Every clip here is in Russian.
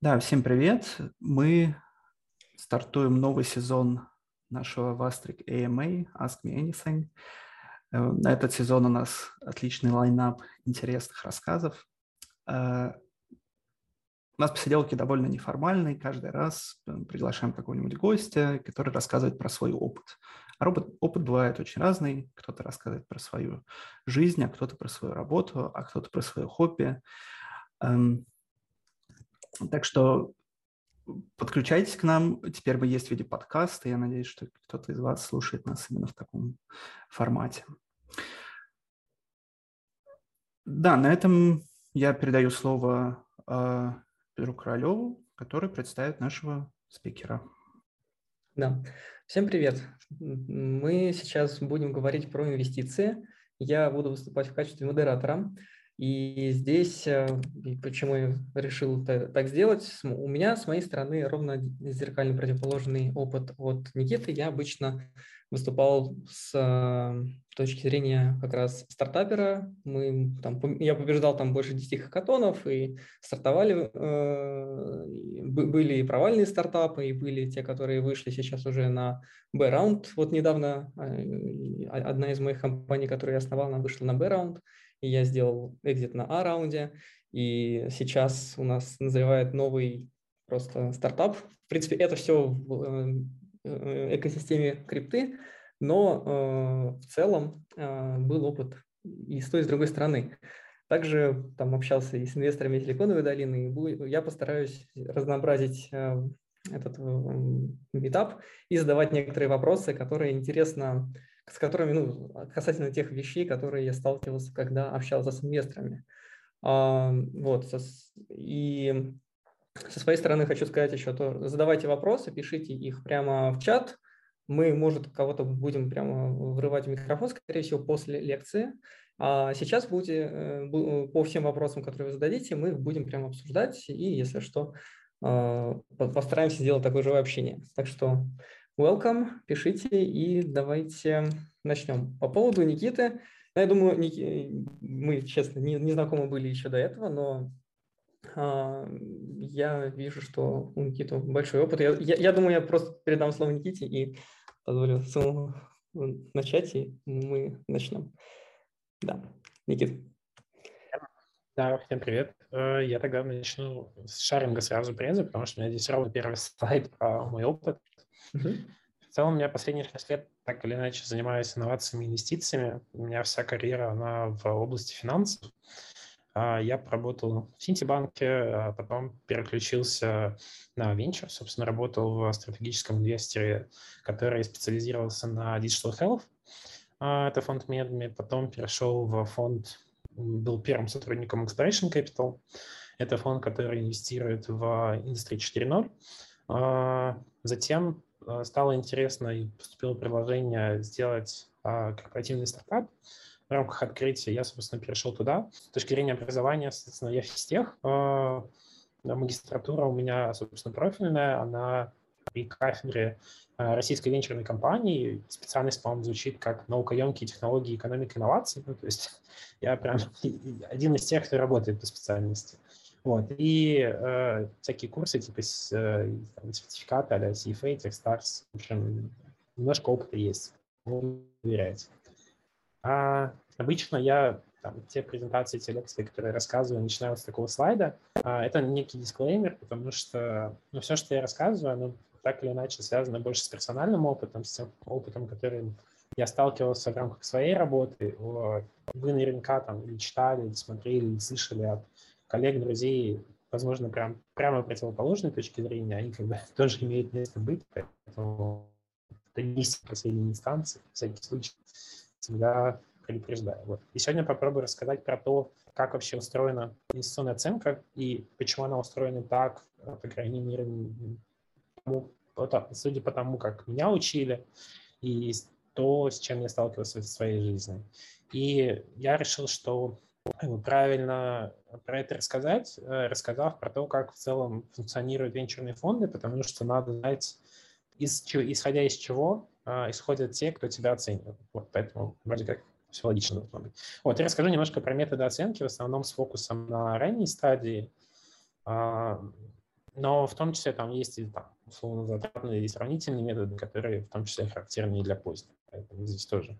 Да, всем привет. Мы стартуем новый сезон нашего Vastric AMA Ask Me Anything. На этот сезон у нас отличный лайнап интересных рассказов. Э, у нас посиделки довольно неформальные. Каждый раз э, приглашаем какого-нибудь гостя, который рассказывает про свой опыт. А опыт, опыт бывает очень разный. Кто-то рассказывает про свою жизнь, а кто-то про свою работу, а кто-то про свое хобби. Эм, так что подключайтесь к нам. Теперь мы есть в виде подкаста. Я надеюсь, что кто-то из вас слушает нас именно в таком формате. Да, на этом я передаю слово э, Петру Королеву, который представит нашего спикера. Да, всем привет. Мы сейчас будем говорить про инвестиции. Я буду выступать в качестве модератора. И здесь, э, почему я решил так сделать, у меня с моей стороны ровно зеркально противоположный опыт от Никиты. Я обычно выступал с э, точки зрения как раз стартапера. Мы, там, я побеждал там больше 10 хакатонов, и стартовали, э, были и провальные стартапы, и были те, которые вышли сейчас уже на B-раунд. Вот недавно одна из моих компаний, которую я основал, она вышла на B-раунд и я сделал экзит на А-раунде, и сейчас у нас назревает новый просто стартап. В принципе, это все в э, э, экосистеме крипты, но э, в целом был опыт и с той, и с другой стороны. Также там общался и с инвесторами Силиконовой долины, и я постараюсь разнообразить этот метап и задавать некоторые вопросы, которые интересно с которыми, ну, касательно тех вещей, которые я сталкивался, когда общался с инвесторами. А, вот, и со своей стороны хочу сказать еще то, задавайте вопросы, пишите их прямо в чат, мы, может, кого-то будем прямо врывать в микрофон, скорее всего, после лекции. А сейчас будете, э, по всем вопросам, которые вы зададите, мы их будем прямо обсуждать, и если что, а, постараемся сделать такое живое общение. Так что welcome, пишите и давайте начнем. По поводу Никиты, я думаю, Ники, мы, честно, не, не знакомы были еще до этого, но а, я вижу, что у Никиты большой опыт. Я, я, я думаю, я просто передам слово Никите и позволю самому начать, и мы начнем. Да, Никит. Да, всем привет. Э, я тогда начну с шаринга сразу преза, потому что у меня здесь ровно первый слайд про мой опыт. В целом, я последние шесть лет так или иначе занимаюсь инновациями и инвестициями. У меня вся карьера, она в области финансов. А, я поработал в Синтибанке, а потом переключился на венчур, собственно, работал в стратегическом инвесторе, который специализировался на Digital Health. А, это фонд Медми. Потом перешел в фонд, был первым сотрудником Exploration Capital. Это фонд, который инвестирует в Industry 4.0. Затем Э, стало интересно и поступило предложение сделать а, корпоративный стартап в рамках открытия. Я, собственно, перешел туда. С точки зрения образования, соответственно, я физтех. Э, магистратура у меня, собственно, профильная. Она при кафедре э, российской венчурной компании. Специальность, по-моему, звучит как наукоемкие технологии, экономика, инновации. Ну, то есть я прям один из тех, кто работает по специальности. Вот. И э, всякие курсы, типа э, сертификаты а CFA, TechStars, в общем, немножко опыта есть, уверяете. А обычно я там, те презентации, те лекции, которые рассказываю, начинаю с такого слайда. А, это некий дисклеймер, потому что ну, все, что я рассказываю, оно так или иначе связано больше с персональным опытом, с тем опытом, которым я сталкивался в рамках своей работы. Вы наверняка там или читали, или смотрели, или слышали от коллег, друзей, возможно, прям, прямо противоположной точки зрения, они как бы тоже имеют место быть, поэтому это не последней инстанции, всякий случай, всегда предупреждаю. Вот. И сегодня попробую рассказать про то, как вообще устроена инвестиционная оценка и почему она устроена так, по крайней мере, судя по тому, как меня учили, и то, с чем я сталкивался в своей жизни. И я решил, что правильно про это рассказать, э, рассказав про то, как в целом функционируют венчурные фонды, потому что надо знать, из, исходя из чего а, исходят те, кто тебя оценивает. Вот поэтому вроде как все логично должно быть. Вот, я расскажу немножко про методы оценки, в основном с фокусом на ранней стадии. А, но в том числе там есть и там, условно затратные и сравнительные методы, которые в том числе характерны и для поиска. Поэтому здесь тоже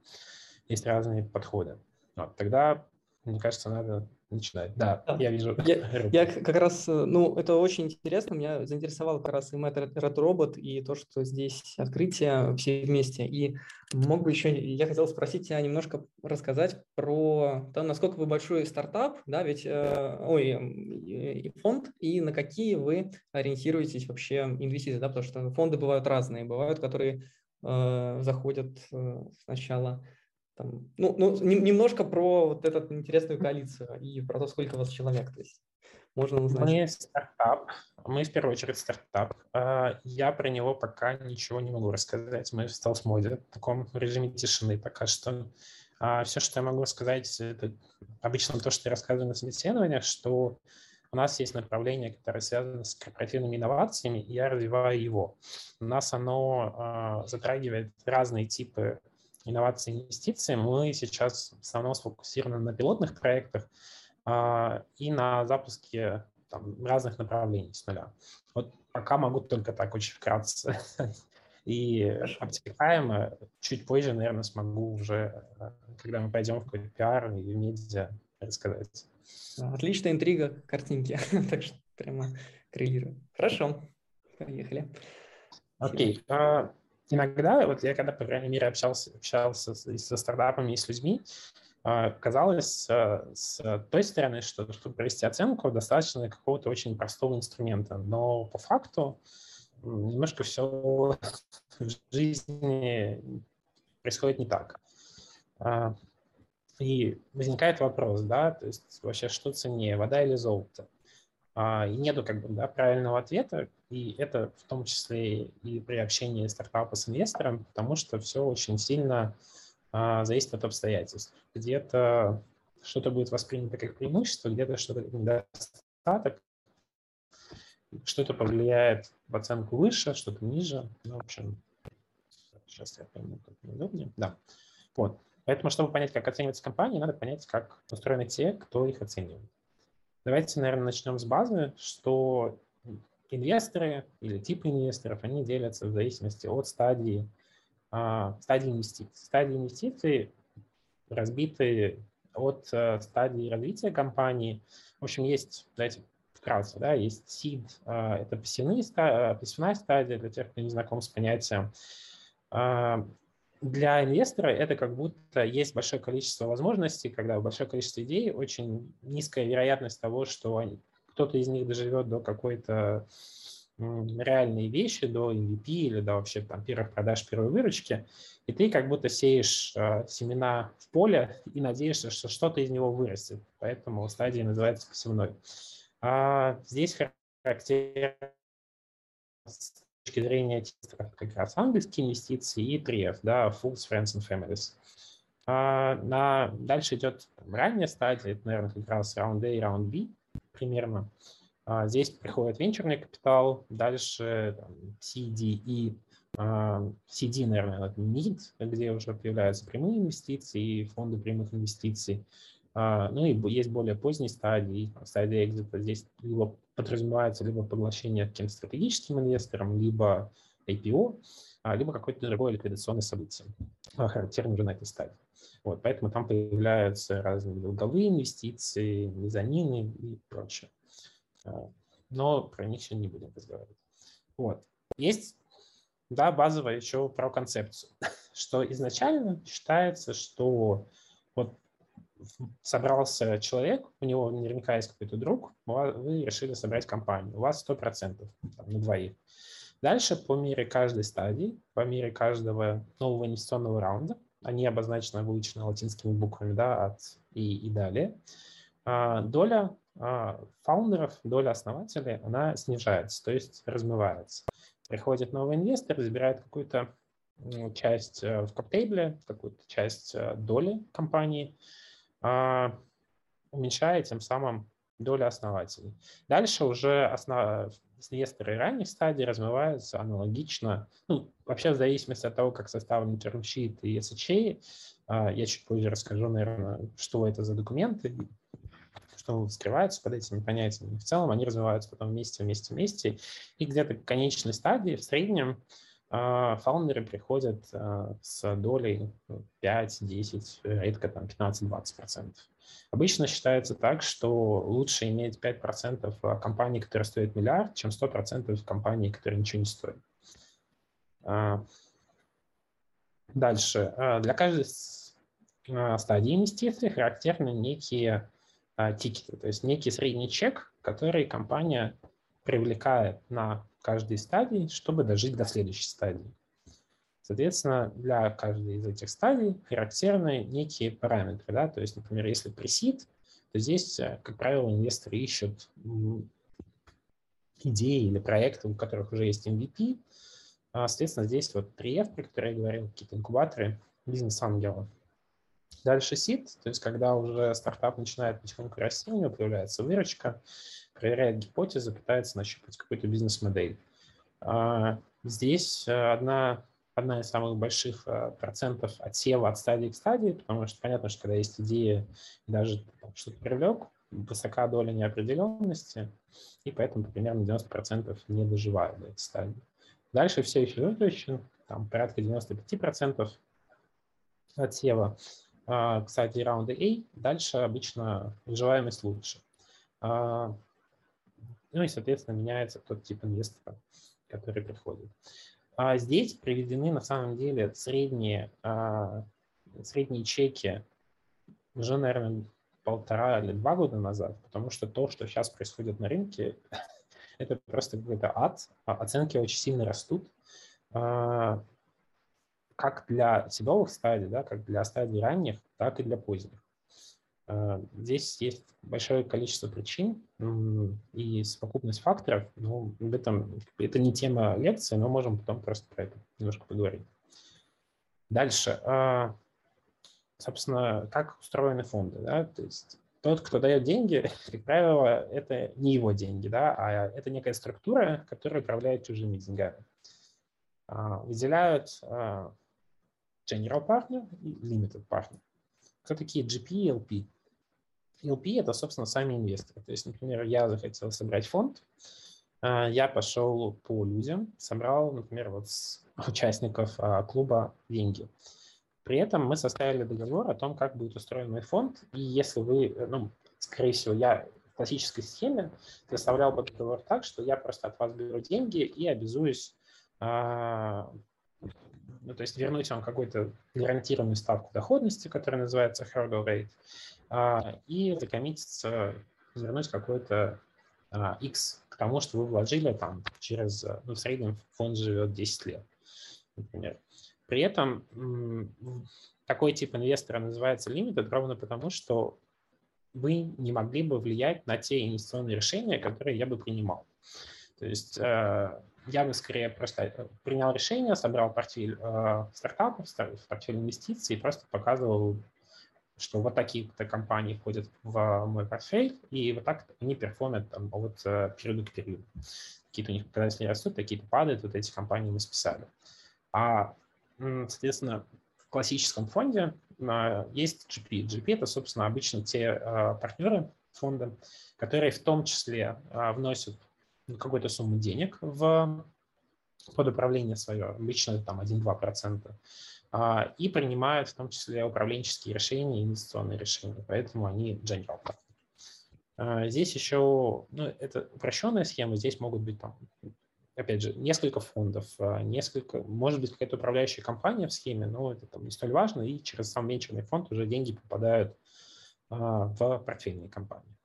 есть разные подходы. Вот, тогда, мне кажется, надо начинать. Да, да. я вижу. Я, я как раз, э, ну, это очень интересно. Меня заинтересовал как раз и Робот, и то, что здесь открытие все вместе. И мог бы еще, я хотел спросить тебя немножко рассказать про то, насколько вы большой стартап, да, ведь, э, ой, и фонд, и на какие вы ориентируетесь вообще инвестиции, да, потому что фонды бывают разные, бывают, которые э, заходят э, сначала там, ну, ну, немножко про вот эту интересную коалицию и про то, сколько у вас человек. То есть можно узнать. Мы стартап, мы в первую очередь стартап. А, я про него пока ничего не могу рассказать. Мы в стелс-моде, в таком режиме тишины пока что. А, Все, что я могу сказать, это обычно то, что я рассказываю на собеседованиях, что у нас есть направление, которое связано с корпоративными инновациями, и я развиваю его. У нас оно э, затрагивает разные типы инновации и инвестиций, мы сейчас в основном сфокусированы на пилотных проектах а, и на запуске там, разных направлений с нуля. Вот пока могу только так очень вкратце и обтекаемо. Чуть позже, наверное, смогу уже, когда мы пойдем в какой-то пиар и в медиа, рассказать. Отличная интрига картинки, так что прямо коррелирую. Хорошо, поехали. Окей. Okay иногда, вот я когда, по крайней мере, общался, общался с, со стартапами и с людьми, а, казалось э, с той стороны, что чтобы провести оценку, достаточно какого-то очень простого инструмента. Но по факту немножко все в жизни происходит не так. А, и возникает вопрос, да, то есть вообще что ценнее, вода или золото? А, и нету как бы да, правильного ответа, и это в том числе и при общении стартапа с инвестором, потому что все очень сильно а, зависит от обстоятельств. Где-то что-то будет воспринято как преимущество, где-то что-то как недостаток, что-то повлияет в оценку выше, что-то ниже. Ну, в общем, сейчас я пойму, как удобнее. Да. Вот. Поэтому, чтобы понять, как оценивается компания, надо понять, как устроены те, кто их оценивает. Давайте, наверное, начнем с базы, что инвесторы или типы инвесторов, они делятся в зависимости от стадии, а, стадии инвестиций. Стадии инвестиций разбиты от а, стадии развития компании. В общем, есть, давайте вкратце, да, есть seed, а, это пассивная стадия, для тех, кто не знаком с понятием. А, для инвестора это как будто есть большое количество возможностей, когда большое количество идей, очень низкая вероятность того, что кто-то из них доживет до какой-то реальной вещи, до MVP или до вообще там первых продаж, первой выручки, и ты как будто сеешь э, семена в поле и надеешься, что что-то из него вырастет. Поэтому стадия называется посевной. А здесь характерно точки зрения как раз ангельские инвестиции и TRF, да, Fools, Friends and Families. А на, дальше идет ранняя стадия, это, наверное, как раз раунд A и раунд B примерно. А здесь приходит венчурный капитал, дальше там, CD и а, CD, наверное, MID, где уже появляются прямые инвестиции и фонды прямых инвестиций. А, ну и есть более поздние стадии, стадия экзита. Здесь либо подразумевается либо поглощение каким-то стратегическим инвестором, либо IPO, а, либо какое-то другое ликвидационное событие, а, характерное уже на этой стадии. Вот, поэтому там появляются разные долговые инвестиции, мезонины и прочее. Но про них еще не будем разговаривать. Вот. Есть да, базовое еще про концепцию, что изначально считается, что вот собрался человек, у него наверняка есть какой-то друг, вы решили собрать компанию, у вас 100% там, на двоих. Дальше по мере каждой стадии, по мере каждого нового инвестиционного раунда, они обозначены, выучены латинскими буквами, да, от и, и далее, а, доля а, фаундеров, доля основателей, она снижается, то есть размывается. Приходит новый инвестор, забирает какую-то часть э, в коптейбле, какую-то часть э, доли компании, а, уменьшая тем самым долю основателей. Дальше уже основ... инвесторы ранних стадий размываются аналогично, ну, вообще в зависимости от того, как составлен термшит и SHA, а, я чуть позже расскажу, наверное, что это за документы, что скрывается под этими понятиями. В целом они развиваются потом вместе, вместе, вместе. И где-то к конечной стадии, в среднем, фаундеры приходят а, с долей 5, 10, редко там 15-20%. Обычно считается так, что лучше иметь 5% компании, которые стоят миллиард, чем 100% компании, которые ничего не стоят. А, дальше. Для каждой стадии инвестиций характерны некие тикеты, то есть некий средний чек, который компания привлекает на каждой стадии, чтобы дожить до следующей стадии. Соответственно, для каждой из этих стадий характерны некие параметры. Да? То есть, например, если пресид, то здесь, э, как правило, инвесторы ищут идеи или проекты, у которых уже есть MVP. А, соответственно, здесь вот 3F, про которые я говорил, какие-то инкубаторы бизнес-ангелов. Дальше сид, то есть когда уже стартап начинает потихоньку расти, у него появляется выручка, проверяет гипотезы, пытается нащупать какую-то бизнес-модель. А, здесь э, одна, одна из самых больших э, процентов отсева от стадии к стадии, потому что понятно, что когда есть идея, даже что-то привлек, высока доля неопределенности, и поэтому примерно 90% не доживают до этой стадии. Дальше все еще выручен, там порядка 95% отсева. А, кстати, раунда A, дальше обычно выживаемость лучше. А, ну и, соответственно, меняется тот тип инвестора, который приходит. А здесь приведены на самом деле средние, а, средние чеки уже, наверное, полтора или два года назад, потому что то, что сейчас происходит на рынке, это просто какой-то ад. Оценки очень сильно растут как для седовых стадий, да, как для стадий ранних, так и для поздних. А, здесь есть большое количество причин и совокупность факторов, но об этом это не тема лекции, но можем потом просто про это немножко поговорить. Дальше. А, собственно, как устроены фонды. Да? То есть тот, кто дает деньги, как правило, это не его деньги, да, а это некая структура, которая управляет чужими деньгами. А, выделяют General Partner и Limited Partner. Кто такие GP и LP? LP – это, собственно, сами инвесторы. То есть, например, я захотел собрать фонд, а, я пошел по людям, собрал, например, вот с участников а, клуба деньги. При этом мы составили договор о том, как будет устроен мой фонд. И если вы, ну, скорее всего, я в классической схеме составлял бы договор так, что я просто от вас беру деньги и обязуюсь а, ну, то есть вернуть вам какую-то гарантированную ставку доходности, которая называется hurdle rate, а, и закоммититься, вернуть какой-то а, X к тому, что вы вложили там через, ну, в среднем фонд живет 10 лет, например. При этом такой тип инвестора называется limited ровно потому, что вы не могли бы влиять на те инвестиционные решения, которые я бы принимал. То есть э, я бы скорее просто э, принял решение, собрал портфель э, стартапов, портфель инвестиций и просто показывал, что вот такие-то компании входят в мой портфель, и вот так они перформят там, от э, периода к периоду. Какие-то у них показатели растут, какие-то падают, вот эти компании мы списали. А, соответственно, в классическом фонде э, есть GP. GP – это, собственно, обычно те партнеры фонда, которые в том числе вносят какую-то сумму денег в под управление свое, обычно там 1-2%, а, и принимают в том числе управленческие решения, инвестиционные решения, поэтому они general partner. Здесь еще, ну, это упрощенная схема, здесь могут быть там, опять же, несколько фондов, а, несколько, может быть, какая-то управляющая компания в схеме, но это там не столь важно, и через сам венчурный фонд уже деньги попадают а, в портфельные компании.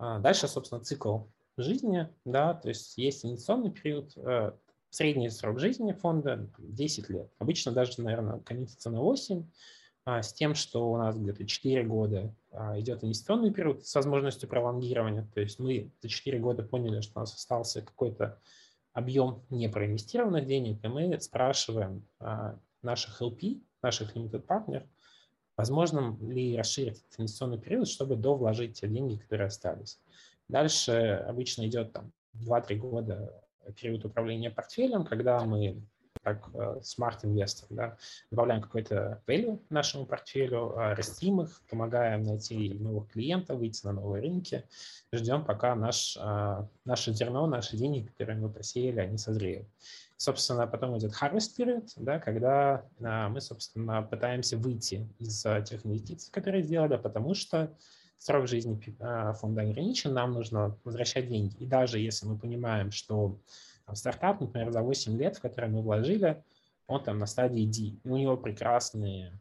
А, дальше, собственно, цикл жизни, да, то есть есть инвестиционный период, э, средний срок жизни фонда 10 лет. Обычно даже, наверное, коммитится на 8, а, с тем, что у нас где-то 4 года а, идет инвестиционный период с возможностью пролонгирования. То есть мы за 4 года поняли, что у нас остался какой-то объем непроинвестированных денег, и мы спрашиваем наших LP, наших limited partner, возможно ли расширить инвестиционный период, чтобы довложить те деньги, которые остались. Дальше обычно идет там 2-3 года период управления портфелем, когда мы как э, smart инвестор, да, добавляем какой-то value нашему портфелю, э, растим их, помогаем найти новых клиентов, выйти на новые рынки, ждем, пока наш, э, наше зерно, наши деньги, которые мы посеяли, они созреют. Собственно, потом идет harvest period, да, когда мы, собственно, пытаемся выйти из тех инвестиций, которые сделали, потому что срок жизни фонда ограничен, нам нужно возвращать деньги. И даже если мы понимаем, что там, стартап, например, за 8 лет, в который мы вложили, он там на стадии D, у него прекрасные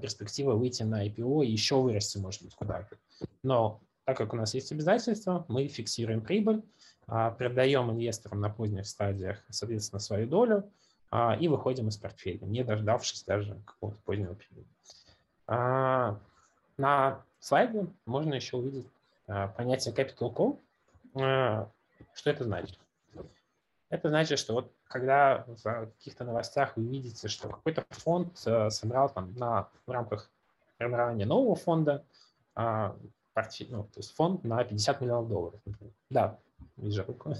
перспективы выйти на IPO и еще вырасти, может быть, куда-то. Но так как у нас есть обязательства, мы фиксируем прибыль, а, продаем инвесторам на поздних стадиях, соответственно, свою долю а, и выходим из портфеля, не дождавшись даже какого-то позднего периода. А, на слайде можно еще увидеть понятие capital call. Что это значит? Это значит, что вот когда в каких-то новостях вы видите, что какой-то фонд э, собрал там на, в рамках формирования нового фонда а, порти, ну, то есть фонд на 50 миллионов долларов. Да, руку.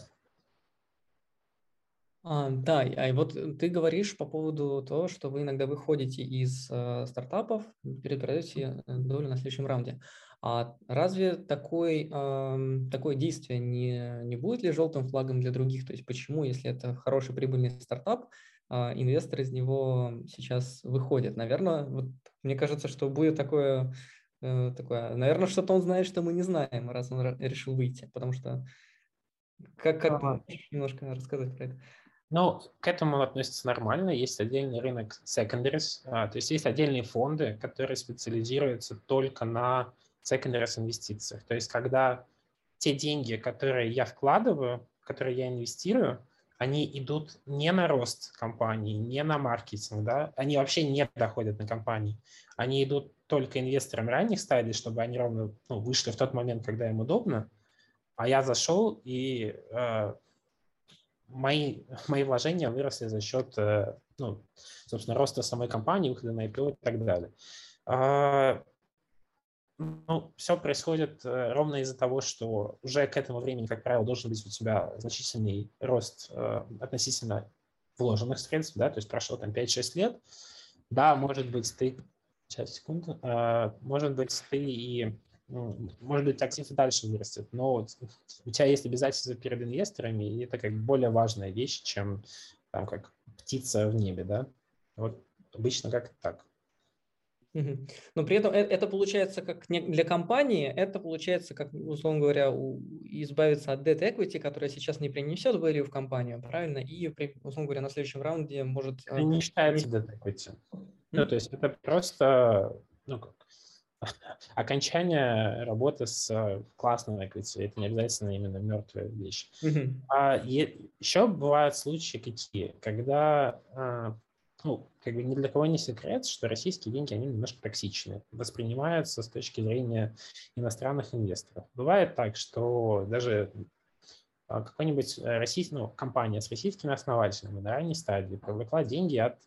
А, да, а вот ты говоришь по поводу того, что вы иногда выходите из э, стартапов, перепродаете долю на следующем раунде. А разве такой, э, такое действие не, не будет ли желтым флагом для других? То есть почему, если это хороший прибыльный стартап, э, инвесторы из него сейчас выходят? Наверное, вот мне кажется, что будет такое, э, такое, наверное, что-то он знает, что мы не знаем, раз он решил выйти, потому что как, как ага. немножко рассказать про это? Ну, к этому относится нормально. Есть отдельный рынок secondaries, а, то есть есть отдельные фонды, которые специализируются только на secondaries инвестициях. То есть когда те деньги, которые я вкладываю, которые я инвестирую, они идут не на рост компании, не на маркетинг, да, они вообще не доходят на компании. Они идут только инвесторам ранних стадий, чтобы они ровно ну, вышли в тот момент, когда им удобно, а я зашел и э, мои, мои вложения выросли за счет, э, ну, собственно, роста самой компании, выхода на IPO и так далее. А, ну, все происходит э, ровно из-за того, что уже к этому времени, как правило, должен быть у тебя значительный рост э, относительно вложенных средств, да, то есть прошло там 5-6 лет. Да, может быть, ты... Сейчас, секунду. А, может быть, ты и может быть, актив и дальше вырастет, но вот у тебя есть обязательства перед инвесторами, и это как более важная вещь, чем там как птица в небе, да? Вот обычно как так. Но при этом э, это получается как для компании, это получается как, условно говоря, избавиться от debt equity, которая сейчас не принесет value в компанию, правильно? И, условно говоря, на следующем раунде может... Это не считается debt equity. Ну, то есть это просто, ну, как, окончание работы с классным equity. Это не обязательно именно мертвая вещь. Mm-hmm. А е- еще бывают случаи какие, когда а, ну, как бы ни для кого не секрет, что российские деньги, они немножко токсичны, воспринимаются с точки зрения иностранных инвесторов. Бывает так, что даже а, какой-нибудь российский, ну, компания с российскими основателями на ранней стадии привлекла деньги от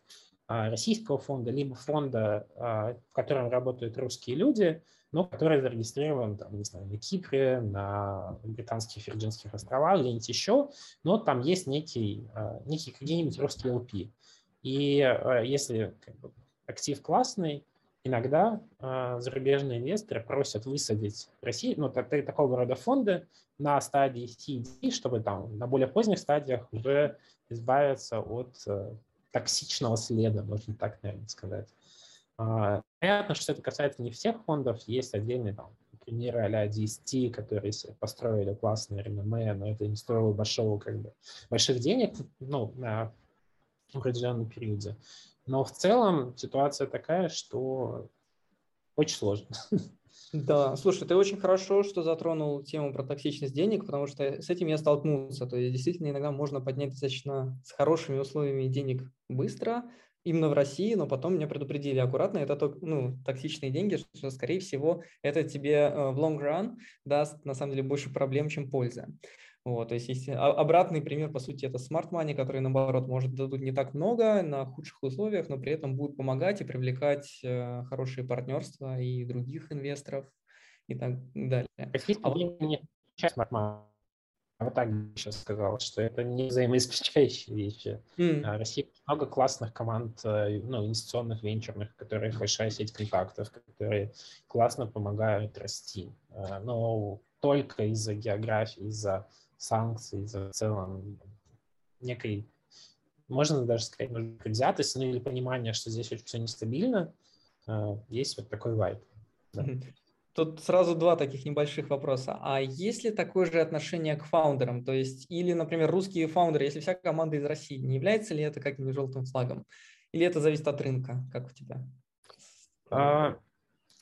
российского фонда, либо фонда, а, в котором работают русские люди, но который зарегистрирован, там, не знаю, на Кипре, на британских Вирджинских островах, где-нибудь еще, но там есть некий, а, некий какие-нибудь русские LP. И если как бы, актив классный, иногда зарубежные инвесторы просят высадить Россию, ну, такого рода фонды на стадии C чтобы там на более поздних стадиях уже избавиться от токсичного следа, можно так, наверное, сказать. А, понятно, что это касается не всех фондов, есть отдельные там, примеры а-ля DST, которые построили классные реноме, но это не стоило большого, как бы, больших денег ну, на определенном периоде. Но в целом ситуация такая, что очень сложно. Да, слушай, ты очень хорошо, что затронул тему про токсичность денег, потому что с этим я столкнулся. То есть действительно иногда можно поднять достаточно с хорошими условиями денег быстро, именно в России, но потом меня предупредили аккуратно, это ну, токсичные деньги, что, скорее всего, это тебе э, в long run даст, на самом деле, больше проблем, чем пользы. Вот, то есть, если обратный пример, по сути, это smart money, который, наоборот, может дадут не так много на худших условиях, но при этом будет помогать и привлекать э, хорошие партнерства и других инвесторов и так далее. Какие а не часть smart money. вот так сейчас сказал, что это не взаимоисключающие вещи. Mm. А Россия много классных команд, э, ну, инвестиционных, венчурных, которые большая сеть контактов, которые классно помогают расти. А, но только из-за географии, из-за санкций, в целом некой, можно даже сказать, может быть, предвзятости, ну или понимание, что здесь очень все нестабильно, а, есть вот такой вайб. Да. Тут сразу два таких небольших вопроса. А есть ли такое же отношение к фаундерам? То есть, или, например, русские фаундеры, если вся команда из России, не является ли это каким-то желтым флагом? Или это зависит от рынка, как у тебя? А,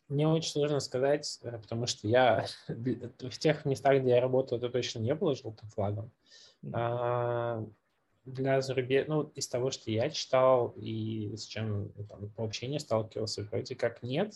мне очень сложно сказать, э, потому что я в тех местах, где я работал, это точно не было желтым флагом. А, для зарубежных, ну, из того, что я читал и с чем там, по общению сталкивался, вроде как нет.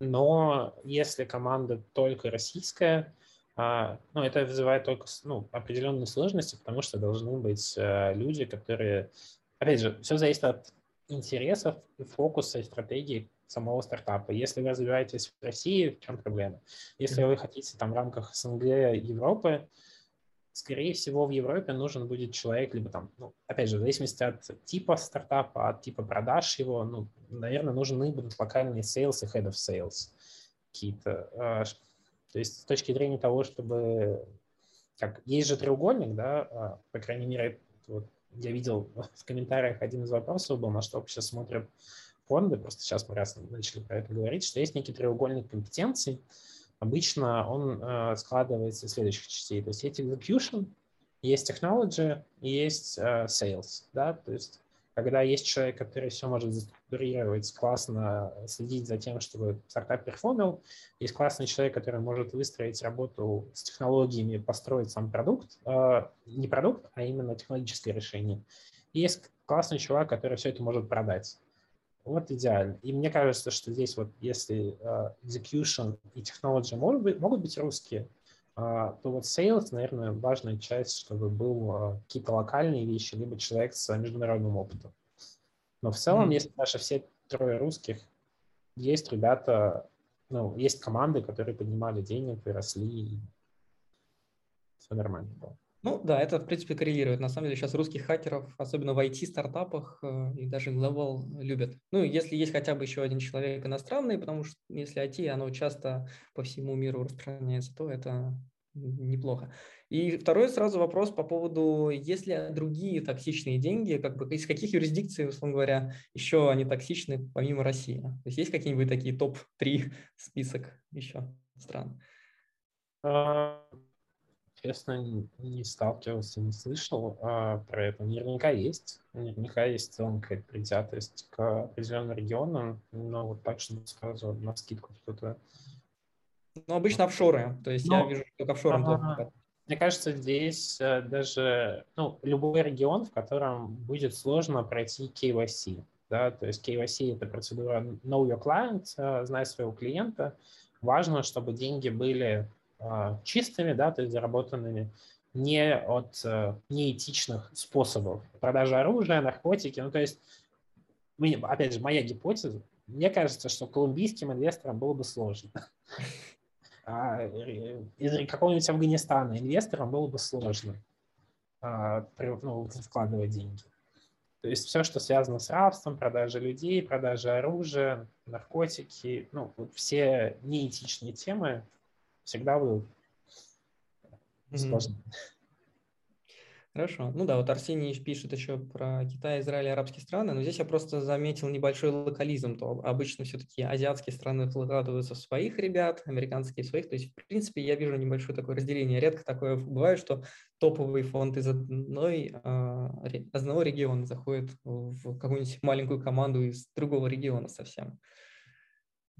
Но если команда только российская, а, ну, это вызывает только ну, определенные сложности, потому что должны быть э, люди, которые... Опять же, все зависит от интересов, фокуса и стратегии самого стартапа. Если вы развиваетесь в России, в чем проблема? Если вы хотите там в рамках СНГ, Европы, скорее всего, в Европе нужен будет человек, либо там, ну, опять же, в зависимости от типа стартапа, от типа продаж его, ну, наверное, нужны будут локальные sales и head of sales какие-то. А, то есть с точки зрения того, чтобы... Как, есть же треугольник, да, а, по крайней мере, вот я видел в комментариях один из вопросов был, на что вообще смотрят фонды, просто сейчас мы раз начали про это говорить, что есть некий треугольник компетенций, обычно он э, складывается из следующих частей. То есть есть execution, есть technology и есть э, sales. Да? То есть когда есть человек, который все может заструктурировать, классно следить за тем, чтобы стартап перформил, есть классный человек, который может выстроить работу с технологиями, построить сам продукт, э, не продукт, а именно технологическое решение. И есть классный чувак, который все это может продать. Вот идеально. И мне кажется, что здесь вот если uh, execution и technology могут быть, могут быть русские, uh, то вот sales, наверное, важная часть, чтобы был uh, какие-то локальные вещи, либо человек с международным опытом. Но в целом, mm-hmm. если даже все трое русских, есть ребята, ну, есть команды, которые поднимали денег и росли, все нормально было. Ну да, это в принципе коррелирует. На самом деле сейчас русских хакеров, особенно в IT-стартапах э, и даже Global любят. Ну, если есть хотя бы еще один человек иностранный, потому что если IT, оно часто по всему миру распространяется, то это неплохо. И второй сразу вопрос по поводу, есть ли другие токсичные деньги, как бы из каких юрисдикций, условно говоря, еще они токсичны помимо России? То есть есть какие-нибудь такие топ-3 список еще стран? Честно, не сталкивался, не слышал а, про это. Наверняка есть. Наверняка есть в целом какая-то предвзятость к определенным регионам, но вот так, чтобы сразу на скидку что-то... Ну, обычно офшоры. То есть но... я вижу, что к офшорам Мне кажется, здесь э, даже ну, любой регион, в котором будет сложно пройти KYC. Да? То есть KYC – это процедура Know Your Client, э, знай своего клиента. Важно, чтобы деньги были чистыми, да, то есть заработанными не от э, неэтичных способов. Продажа оружия, наркотики. Ну, то есть, опять же, моя гипотеза, мне кажется, что колумбийским инвесторам было бы сложно. А из какого-нибудь Афганистана инвесторам было бы сложно а, ну, вкладывать деньги. То есть все, что связано с рабством, продажей людей, продажей оружия, наркотики, ну, вот все неэтичные темы всегда будут сложны. Хорошо. Ну да, вот Арсений пишет еще про Китай, Израиль и арабские страны, но здесь я просто заметил небольшой локализм. То обычно все-таки азиатские страны вкладываются в своих ребят, американские в своих. То есть, в принципе, я вижу небольшое такое разделение. Редко такое бывает, что топовый фонд из одной, а, одного региона заходит в какую-нибудь маленькую команду из другого региона совсем.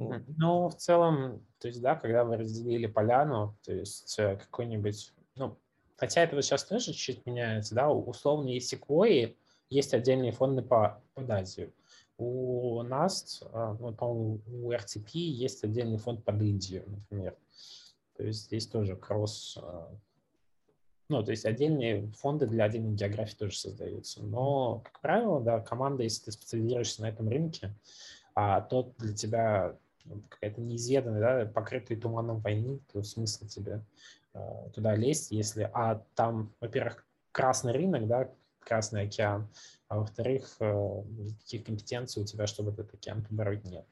Ну, в целом, то есть, да, когда вы разделили поляну, то есть э, какой-нибудь, ну, хотя это вот сейчас тоже чуть-чуть меняется, да, условно есть секвои, есть отдельные фонды по, под Азию. У нас, э, ну, по-моему, у RTP есть отдельный фонд под Индию, например. То есть здесь тоже кросс, э, ну, то есть отдельные фонды для отдельных географий тоже создаются. Но, как правило, да, команда, если ты специализируешься на этом рынке, а тот для тебя какая-то неизведанная, да, покрытая туманом войны, то смысл тебе туда лезть, если, а там, во-первых, красный рынок, да, Красный океан, а во-вторых, никаких компетенций у тебя, чтобы этот океан побороть, нет.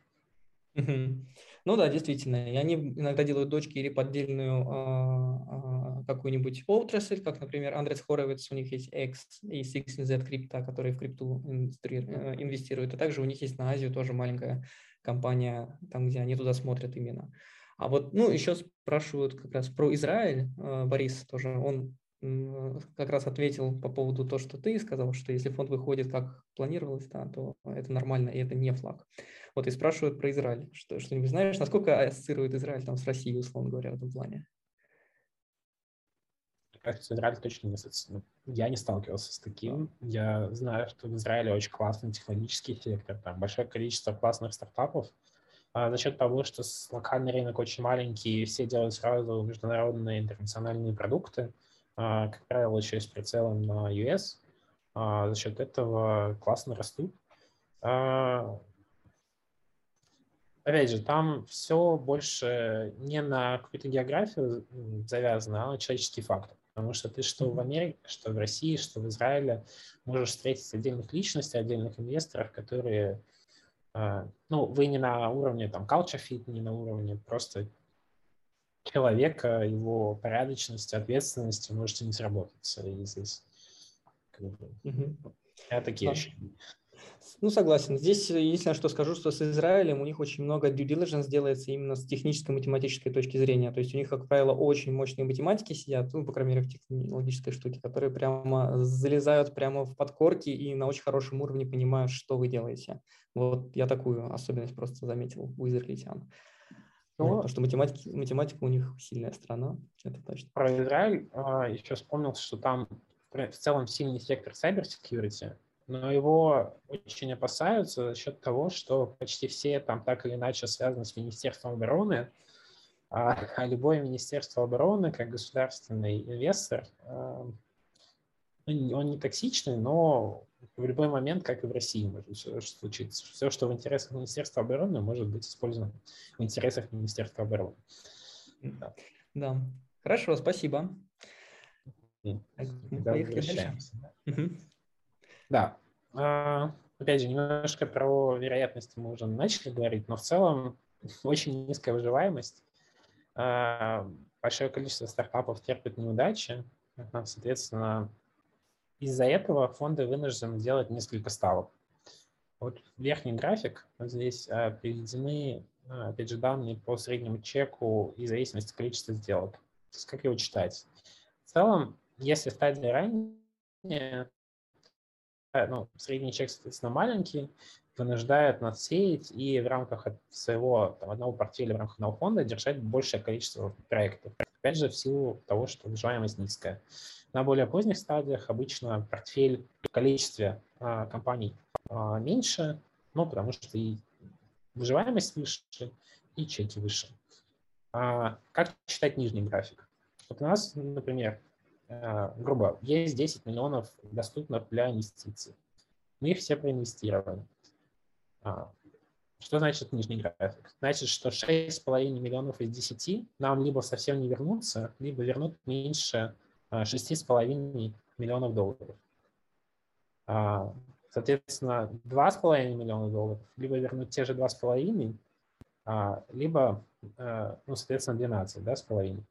Ну да, действительно. И они иногда делают дочки или поддельную а, а, какую-нибудь отрасль, как, например, Андрес Хоровиц, у них есть X и 16Z крипта, которые в крипту э, инвестируют. А также у них есть на Азию тоже маленькая компания, там, где они туда смотрят именно. А вот, ну, еще спрашивают как раз про Израиль. Э, Борис тоже, он как раз ответил по поводу того, что ты сказал, что если фонд выходит как планировалось, да, то это нормально, и это не флаг. Вот и спрашивают про Израиль. Что, что-нибудь знаешь, насколько ассоциирует Израиль там с Россией, условно говоря, в этом плане? Кажется, Израиль точно не. Ну, я не сталкивался с таким. Я знаю, что в Израиле очень классный технологический сектор, там большое количество классных стартапов, а за счет того, что локальный рынок очень маленький, все делают сразу международные интернациональные продукты, а, как правило, еще и с прицелом на US. А, за счет этого классно растут. А, опять же, там все больше не на какую-то географию завязано, а на человеческий фактор. Потому что ты что в Америке, что в России, что в Израиле можешь встретить отдельных личностей, отдельных инвесторов, которые, ну, вы не на уровне там culture fit, не на уровне просто человека, его порядочности, ответственности можете не сработаться. И здесь как бы, угу. я такие да. Ну, согласен. Здесь единственное, что скажу, что с Израилем у них очень много due diligence делается именно с технической математической точки зрения. То есть у них, как правило, очень мощные математики сидят, ну, по крайней мере, в технологической штуке, которые прямо залезают прямо в подкорки и на очень хорошем уровне понимают, что вы делаете. Вот я такую особенность просто заметил у израильтян. Ну, потому что математики, математика у них сильная страна, это точно. Про Израиль а, еще вспомнил, что там в целом сильный сектор cyber security, но его очень опасаются за счет того, что почти все там так или иначе связаны с Министерством обороны, а, а любое Министерство обороны, как государственный инвестор, а, ну, он не токсичный, но в любой момент, как и в России, может все, случиться. Все, что в интересах Министерства обороны, может быть использовано в интересах Министерства обороны. Да, да. хорошо, спасибо. Да, возвращаемся. Да. А, опять же, немножко про вероятности мы уже начали говорить, но в целом очень низкая выживаемость. А, большое количество стартапов терпит неудачи. Соответственно, из-за этого фонды вынуждены делать несколько ставок. Вот верхний график, вот здесь а, приведены, опять же, данные по среднему чеку и зависимости количества сделок. То есть как его читать? В целом, если стадия ранее, э, ну, средний чек, соответственно, маленький, вынуждает нас сеять и в рамках своего там, одного портфеля, в рамках одного фонда держать большее количество проектов. Опять же, в силу того, что выживаемость низкая. На более поздних стадиях обычно портфель в количестве а, компаний а, меньше, ну, потому что и выживаемость выше, и чеки выше. А, как читать нижний график? Вот у нас, например, грубо, есть 10 миллионов доступных для инвестиций. Мы их все проинвестировали. А, что значит нижний график? Значит, что 6,5 миллионов из 10 нам либо совсем не вернутся, либо вернут меньше 6,5 миллионов долларов. А, соответственно, 2,5 миллиона долларов либо вернуть те же 2,5, а, либо, э, ну, соответственно, 12, да, с половиной.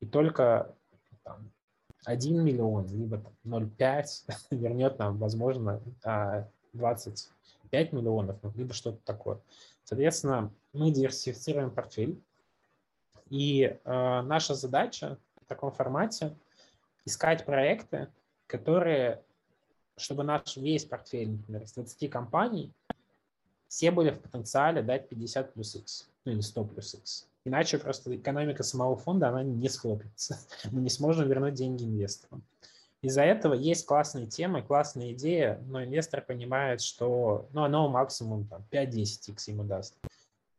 И только там, 1 миллион, либо 0,5 вернет нам, возможно, 25 миллионов, ну, либо что-то такое. Соответственно, мы диверсифицируем портфель, и э, наша задача в таком формате – искать проекты, которые, чтобы наш весь портфель, например, из 20 компаний, все были в потенциале дать 50 плюс X, ну или 100 плюс X. Иначе просто экономика самого фонда, она не схлопится. Мы не сможем вернуть деньги инвесторам. Из-за этого есть классные темы, классная идея, но инвестор понимает, что ну, оно максимум там, 5-10 x ему даст.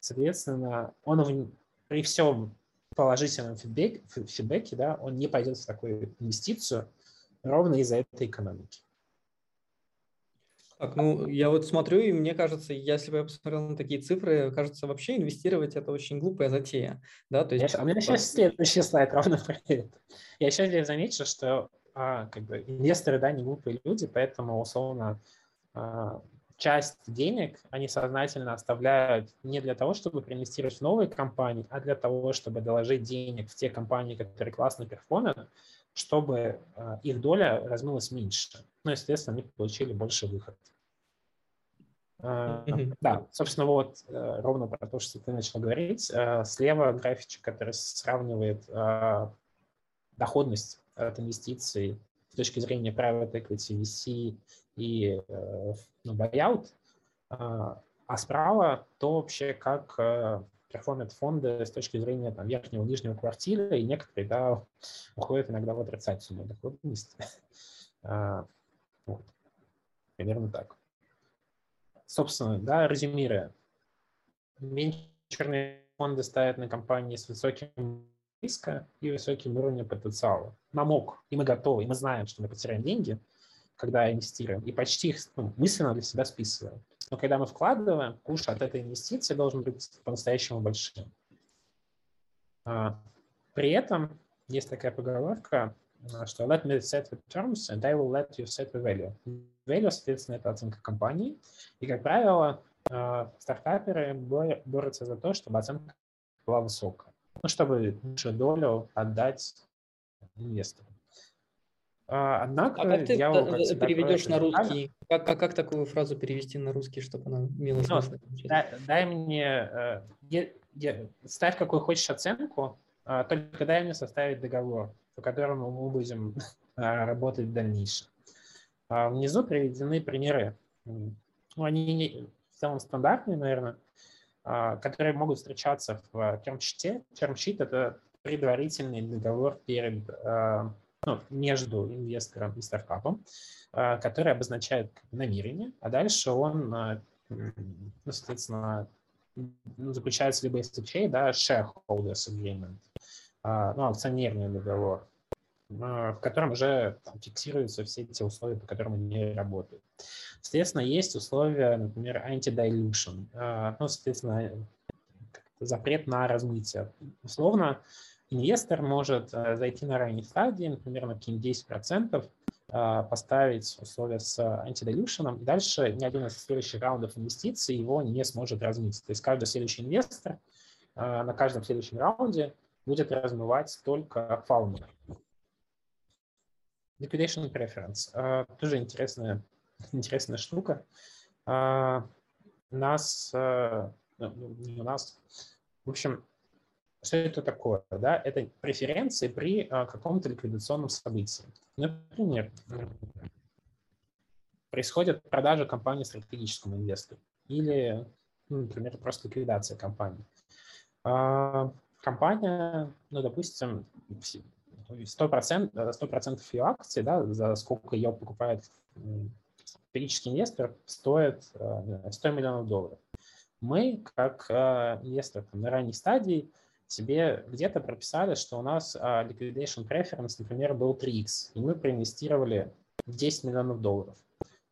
Соответственно, он при всем положительном фидбэк, фидбэке, да, он не пойдет в такую инвестицию ровно из-за этой экономики. Так, ну, я вот смотрю, и мне кажется, если бы я посмотрел на такие цифры, кажется, вообще инвестировать – это очень глупая затея. Да? То есть, я, у меня сейчас следующий слайд ровно про это. Я еще здесь замечу, что а, как бы инвесторы, да, не глупые люди, поэтому, условно, а, часть денег они сознательно оставляют не для того, чтобы проинвестировать в новые компании, а для того, чтобы доложить денег в те компании, которые классно перформят, чтобы а, их доля размылась меньше. Ну, естественно, они получили больше выход. Uh, да, собственно, вот uh, ровно про то, что ты начал говорить. Uh, слева графичек, который сравнивает доходность от инвестиций с точки зрения private equity, VC и ну, buyout, а справа то вообще, как перформят фонды с точки зрения там, верхнего нижнего квартира, и некоторые да, уходят иногда в отрицательную доходность. Вот. Примерно так собственно, да, резюмируя, венчурные фонды ставят на компании с высоким риска и высоким уровнем потенциала. Нам ок, и мы готовы, и мы знаем, что мы потеряем деньги, когда инвестируем, и почти их ну, мысленно для себя списываем. Но когда мы вкладываем, куш от этой инвестиции должен быть по-настоящему большим. А, при этом есть такая поговорка, что let me set the terms and I will let you set the value. Value, соответственно, это оценка компании. И, как правило, э, стартаперы борются за то, чтобы оценка была высокая. Ну, чтобы лучшую долю отдать инвестору. А, однако, а как ты я как переведешь на русский? Как, как, как такую фразу перевести на русский, чтобы она имела ну, смысл? дай, дай мне, э, я, я, ставь какую хочешь оценку, а, только дай мне составить договор, по которому мы будем работать в дальнейшем. А внизу приведены примеры. Ну, они не, в целом стандартные, наверное, а, которые могут встречаться в термшите. Термшит – это предварительный договор перед, а, ну, между инвестором и стартапом, который обозначает намерение, а дальше он, ну, соответственно, ну, заключается либо SHA, да, shareholders agreement, ну, акционерный договор, в котором уже там, фиксируются все эти условия, по которым они работают. Соответственно, есть условия, например, anti-dilution, ну, соответственно, запрет на размытие. Условно, инвестор может э, зайти на ранней стадии, например, на какие-нибудь 10%, а, поставить условия с антидилюшеном, и дальше ни один из следующих раундов инвестиций его не сможет размыть. То есть каждый следующий инвестор а, на каждом следующем раунде будет размывать только фаундер. Liquidation preference. Uh, тоже интересная, интересная штука. Uh, нас, uh, не у нас, в общем, что это такое? Да? Это преференции при uh, каком-то ликвидационном событии. Например, происходит продажа компании стратегическому инвестору или, ну, например, просто ликвидация компании. Uh, компания, ну, допустим, 100%, 100% ее акций, да, за сколько ее покупает стратегический инвестор, стоит 100 миллионов долларов. Мы, как э, инвестор на ранней стадии, себе где-то прописали, что у нас а, liquidation preference, например, был 3x, и мы проинвестировали 10 миллионов долларов.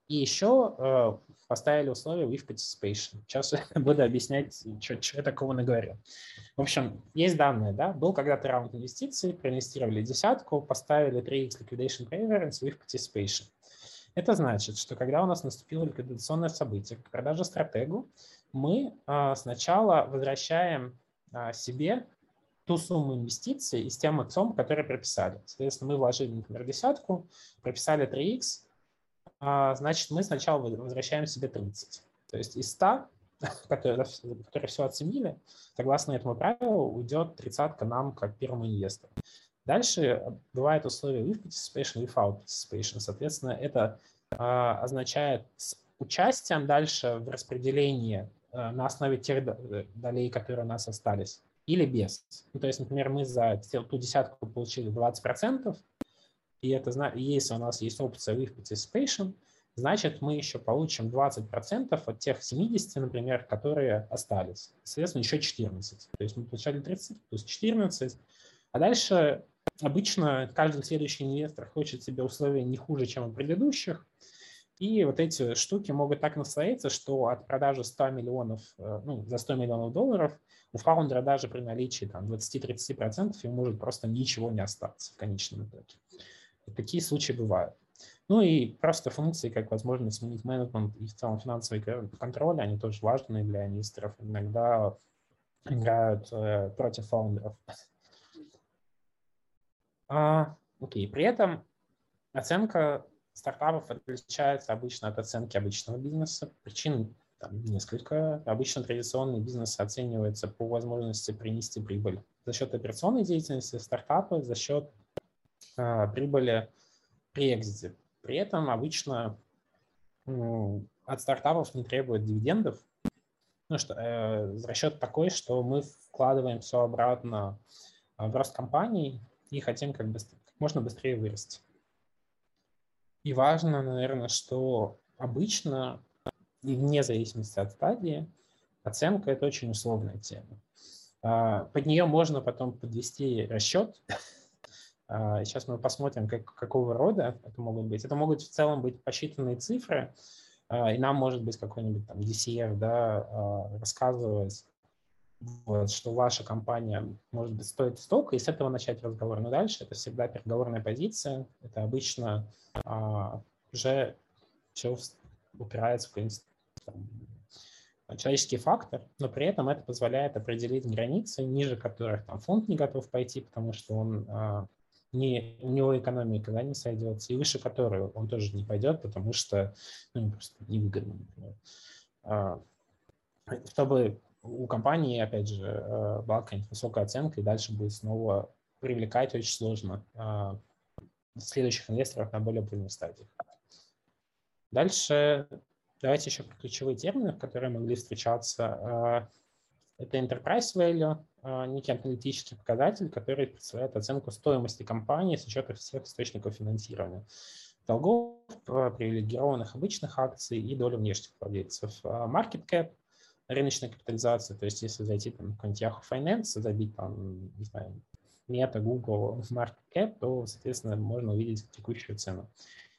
И еще э, поставили условия with participation. Сейчас буду объяснять, что, что я такого наговорил. В общем, есть данные, да, был когда-то раунд инвестиций, проинвестировали десятку, поставили 3x liquidation preference with participation. Это значит, что когда у нас наступило ликвидационное событие, продажа стратегу, мы а, сначала возвращаем а, себе ту сумму инвестиций из тем отцом, которые прописали. Соответственно, мы вложили, например, десятку, прописали 3x, а, значит, мы сначала возвращаем себе 30. То есть из 100, которые, которые все оценили, согласно этому правилу, уйдет тридцатка нам как первому инвестору. Дальше бывает условие with participation, without participation. Соответственно, это а, означает с участием дальше в распределении а, на основе тех долей, которые у нас остались, или без. Ну, то есть, например, мы за ту десятку получили 20%, и это, если у нас есть опция with participation, значит, мы еще получим 20% от тех 70, например, которые остались. Соответственно, еще 14. То есть мы получали 30 плюс 14. А дальше обычно каждый следующий инвестор хочет себе условия не хуже, чем у предыдущих. И вот эти штуки могут так настояться, что от продажи 100 миллионов, э, ну, за 100 миллионов долларов у фаундера даже при наличии там, 20-30% ему может просто ничего не остаться в конечном итоге. И такие случаи бывают. Ну и просто функции, как возможность сменить менеджмент и в целом финансовый контроль, они тоже важны для инвесторов. Иногда играют э, против фаундеров. А, окей, при этом оценка стартапов отличается обычно от оценки обычного бизнеса. Причин там несколько. Обычно традиционный бизнес оценивается по возможности принести прибыль за счет операционной деятельности стартапа, за счет э, прибыли при экзите. При этом обычно ну, от стартапов не требуют дивидендов, ну, что, э, расчет такой, что мы вкладываем все обратно в рост компании и хотим как, быстр, как можно быстрее вырасти. И важно, наверное, что обычно, и вне зависимости от стадии, оценка – это очень условная тема. А, под нее можно потом подвести расчет. Сейчас мы посмотрим, как, какого рода это могут быть. Это могут в целом быть посчитанные цифры, а, и нам может быть какой-нибудь там DCF да, а, рассказывать, вот, что ваша компания, может быть, стоит столько, и с этого начать разговор. Но дальше это всегда переговорная позиция, это обычно а, уже все упирается в там, человеческий фактор, но при этом это позволяет определить границы, ниже которых там, фонд не готов пойти, потому что он а, не, у него экономика да, не сойдется, и выше которой он тоже не пойдет, потому что ну, просто невыгодно, например. А, чтобы у компании, опять же, э, была какая-нибудь высокая оценка, и дальше будет снова привлекать очень сложно а, следующих инвесторов на более поздней стадии. Дальше давайте еще про ключевые термины, которые могли встречаться. А, это enterprise value, некий аналитический показатель, который представляет оценку стоимости компании с учетом всех источников финансирования долгов, привилегированных обычных акций и доли внешних владельцев. Market cap рыночная капитализация, то есть если зайти там, в какой-нибудь Yahoo Finance, забить там, не знаю, Meta, Google, Market Cap, то, соответственно, можно увидеть текущую цену.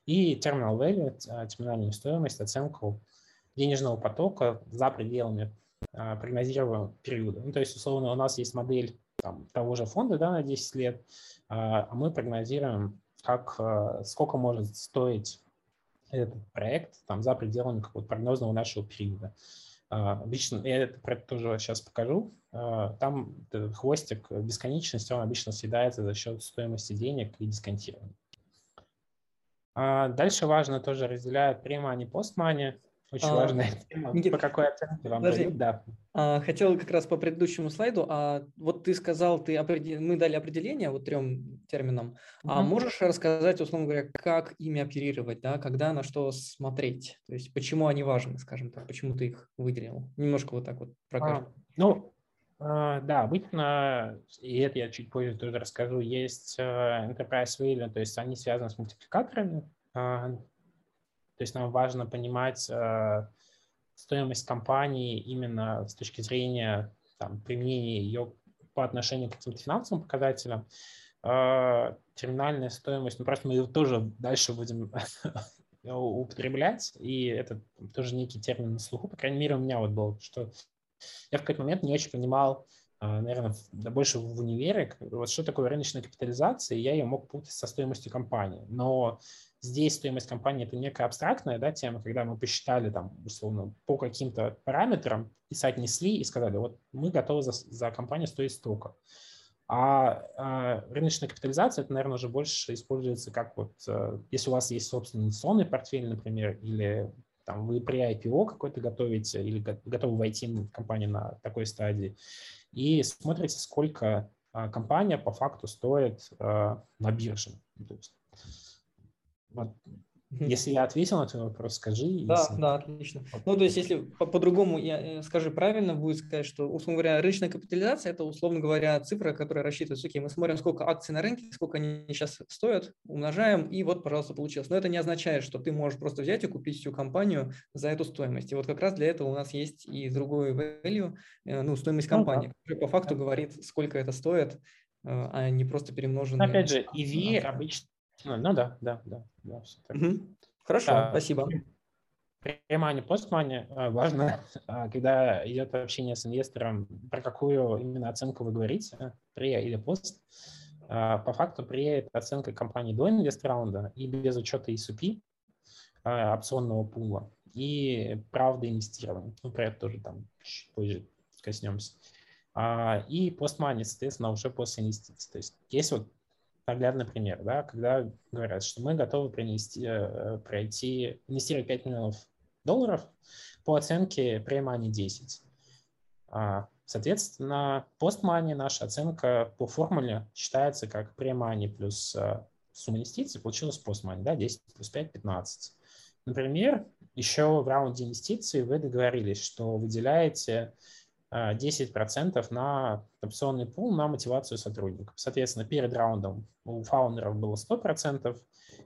И terminal value, а, терминальную стоимость, оценку денежного потока за пределами а, прогнозируемого периода. Ну, то есть, условно, у нас есть модель там, того же фонда да, на 10 лет, а, а мы прогнозируем, как, сколько может стоить этот проект там, за пределами какого-то прогнозного нашего периода. А, обычно, я это, тоже сейчас покажу, а, там хвостик бесконечности, он обычно съедается за счет стоимости денег и дисконтирования. А дальше важно тоже разделяют према, и постмани. Очень а, важная тема. Никит, по какой оценке вам подожди, дают? Да. А, хотел как раз по предыдущему слайду. А вот ты сказал, ты определ... мы дали определение вот трем терминам. Uh-huh. А можешь рассказать, условно говоря, как ими оперировать, да, когда на что смотреть? То есть почему они важны, скажем так, почему ты их выделил? Немножко вот так вот прокажем. А, ну, Uh, да, обычно, и это я чуть позже тоже расскажу, есть uh, enterprise value, то есть они связаны с мультипликаторами. То есть нам важно понимать э, стоимость компании именно с точки зрения там, применения ее по отношению к каким-то финансовым показателям. Э, терминальная стоимость, ну просто мы ее тоже дальше будем употреблять, и это тоже некий термин на слуху, по крайней мере, у меня вот был, что я в какой-то момент не очень понимал, э, наверное, да больше в универе, вот что такое рыночная капитализация, и я ее мог путать со стоимостью компании. Но Здесь стоимость компании – это некая абстрактная да, тема, когда мы посчитали там, условно, по каким-то параметрам и соотнесли и сказали, вот мы готовы за, за компанию стоить столько. А, а рыночная капитализация, это, наверное, уже больше используется как вот, э, если у вас есть собственный инвестиционный портфель, например, или там, вы при IPO какой-то готовите или готовы войти в компанию на такой стадии, и смотрите, сколько а, компания по факту стоит а, на бирже. То есть вот. Если я ответил на твой вопрос, скажи. Да, если... да, отлично. Ну, то есть, если по-другому я э, скажи правильно, будет сказать, что, условно говоря, рыночная капитализация – это, условно говоря, цифра, которая рассчитывается, окей, мы смотрим, сколько акций на рынке, сколько они сейчас стоят, умножаем, и вот, пожалуйста, получилось. Но это не означает, что ты можешь просто взять и купить всю компанию за эту стоимость. И вот как раз для этого у нас есть и другой value, э, ну, стоимость компании, ну, да. которая по факту говорит, сколько это стоит, э, а не просто перемноженное. Опять же, EV обычно ну, ну да, да, да. да. Угу. Хорошо, да. спасибо. Pre-money, post-money важно, когда идет общение с инвестором, про какую именно оценку вы говорите, pre или post. По факту pre – это оценка компании до инвест-раунда и без учета ESOP, опционного пула, и правда инвестирования. Ну, про это тоже там чуть позже коснемся. И post-money, соответственно, уже после инвестиций. То есть есть вот наглядный пример, да, когда говорят, что мы готовы принести, э, пройти, инвестировать 5 миллионов долларов по оценке pre-money 10. А, соответственно, post-money наша оценка по формуле считается как pre-money плюс э, сумма инвестиций, получилось post-money, да, 10 плюс 5 – 15. Например, еще в раунде инвестиций вы договорились, что выделяете 10% э, на опционный пул на мотивацию сотрудников. Соответственно, перед раундом у фаундеров было 100%,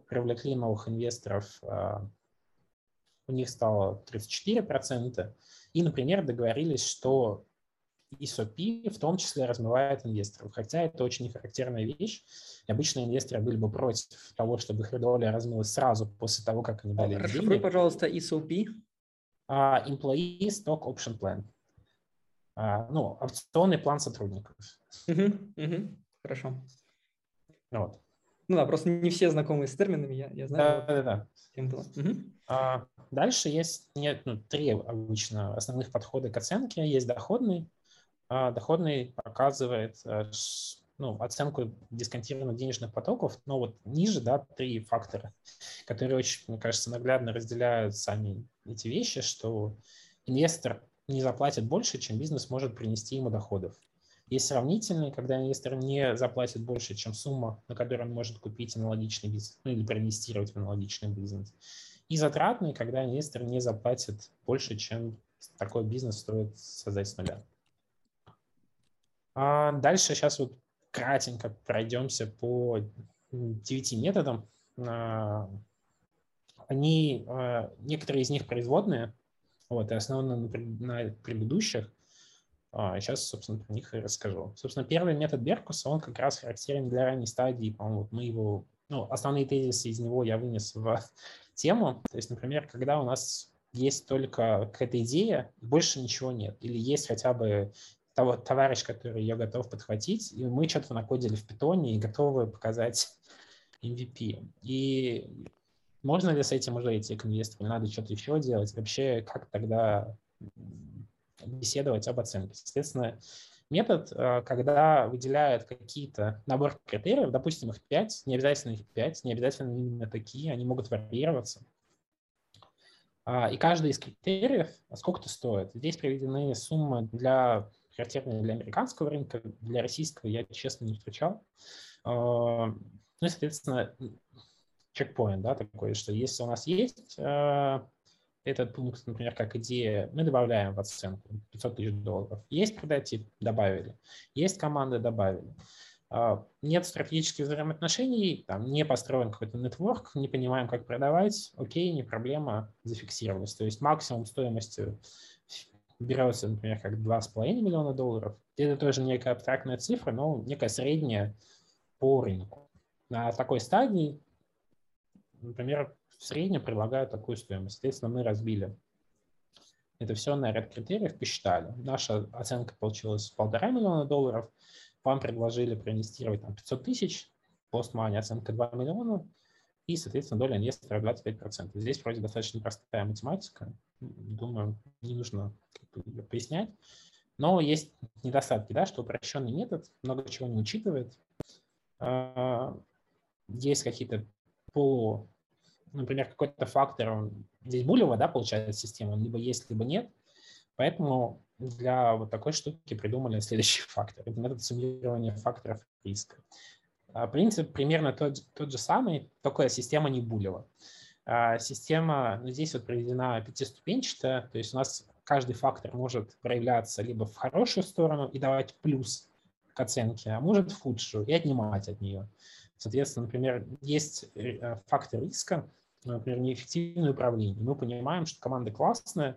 привлекли новых инвесторов, э, у них стало 34%, и, например, договорились, что ESOP в том числе размывает инвесторов, хотя это очень нехарактерная вещь. Обычно инвесторы были бы против того, чтобы их доля размылась сразу после того, как они дали Расшифруй, пожалуйста, ESOP. Uh, Employee Stock Option Plan. Uh, ну, опционный план сотрудников. Хорошо. Вот. Ну да, просто не все знакомы с терминами, я, я знаю. Да, да, да. Угу. А, дальше есть нет, ну, три обычно основных подхода к оценке. Есть доходный, а доходный показывает э, ну, оценку дисконтированных денежных потоков, но вот ниже, да, три фактора, которые очень, мне кажется, наглядно разделяют сами эти вещи, что инвестор не заплатит больше, чем бизнес может принести ему доходов. Есть сравнительные, когда инвестор не заплатит больше, чем сумма, на которую он может купить аналогичный бизнес, ну или проинвестировать в аналогичный бизнес. И затратные, когда инвестор не заплатит больше, чем такой бизнес стоит создать с нуля. А дальше сейчас вот кратенько пройдемся по девяти методам. А, они, а, некоторые из них производные, вот, и основаны на предыдущих. Сейчас, собственно, про них и расскажу. Собственно, первый метод Беркуса, он как раз характерен для ранней стадии. По-моему, вот мы его, ну, основные тезисы из него я вынес в тему. То есть, например, когда у нас есть только какая-то идея, больше ничего нет. Или есть хотя бы того, товарищ, который я готов подхватить, и мы что-то накодили в питоне и готовы показать MVP. И можно ли с этим уже идти к инвестору, надо что-то еще делать? Вообще, как тогда беседовать об оценке? Соответственно, метод, э, когда выделяют какие-то набор критериев, допустим, их 5, не обязательно их 5, не обязательно именно такие, они могут варьироваться. А, и каждый из критериев сколько-то стоит. Здесь приведены суммы для характерные для американского рынка, для российского я, честно, не встречал. А, ну и, соответственно, чекпоинт, да, такой, что если у нас есть э, этот пункт, например, как идея, мы добавляем в оценку 500 тысяч долларов. Есть прототип, добавили. Есть команда, добавили. Uh, нет стратегических взаимоотношений, там не построен какой-то нетворк, не понимаем, как продавать, окей, не проблема, зафиксировалось. То есть максимум стоимости берется, например, как 2,5 миллиона долларов, это тоже некая абстрактная цифра, но некая средняя по рынку. На такой стадии, например, в среднем предлагают такую стоимость. Соответственно, мы разбили это все на ряд критериев, посчитали. Наша оценка получилась полтора миллиона долларов. Вам предложили проинвестировать там 500 тысяч, постмани оценка 2 миллиона, и, соответственно, доля инвестора 25%. Здесь вроде достаточно простая математика. Думаю, не нужно пояснять. Но есть недостатки, да, что упрощенный метод много чего не учитывает. А, есть какие-то полу, например, какой-то фактор, он, здесь булево, да, получается система, либо есть, либо нет. Поэтому для вот такой штуки придумали следующий фактор. Это метод суммирования факторов риска. А, принцип примерно тот, тот же самый, только система не булева. А, система ну, здесь вот проведена пятиступенчатая, то есть у нас каждый фактор может проявляться либо в хорошую сторону и давать плюс к оценке, а может в худшую и отнимать от нее. Соответственно, например, есть э, фактор риска, например, неэффективное управление. Мы понимаем, что команда классная,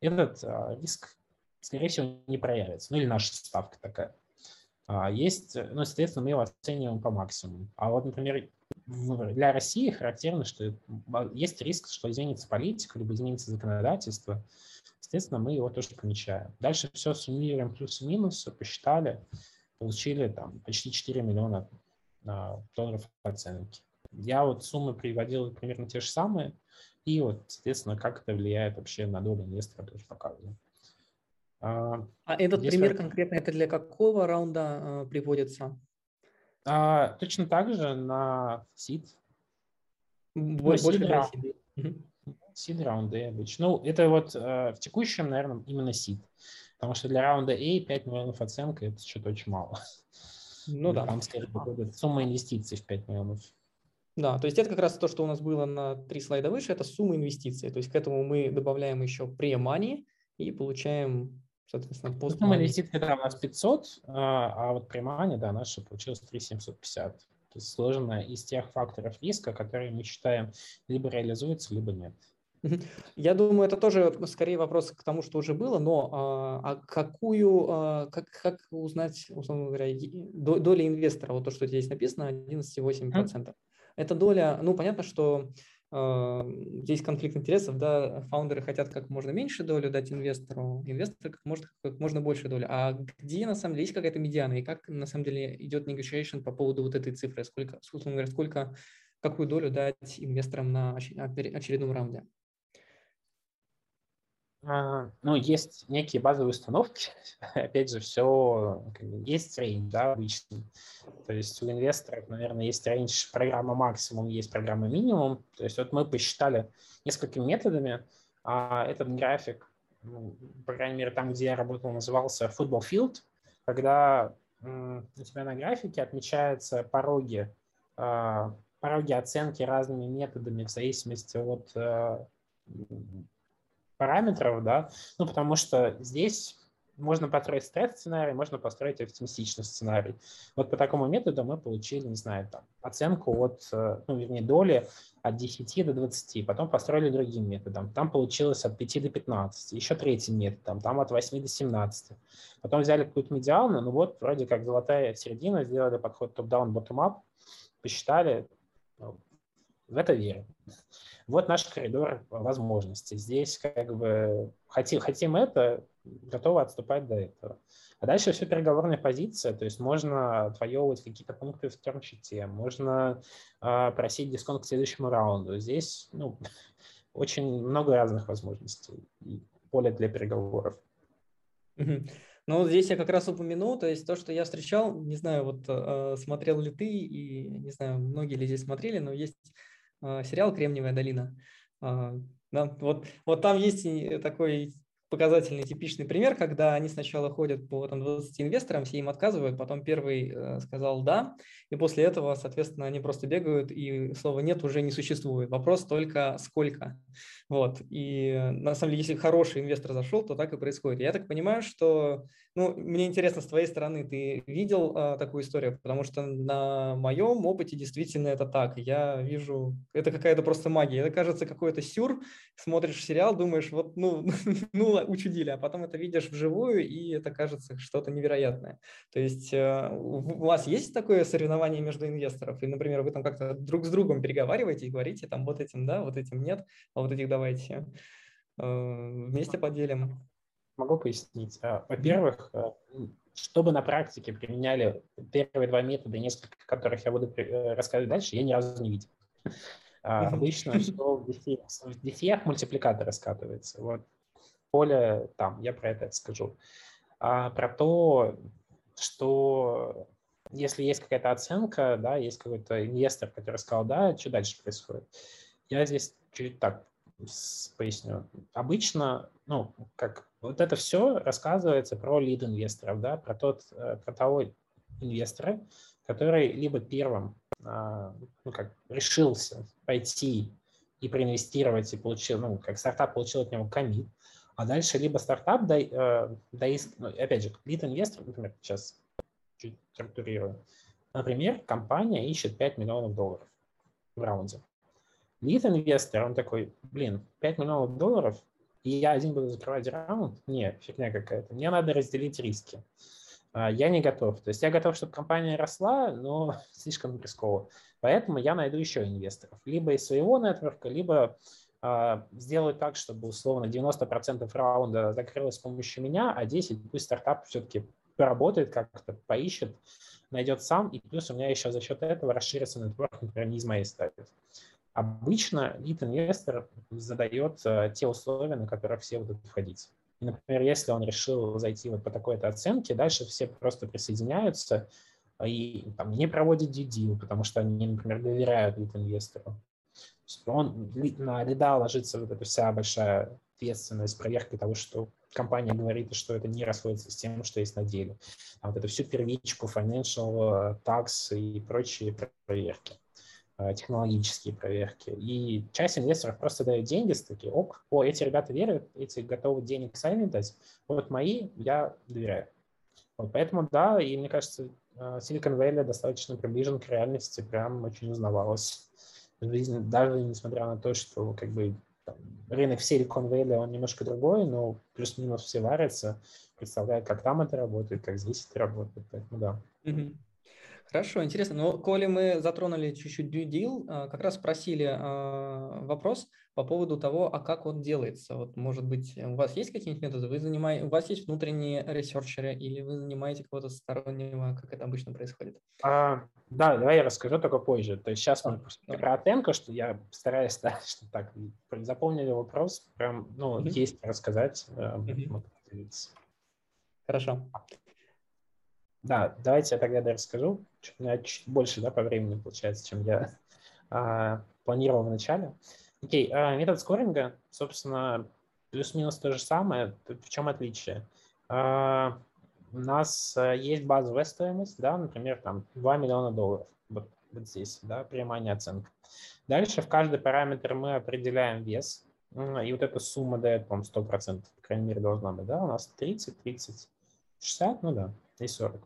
этот а, риск, скорее всего, не проявится. Ну или наша ставка такая. А есть, ну, соответственно, мы его оцениваем по максимуму. А вот, например, для России характерно, что есть риск, что изменится политика, либо изменится законодательство. Естественно, мы его тоже помечаем. Дальше все суммируем плюсы-минусы, посчитали, получили там почти 4 миллиона долларов оценки. Я вот суммы приводил примерно те же самые, и вот, соответственно, как это влияет вообще на долю инвестора, тоже показываю. А, а этот Здесь пример конкретно это для какого раунда э, приводится? А, точно так же на seed. Больше, больше для seed. Seed раунды обычно. Ну, это вот э, в текущем, наверное, именно seed. Потому что для раунда A 5 миллионов оценка – это что-то очень мало. Ну да. Там, скорее, сумма инвестиций в 5 миллионов. Да, то есть это как раз то, что у нас было на три слайда выше, это сумма инвестиций. То есть к этому мы добавляем еще pre-money и получаем, соответственно, пост Сумма инвестиций, да, у нас 500, а, а вот pre-money, да, наша получилась 3750. То есть сложная из тех факторов риска, которые мы считаем либо реализуются, либо нет. Я думаю, это тоже скорее вопрос к тому, что уже было, но а, а какую, а, как, как узнать, условно говоря, доля инвестора, вот то, что здесь написано, 11,8%. Эта доля, ну, понятно, что э, здесь конфликт интересов, да, фаундеры хотят как можно меньше долю дать инвестору, инвестор как можно, как можно больше долю. А где, на самом деле, есть какая-то медиана, и как, на самом деле, идет negotiation по поводу вот этой цифры, сколько, условно говоря, сколько, какую долю дать инвесторам на очередном раунде? А, ну, есть некие базовые установки. Опять же, все есть range, да, обычно. То есть у инвесторов, наверное, есть range программа максимум, есть программа минимум. То есть вот мы посчитали несколькими методами. А этот график, ну, по крайней мере, там, где я работал, назывался Football Field, когда у тебя на графике отмечаются пороги, а, пороги оценки разными методами в зависимости от а, параметров, да, ну, потому что здесь можно построить стресс-сценарий, можно построить оптимистичный сценарий. Вот по такому методу мы получили, не знаю, там, оценку от, э, ну, вернее, доли от 10 до 20, потом построили другим методом. Там получилось от 5 до 15, еще третьим методом, там от 8 до 17. Потом взяли какую-то медиану, ну вот вроде как золотая середина, сделали подход топ-даун, bottom-up, посчитали, ну, в это верим. Вот наш коридор возможностей. Здесь как бы хотим, хотим это, готовы отступать до этого. А дальше все переговорная позиция, то есть можно отвоевывать какие-то пункты в термщите, можно э, просить дисконт к следующему раунду. Здесь ну, очень много разных возможностей и поля для переговоров. Ну, здесь я как раз упомянул, то есть то, что я встречал, не знаю, вот э, смотрел ли ты, и не знаю, многие ли здесь смотрели, но есть сериал «Кремниевая долина». А, да, вот, вот там есть такой показательный, типичный пример, когда они сначала ходят по там, 20 инвесторам, все им отказывают, потом первый э, сказал «да», и после этого, соответственно, они просто бегают, и слова «нет» уже не существует. Вопрос только «сколько?». Вот. И на самом деле, если хороший инвестор зашел, то так и происходит. Я так понимаю, что ну, мне интересно, с твоей стороны, ты видел а, такую историю? Потому что на моем опыте действительно это так. Я вижу, это какая-то просто магия. Это кажется какой-то сюр. Смотришь сериал, думаешь, вот, ну, ну, учудили, а потом это видишь вживую, и это кажется что-то невероятное. То есть э, у вас есть такое соревнование между инвесторов? И, например, вы там как-то друг с другом переговариваете и говорите, там, вот этим да, вот этим нет, а вот этих давайте э, вместе поделим. Могу пояснить. А, во-первых, э, чтобы на практике применяли первые два метода, несколько которых я буду э, рассказывать дальше, я ни разу не видел. А, обычно все в DCF, мультипликатор раскатывается. Вот поле там, я про это скажу. А про то, что если есть какая-то оценка, да, есть какой-то инвестор, который сказал, да, что дальше происходит. Я здесь чуть так поясню. Обычно, ну, как вот это все рассказывается про лид инвесторов, да, про тот, э, про того инвестора, который либо первым, а, ну, как решился пойти и проинвестировать и получил, ну, как стартап получил от него комит, а дальше либо стартап, да, э, да ну, опять же, лид инвестор, например, сейчас чуть структурирую, например, компания ищет 5 миллионов долларов в раунде. Лид инвестор, он такой, блин, 5 миллионов долларов, и я один буду закрывать раунд? Нет, фигня какая-то. Мне надо разделить риски. А, я не готов. То есть я готов, чтобы компания росла, но слишком рисково. Поэтому я найду еще инвесторов. Либо из своего нетворка, либо э, сделаю так, чтобы условно 90% раунда закрылось с помощью меня, а 10% пусть стартап все-таки поработает как-то, поищет, найдет сам, и плюс у меня еще за счет этого расширится нетворк, например, не из моей стадии. Обычно лид-инвестор задает э, те условия, на которых все будут входить. И, например, если он решил зайти вот по такой-то оценке, дальше все просто присоединяются и там, не проводят due потому что они, например, доверяют лид-инвестору. Он на лида ложится вот эта вся большая ответственность проверки того, что компания говорит, что это не расходится с тем, что есть на деле. А вот эту всю первичку, financial, tax и прочие проверки. Э, технологические проверки. И часть инвесторов просто дают деньги, такие, ок, о, эти ребята верят, эти готовы денег сами дать, вот мои, я доверяю. Вот поэтому, да, и мне кажется, э, Silicon Valley достаточно приближен к реальности, прям очень узнавалось. Даже несмотря на то, что как бы там, рынок в Silicon Valley, он немножко другой, но плюс-минус все варятся, представляют, как там это работает, как здесь это работает, поэтому да. Mm-hmm. Хорошо, интересно. Но коли мы затронули чуть-чуть due deal, а, как раз спросили а, вопрос по поводу того, а как он делается. Вот, может быть, у вас есть какие-нибудь методы? Вы занимаете, у вас есть внутренние ресерчеры или вы занимаете кого-то стороннего, как это обычно происходит? А, да, давай я расскажу только позже. То есть сейчас мы а, про оценку, что я стараюсь, да, что так, запомнили вопрос, прям, ну, mm-hmm. есть рассказать. Mm-hmm. Хорошо. Да, давайте я тогда расскажу. У меня чуть больше да, по времени получается, чем я а, планировал в начале. Окей, а, метод скоринга, собственно, плюс-минус то же самое. В чем отличие? А, у нас а, есть базовая стоимость, да, например, там 2 миллиона долларов. Вот, вот здесь, да, прямая оценка. Дальше в каждый параметр мы определяем вес, и вот эта сумма дает, по-моему, 100%, по крайней мере, должна быть, да, у нас 30, 30, 60, ну да, и 40.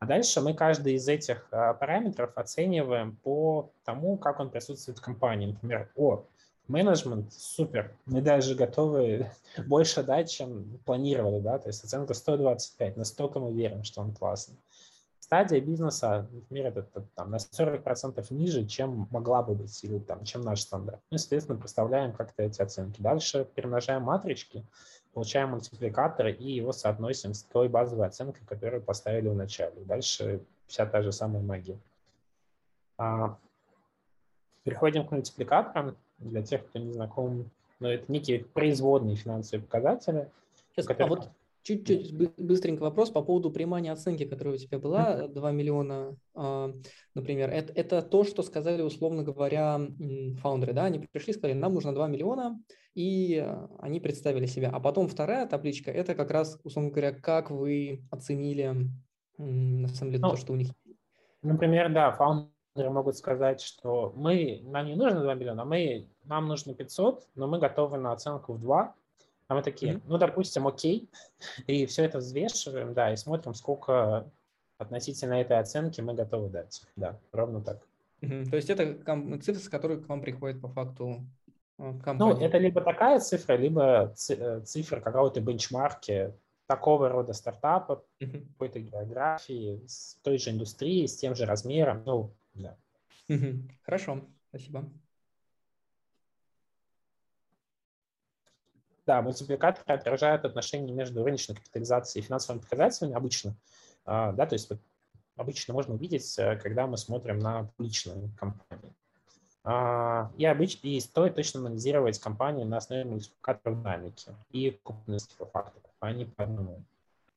А дальше мы каждый из этих а, параметров оцениваем по тому, как он присутствует в компании. Например, о, менеджмент супер, мы даже готовы больше дать, чем планировали, да, то есть оценка 125, настолько мы верим, что он классный. Стадия бизнеса, например, это, там, на 40% ниже, чем могла бы быть, или там, чем наш стандарт. Мы, соответственно, представляем как-то эти оценки. Дальше перемножаем матрички, получаем мультипликатор и его соотносим с той базовой оценкой, которую поставили в начале. Дальше вся та же самая магия. А, переходим к мультипликаторам. Для тех, кто не знаком, но это некие производные финансовые показатели. Сейчас, которых... а вот Чуть-чуть быстренько вопрос по поводу примания оценки, которая у тебя была, 2 миллиона, а, например. Это, это то, что сказали, условно говоря, фаундеры, да? Они пришли, сказали, нам нужно 2 миллиона, и они представили себя. А потом вторая табличка, это как раз, условно говоря, как вы оценили, на самом деле, ну, то, что у них Например, да, фаундеры могут сказать, что мы, нам не нужно 2 миллиона, мы, нам нужно 500, но мы готовы на оценку в 2, а мы такие, mm-hmm. ну, допустим, окей, и все это взвешиваем, да, и смотрим, сколько относительно этой оценки мы готовы дать. Да, ровно так. Mm-hmm. То есть это цифры, с которой к вам приходит по факту э, компания? Ну, это либо такая цифра, либо э, цифра какого-то бенчмарки такого рода стартапа, mm-hmm. какой-то географии, с той же индустрии, с тем же размером. Ну, да. Mm-hmm. Хорошо, спасибо. Да, мультипликаторы отражают отношения между рыночной капитализацией и финансовыми показателями обычно. А, да, то есть обычно можно увидеть, э, когда мы смотрим на публичные компании. А, и, обычно, и стоит точно анализировать компании на основе мультипликаторов динамики и крупности факторов, а не по одному.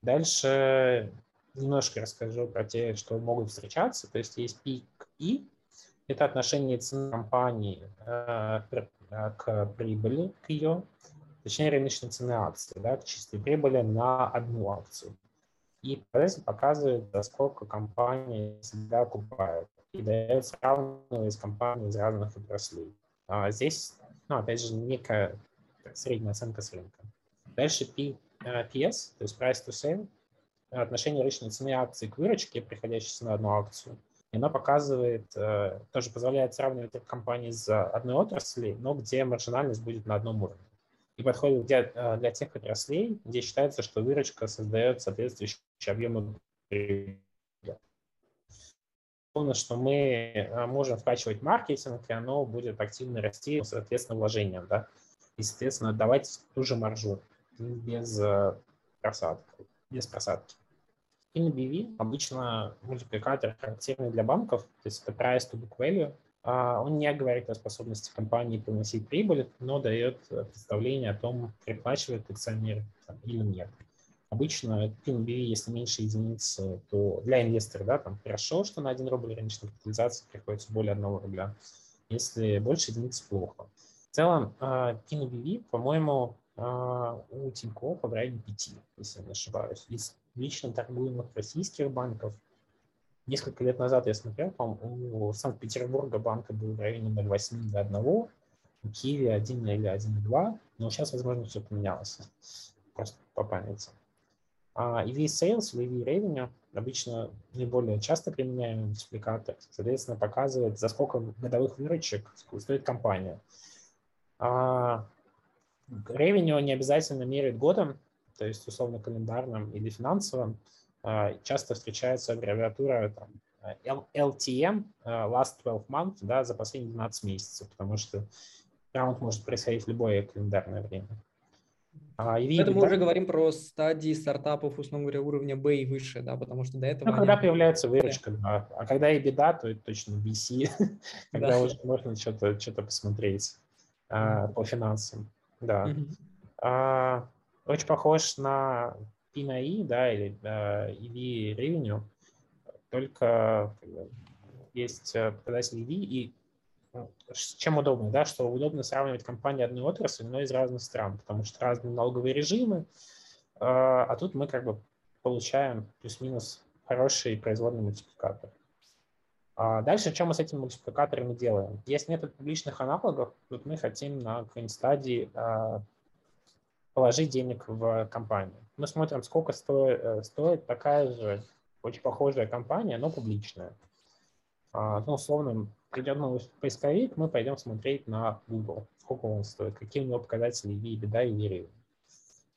Дальше немножко расскажу про те, что могут встречаться. То есть есть пик И, это отношение цены компании э, к прибыли, к ее, точнее рыночной цены акции, да, к чистой прибыли на одну акцию. И показатель показывает, сколько компании себя окупают и дает сравнивать компании из разных отраслей. А здесь, ну, опять же, некая средняя оценка с рынка. Дальше P, PS, то есть Price to Sale, отношение рыночной цены акции к выручке, приходящейся на одну акцию. И она показывает, э, тоже позволяет сравнивать компании из одной отрасли, но где маржинальность будет на одном уровне и подходит для, э, для тех отраслей, где считается, что выручка создает соответствующий объем что мы можем вкачивать маркетинг, и оно будет активно расти, соответственно, вложением, да, и, соответственно, давать ту же маржу без просадки. Без просадки. NBV обычно мультипликатор характерный для банков, то есть это price to book value. А, он не говорит о способности компании приносить прибыль, но дает представление о том, переплачивает акционер или нет. Обычно PNB, если меньше единиц, то для инвестора, да, там хорошо, что на 1 рубль рыночная капитализация приходится более 1 рубля. Если больше единиц, плохо. В целом, а, по-моему, а, у Тинькофф в районе 5, если я не ошибаюсь. Из лично торгуемых российских банков. Несколько лет назад я смотрел, по-моему, у Санкт-Петербурга банка был в районе 0,8 до 1, у Киева 1 или 1,2, но сейчас, возможно, все поменялось. Просто по памяти. А EV Sales или EV Revenue обычно наиболее часто применяемый мультипликатор, соответственно, показывает, за сколько годовых выручек стоит компания. А Revenue не обязательно меряет годом, то есть условно календарным или финансовым, часто встречается аббревиатура там, LTM, а, Last 12 Months, да, за последние 12 месяцев, потому что раунд может происходить в любое календарное время. А, и Это мы уже говорим про стадии стартапов, условно говоря, уровня B и выше, да, потому что до этого... Ну, когда появляется выручка, да. А когда и беда, то это точно BC, когда да. уже можно что-то что посмотреть а, по финансам. Да. А, очень похож на PNI, да, или uh, EV Revenue, только есть э, показатель EV, и ну, чем удобно, да, что удобно сравнивать компании одной отрасли, но из разных стран, потому что разные налоговые режимы, а, а тут мы как бы получаем плюс-минус хороший производный мультипликатор. А дальше, что мы с этими мультипликаторами делаем? Если нет публичных аналогов, тут мы хотим на какой-нибудь стадии а, положить денег в компанию. Мы смотрим, сколько стоит, э, стоит такая же, очень похожая компания, но публичная. А, ну, условно, придет новый поисковик, мы пойдем смотреть на Google, сколько он стоит, какие у него показатели и беда, и ревень.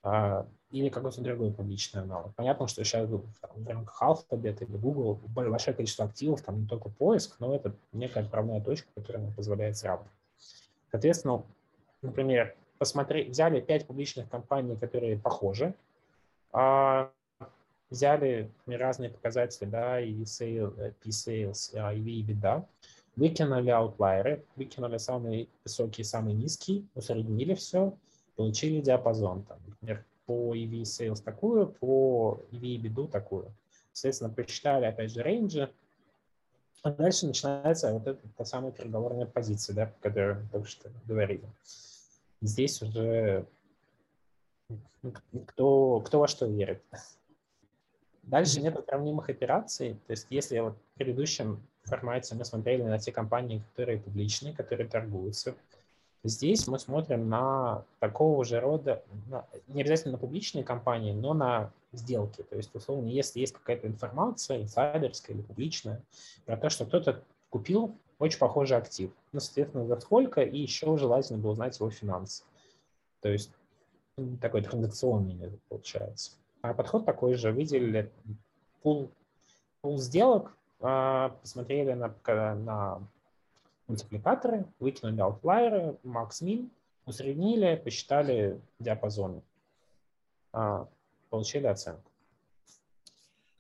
А, или какой-то другой публичный аналог. Понятно, что сейчас в рамках Alphabet или Google большое количество активов, там не только поиск, но это некая отправная точка, которая нам позволяет сравнивать. Соответственно, например, посмотреть, взяли пять публичных компаний, которые похожи, а, взяли разные показатели, да, и sale, P-sales, EV и беда, выкинули аутлайеры, выкинули самые высокие, самые низкие, усреднили все, получили диапазон, там, например, по EV sales такую, по EV беду такую. Соответственно, посчитали, опять же, рейнджи, а дальше начинается вот эта та самая переговорная позиция, да, о которой мы только что говорили. Здесь уже кто, кто во что верит. Дальше нет сравнимых операций. То есть если вот в предыдущем формате мы смотрели на те компании, которые публичные, которые торгуются, здесь мы смотрим на такого же рода, на, не обязательно на публичные компании, но на сделки. То есть, условно, если есть какая-то информация, инсайдерская или публичная, про то, что кто-то купил очень похожий актив. Ну, соответственно, за сколько, и еще желательно было узнать его финансы. То есть такой транзакционный получается. А подход такой же. Выделили пул, пул сделок, а, посмотрели на, на мультипликаторы, выкинули аутлайеры, макс-мин, усреднили, посчитали диапазоны, а, получили оценку.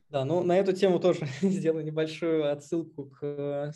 Да, ну на эту тему тоже сделаю небольшую отсылку к э,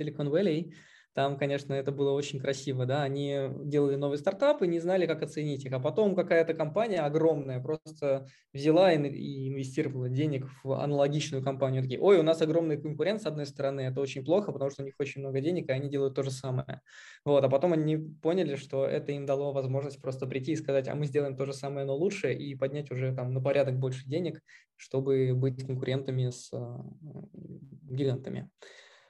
Silicon Valley, там, конечно, это было очень красиво, да, они делали новый стартап и не знали, как оценить их, а потом какая-то компания огромная просто взяла и инвестировала денег в аналогичную компанию, такие, ой, у нас огромный конкурент с одной стороны, это очень плохо, потому что у них очень много денег, и они делают то же самое, вот, а потом они поняли, что это им дало возможность просто прийти и сказать, а мы сделаем то же самое, но лучше, и поднять уже там на порядок больше денег, чтобы быть конкурентами с э, гигантами.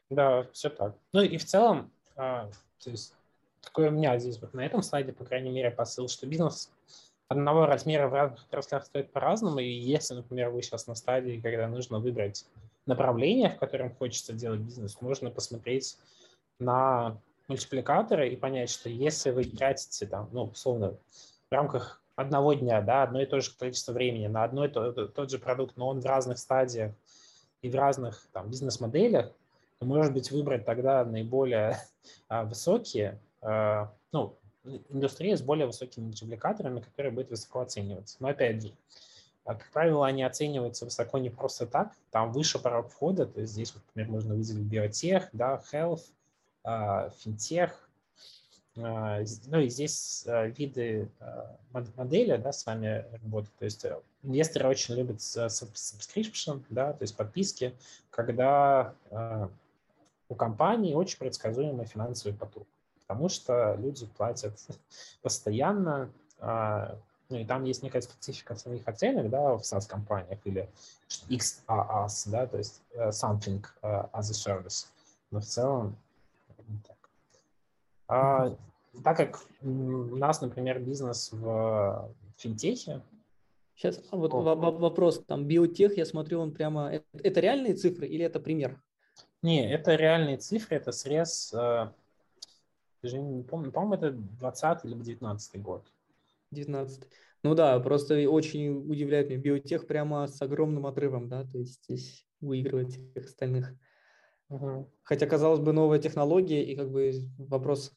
Да, все так. Ну и в целом, а, то есть такой у меня здесь вот на этом слайде, по крайней мере, посыл, что бизнес одного размера в разных отраслях стоит по-разному, и если, например, вы сейчас на стадии, когда нужно выбрать направление, в котором хочется делать бизнес, можно посмотреть на мультипликаторы и понять, что если вы тратите там, ну, условно, в рамках одного дня, да, одно и то же количество времени на одно и то, тот же продукт, но он в разных стадиях – и в разных там, бизнес-моделях, может быть, выбрать тогда наиболее а, высокие, а, ну, индустрии с более высокими мультипликаторами, которые будут высоко оцениваться. Но опять же, а, как правило, они оцениваются высоко не просто так, там выше порог входа, то есть здесь, например, можно выделить биотех, да, health, финтех, ну и здесь виды модели да, с вами работают. То есть инвесторы очень любят subscription, да, то есть подписки, когда у компании очень предсказуемый финансовый поток, потому что люди платят постоянно, ну и там есть некая специфика самих оценок, да, в SaaS-компаниях или XaaS, да, то есть э, something as a service. Но в целом а, так как у нас, например, бизнес в финтехе. Сейчас а вот вопрос. Там биотех, я смотрю, он прямо... Это, это реальные цифры или это пример? Не, это реальные цифры, это срез... Э, даже не помню, по-моему, это 20 или 19 год. 19 Ну да, просто очень удивляет меня. Биотех прямо с огромным отрывом, да, то есть здесь выигрывает всех остальных. Угу. Хотя, казалось бы, новая технология, и как бы вопрос,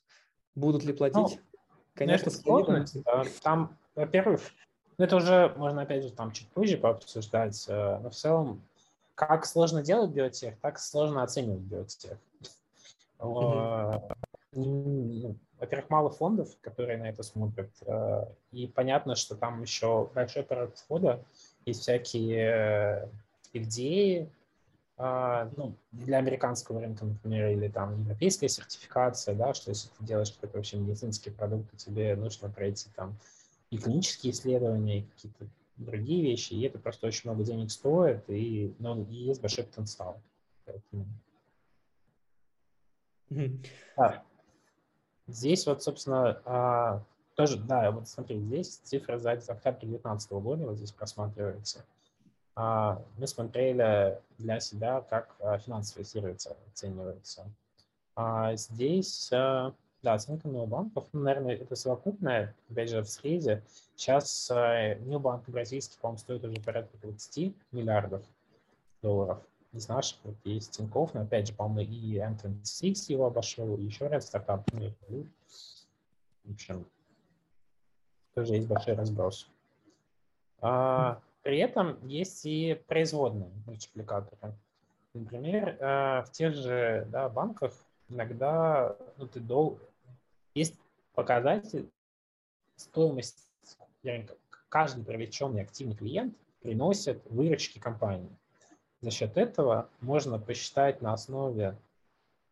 будут ли платить? Ну, Конечно, сложно. Там, во-первых, ну, это уже можно, опять же, там чуть позже пообсуждать, э, но в целом, как сложно делать биотех, так сложно оценивать биотех. Mm-hmm. Во-первых, мало фондов, которые на это смотрят, э, и понятно, что там еще большой порог входа, есть всякие FDA, а, ну, для американского рынка, например, или там европейская сертификация, да, что если ты делаешь какой-то вообще медицинский продукт, то тебе нужно пройти там и клинические исследования, и какие-то другие вещи, и это просто очень много денег стоит, и, ну, и есть большой потенциал. Mm-hmm. А, здесь вот, собственно, а, тоже, да, вот смотри, здесь цифра за октябрь 2019 года, вот здесь просматривается. А, мы смотрели для себя, как а, финансовые сервисы оцениваются. А здесь, да, оценка необанков, ну, наверное, это совокупная, опять же, в среде. Сейчас необанк бразильский, по-моему, стоит уже порядка 20 миллиардов долларов. Из наших вот есть Тинькофф, но опять же, по-моему, и M26 его обошел, и еще ряд стартапов. В общем, тоже есть большой разброс. А, при этом есть и производные мультипликаторы. Например, э, в тех же да, банках иногда ну, ты дол... есть показатель стоимость, каждый привлеченный активный клиент приносит выручки компании. За счет этого можно посчитать на основе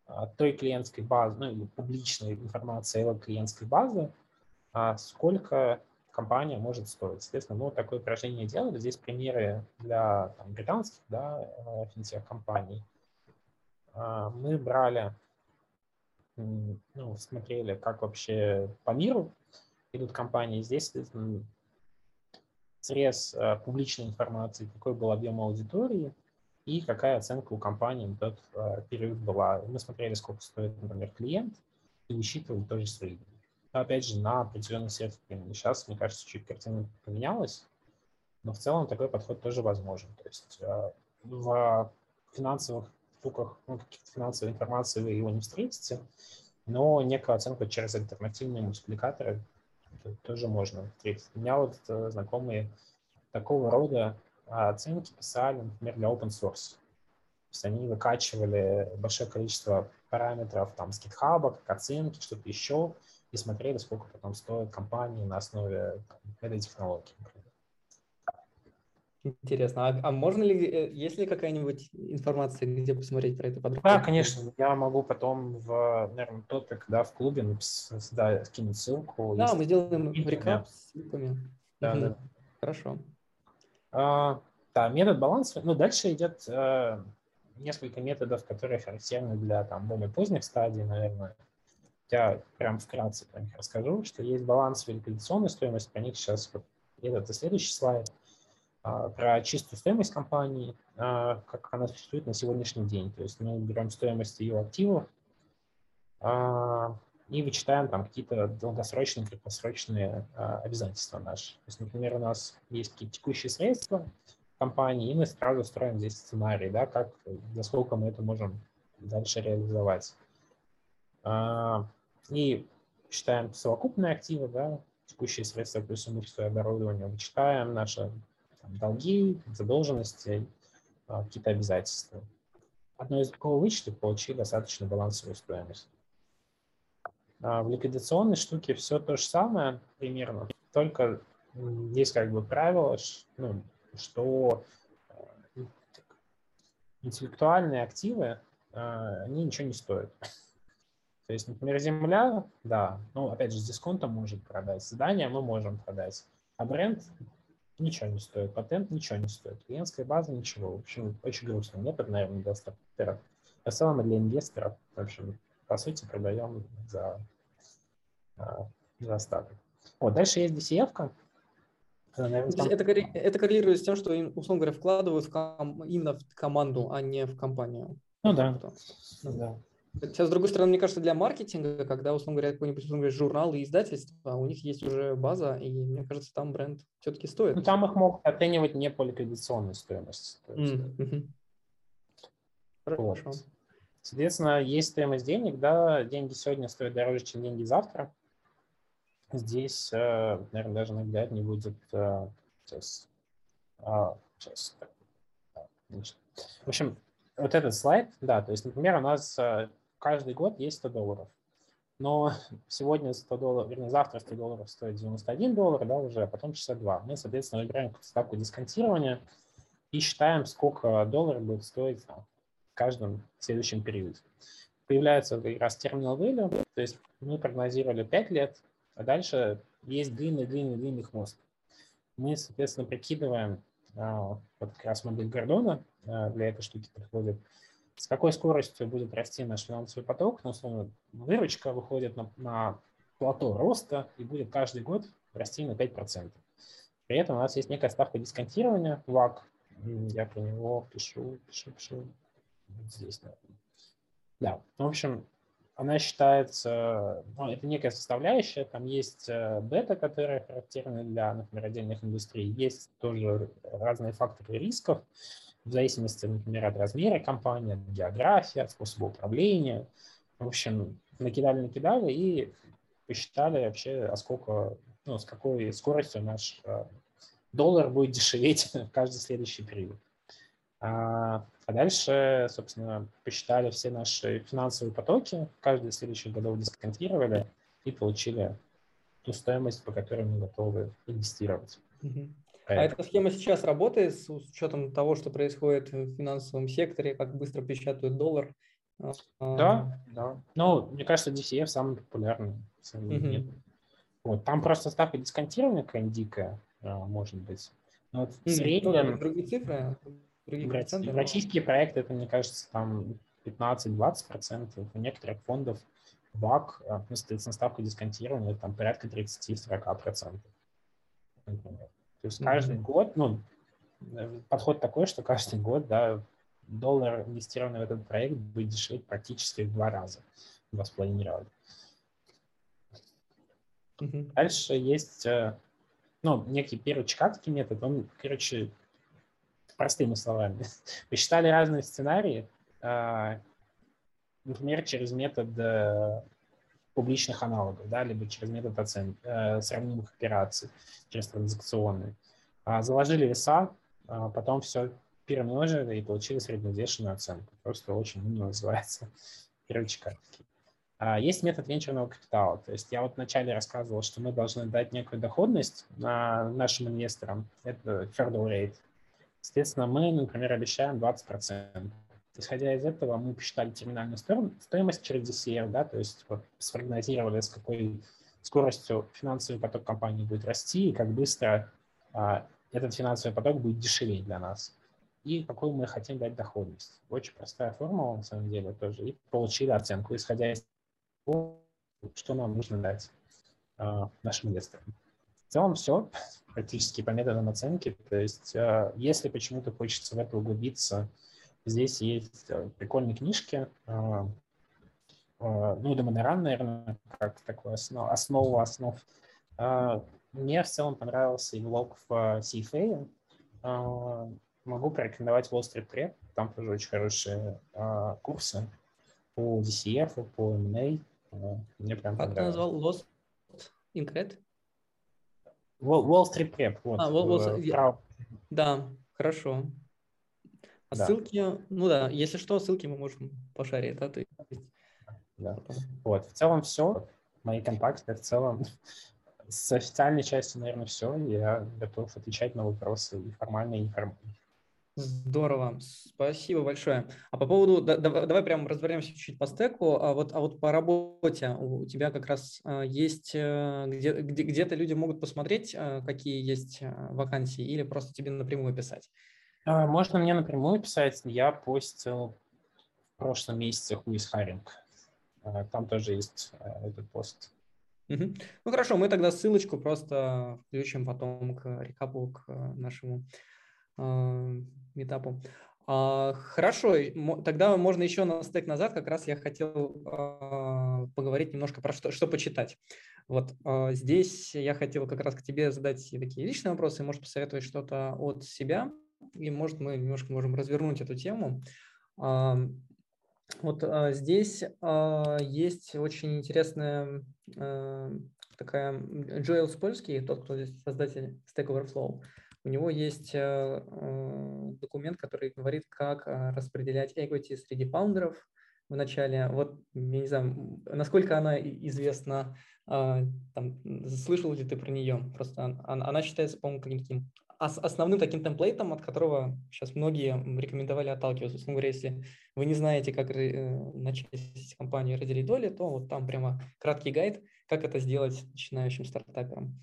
а, той клиентской базы, ну или публичной информации о клиентской базы, а, сколько компания может стоить. Соответственно, мы такое упражнение делали. Здесь примеры для там, британских да, э, финтех-компаний. А, мы брали, ну, смотрели, как вообще по миру идут компании. Здесь срез э, публичной информации, какой был объем аудитории и какая оценка у компании в тот э, период была. Мы смотрели, сколько стоит, например, клиент, и учитывали тоже средний опять же, на определенный времени. Сейчас, мне кажется, чуть картина поменялась, но в целом такой подход тоже возможен. То есть э, в финансовых штуках, ну, каких-то финансовой информации вы его не встретите, но некую оценку через альтернативные мультипликаторы тоже можно встретить. У меня вот э, знакомые такого рода оценки писали, например, для open source. То есть они выкачивали большое количество параметров там с GitHub, как оценки, что-то еще, и смотрели, сколько потом стоит компании на основе этой технологии. Интересно. А, а можно ли, э, есть ли какая-нибудь информация, где посмотреть про это подробно? Да, конечно. Я могу потом в, наверное, топик, да, в клубе написать, да, скинуть ссылку. Да, мы сделаем рекап с ссылками. Да, угу. да. Хорошо. А, да, метод баланса. Ну, дальше идет э, несколько методов, которые характерны для там более поздних стадий, наверное. Я прям вкратце про них расскажу, что есть баланс ликвидационной стоимости, про них сейчас вот этот и следующий слайд, про чистую стоимость компании, а, как она существует на сегодняшний день. То есть мы берем стоимость ее активов а, и вычитаем там какие-то долгосрочные, краткосрочные обязательства наши. То есть, например, у нас есть какие-то текущие средства, компании, и мы сразу строим здесь сценарий, да, как, насколько мы это можем дальше реализовать. А, и считаем совокупные активы, да, текущие средства плюс имущество и оборудование, вычитаем наши там, долги, задолженности, а, какие-то обязательства. Одно из такого вычета получили достаточно балансовую стоимость. А в ликвидационной штуке все то же самое примерно, только есть как бы правило, ну, что э, интеллектуальные активы, э, они ничего не стоят. То есть, например, земля, да, ну, опять же, с дисконтом может продать, здание мы можем продать, а бренд ничего не стоит, патент ничего не стоит, клиентская база ничего. В общем, очень грустно. Это, наверное, для стартаперов. А в целом для инвесторов, в общем, по сути, продаем за, а, за остаток. Вот, дальше есть DCF. -ка. Наверное, там... это, это коррелирует с тем, что условно говоря, вкладывают в ком... именно в команду, а не в компанию. Ну да. Ну, да. Хотя, с другой стороны, мне кажется, для маркетинга, когда, условно говоря, какой-нибудь условно говоря, журнал и издательство, у них есть уже база, и мне кажется, там бренд все-таки стоит. Ну, там их могут оценивать не по ликвидационной стоимости. Mm-hmm. Вот. Соответственно, есть стоимость денег, да, деньги сегодня стоят дороже, чем деньги завтра. Здесь, э, наверное, даже наглядно не будет э, сейчас. Сейчас. В общем, вот этот слайд, да, то есть, например, у нас каждый год есть 100 долларов. Но сегодня 100 долларов, вернее, завтра 100 долларов стоит 91 доллар, да, уже, а потом 62. Мы, соответственно, выбираем ставку дисконтирования и считаем, сколько долларов будет стоить в каждом следующем периоде. Появляется как раз terminal value, то есть мы прогнозировали 5 лет, а дальше есть длинный-длинный-длинный хвост. Мы, соответственно, прикидываем, а, вот как раз модель Гордона а, для этой штуки подходит, с какой скоростью будет расти наш финансовый поток, ну, условно, выручка выходит на, на плато роста и будет каждый год расти на 5%. При этом у нас есть некая ставка дисконтирования, ВАК. Я про него пишу, пишу, пишу. Вот здесь, наверное. Да, в общем, она считается, ну, это некая составляющая, там есть э, бета, которая характерна для, например, отдельных индустрий, есть тоже разные факторы рисков, в зависимости, например, от размера компании, от географии, от способа управления. В общем, накидали-накидали и посчитали вообще, а сколько, ну, с какой скоростью наш э, доллар будет дешеветь в каждый следующий период. А, а дальше, собственно, посчитали все наши финансовые потоки, каждый из следующих годов дисконтировали и получили ту стоимость, по которой мы готовы инвестировать. Угу. А эта схема сейчас работает с учетом того, что происходит в финансовом секторе, как быстро печатают доллар? А, да, да. Ну, мне кажется, DCF самый популярный. Угу. Вот. Там просто ставка дисконтирования какая-нибудь дикая, а, может быть. Но вот в среднем... Другие цифры? Другие проценты? Российские проекты, это, мне кажется, там 15-20%. У некоторых фондов ВАК, а, ну, соответственно, ставка дисконтирования там порядка 30-40%. Например. То есть каждый mm-hmm. год, ну, э, подход такой, что каждый год, да, доллар, инвестированный в этот проект, будет дешеветь практически в два раза. Два с половиной раза. Дальше есть, э, ну, некий первый чикагский метод, он, короче, простыми словами. Посчитали разные сценарии, э, например, через метод публичных аналогов, да, либо через метод оцен... э, сравнимых операций, через транзакционные. А, заложили веса, а потом все перемножили и получили средневзвешенную оценку. Просто очень умно называется первичкарский. А, есть метод венчурного капитала. То есть я вот вначале рассказывал, что мы должны дать некую доходность на нашим инвесторам. Это hurdle rate. Соответственно, мы, например, обещаем 20%. Исходя из этого, мы посчитали терминальную стоимость через DCF, да, то есть вот спрогнозировали, с какой скоростью финансовый поток компании будет расти и как быстро а, этот финансовый поток будет дешевее для нас. И какую мы хотим дать доходность. Очень простая формула, на самом деле, тоже. И получили оценку, исходя из того, что нам нужно дать а, нашим инвесторам. В целом все практически по методам оценки. То есть а, если почему-то хочется в это углубиться, Здесь есть э, прикольные книжки. А, ну, Демонеран, наверное, как такую основу, основу основ. Мне в целом понравился и влог в CFA. могу порекомендовать Wall Street Prep. Там тоже очень хорошие курсы по DCF, по M&A. А, мне прям Как ты назвал? Lost Incred? Wall, Street Prep. Вот, а, Wall, Wall, я... Да, хорошо. А да. ссылки, ну да, если что, ссылки мы можем пошарить, да? Есть... Да. Вот, в целом все. Мои контакты в целом с официальной части, наверное, все. Я готов отвечать на вопросы и формально, и неформально. Здорово, спасибо большое. А по поводу, да, давай прям разберемся чуть-чуть по стеку, а вот, а вот по работе у тебя как раз а, есть, э, где, где, где-то люди могут посмотреть, а, какие есть вакансии, или просто тебе напрямую писать? Можно мне напрямую писать, я постил в прошлом месяце Who Харинг. Там тоже есть этот пост. Угу. Ну хорошо, мы тогда ссылочку просто включим потом к рекапу, к нашему э, метапу. А, хорошо, тогда можно еще на стек назад, как раз я хотел а, поговорить немножко про что, что почитать. Вот а, здесь я хотел как раз к тебе задать такие личные вопросы, может посоветовать что-то от себя, и может мы немножко можем развернуть эту тему. Вот здесь есть очень интересная а, такая Джоэл Спольский, тот, кто здесь создатель Stack Overflow. У него есть а, документ, который говорит, как а, распределять equity среди фаундеров в начале. Вот, я не знаю, насколько она известна, а, там, слышал ли ты про нее? Просто она, она считается, по-моему, каким-то основным таким темплейтом, от которого сейчас многие рекомендовали отталкиваться. Условно говоря, если вы не знаете, как э, начать компанию разделить доли, то вот там прямо краткий гайд, как это сделать начинающим стартаперам.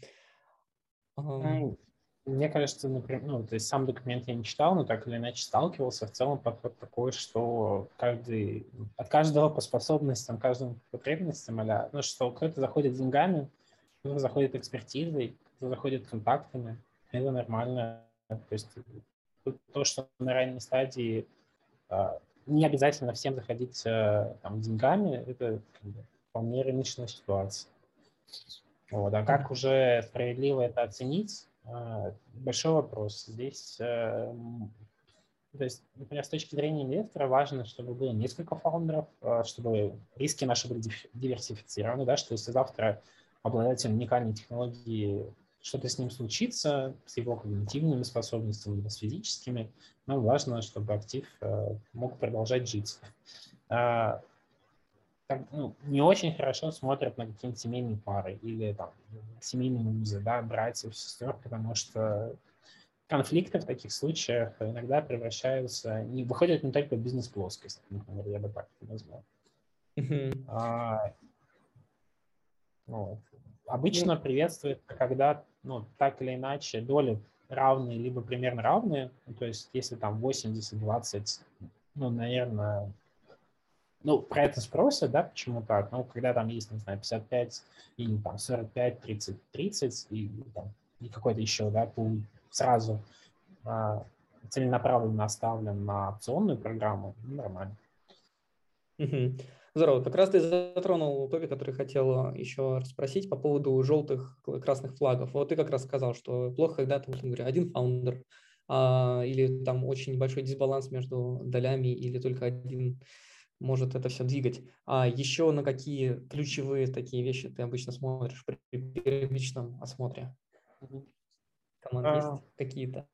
Мне кажется, например, ну, то есть сам документ я не читал, но так или иначе сталкивался. В целом подход такой, что каждый, от каждого по способностям, каждому по потребностям, а ну, что кто-то заходит деньгами, кто-то заходит экспертизой, кто-то заходит контактами, это нормально. То есть то, что на ранней стадии а, не обязательно всем заходить а, там, деньгами, это вполне рыночная ситуация. Вот. А как уже справедливо это оценить, большой вопрос. Здесь, то есть, например, с точки зрения инвестора важно, чтобы было несколько фаундеров, чтобы риски наши были диверсифицированы, да, что если завтра обладатель уникальной технологии что-то с ним случится, с его когнитивными способностями, с физическими, нам важно, чтобы актив э, мог продолжать жить. Так, ну, не очень хорошо смотрят на какие-нибудь семейные пары или там семейные узы, да, братьев, сестер, потому что конфликты в таких случаях иногда превращаются, не выходят не только в бизнес-плоскость, например, я бы так это назвал. Mm-hmm. А, вот. Обычно приветствует, когда ну, так или иначе, доли равные, либо примерно равные. Ну, то есть, если там 80-20, ну, наверное, ну, про это спросят, да, почему так? Ну, когда там есть, не знаю, 55 или там 45, 30, 30 и, там, и какой-то еще, да, пул сразу а, целенаправленно оставлен на опционную программу, ну, нормально. Здорово. Как раз ты затронул топик, который хотел еще расспросить по поводу желтых красных флагов. Вот ты как раз сказал, что плохо, когда там, говоря, один фаундер а, или там очень большой дисбаланс между долями или только один может это все двигать. А еще на какие ключевые такие вещи ты обычно смотришь при первичном осмотре? Команд а... есть какие-то?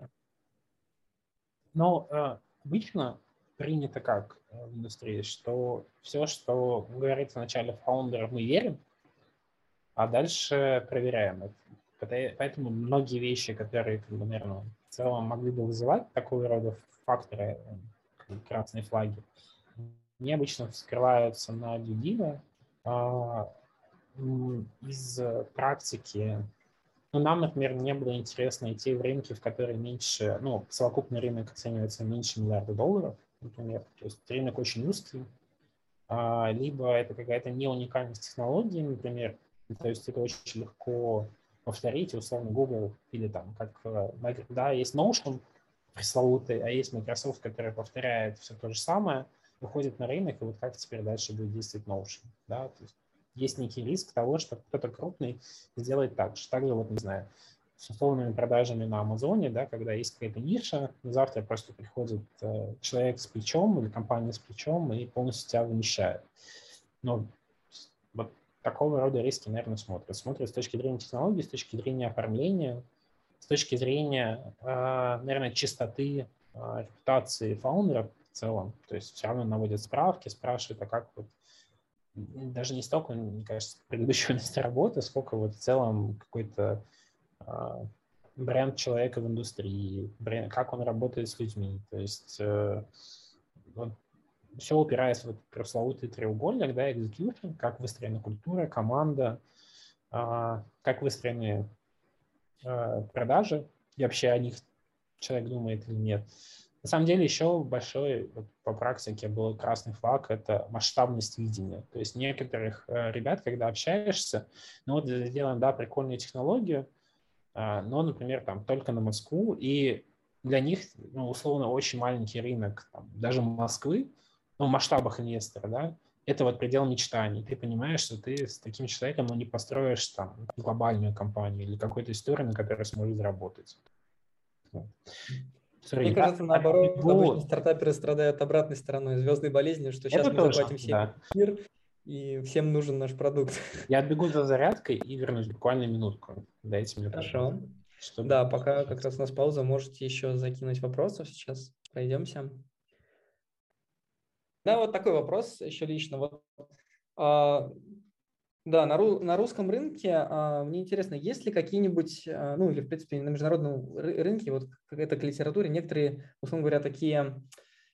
Ну, а, обычно принято как э, в индустрии, что все, что говорится в начале фаундера, мы верим, а дальше проверяем это. Поэтому многие вещи, которые, наверное, в целом могли бы вызывать такого рода факторы, э, красные флаги, необычно скрываются на дюдиве. А, из практики ну, нам, например, не было интересно идти в рынки, в которые меньше, ну, совокупный рынок оценивается меньше миллиарда долларов, например. То есть рынок очень узкий, а, либо это какая-то не уникальность технологии, например, то есть это очень легко повторить, условно, Google или там, как, э, да, есть Notion пресловутый, а есть Microsoft, который повторяет все то же самое, выходит на рынок, и вот как теперь дальше будет действовать Notion, да, то есть есть некий риск того, что кто-то крупный сделает так же. Также, вот, не знаю, с условными продажами на Амазоне, да, когда есть какая-то ниша, завтра просто приходит э, человек с плечом или компания с плечом и полностью тебя вымещает. Но вот такого рода риски, наверное, смотрят. Смотрят с точки зрения технологий, с точки зрения оформления, с точки зрения, э, наверное, чистоты э, репутации фаундера целом. То есть все равно наводят справки, спрашивают, а как вот даже не столько, мне кажется, предыдущего места работы, сколько вот в целом какой-то а, бренд человека в индустрии, бренд, как он работает с людьми. То есть э, вот, все упирается в этот пресловутый треугольник, да, execution, как выстроена культура, команда, э, как выстроены э, продажи, и вообще о них человек думает или нет. На самом деле еще большой вот, по практике был красный флаг – это масштабность видения. То есть некоторых э, ребят, когда общаешься, ну вот сделаем, да, прикольную технологию, э, но, например, там только на Москву, и для них, ну, условно, очень маленький рынок, там, даже Москвы, ну, в масштабах инвестора, да, это вот предел мечтаний. Ты понимаешь, что ты с таким человеком ну, не построишь там глобальную компанию или какую-то историю, на которой сможешь заработать. Sorry, Мне кажется, наоборот, а, обычно стартаперы страдают обратной стороной звездной болезни, что сейчас Это мы тоже, захватим всем да. мир, и всем нужен наш продукт. Я отбегу за зарядкой и вернусь буквально минутку. Дайте мне Хорошо. Чтобы... Да, пока как раз у нас пауза, можете еще закинуть вопросов сейчас. Пройдемся. Да, вот такой вопрос еще лично. Вот, а, да, на, ру, на русском рынке а, мне интересно, есть ли какие-нибудь, а, ну или в принципе на международном рынке, вот какая-то к литературе, некоторые, условно говоря, такие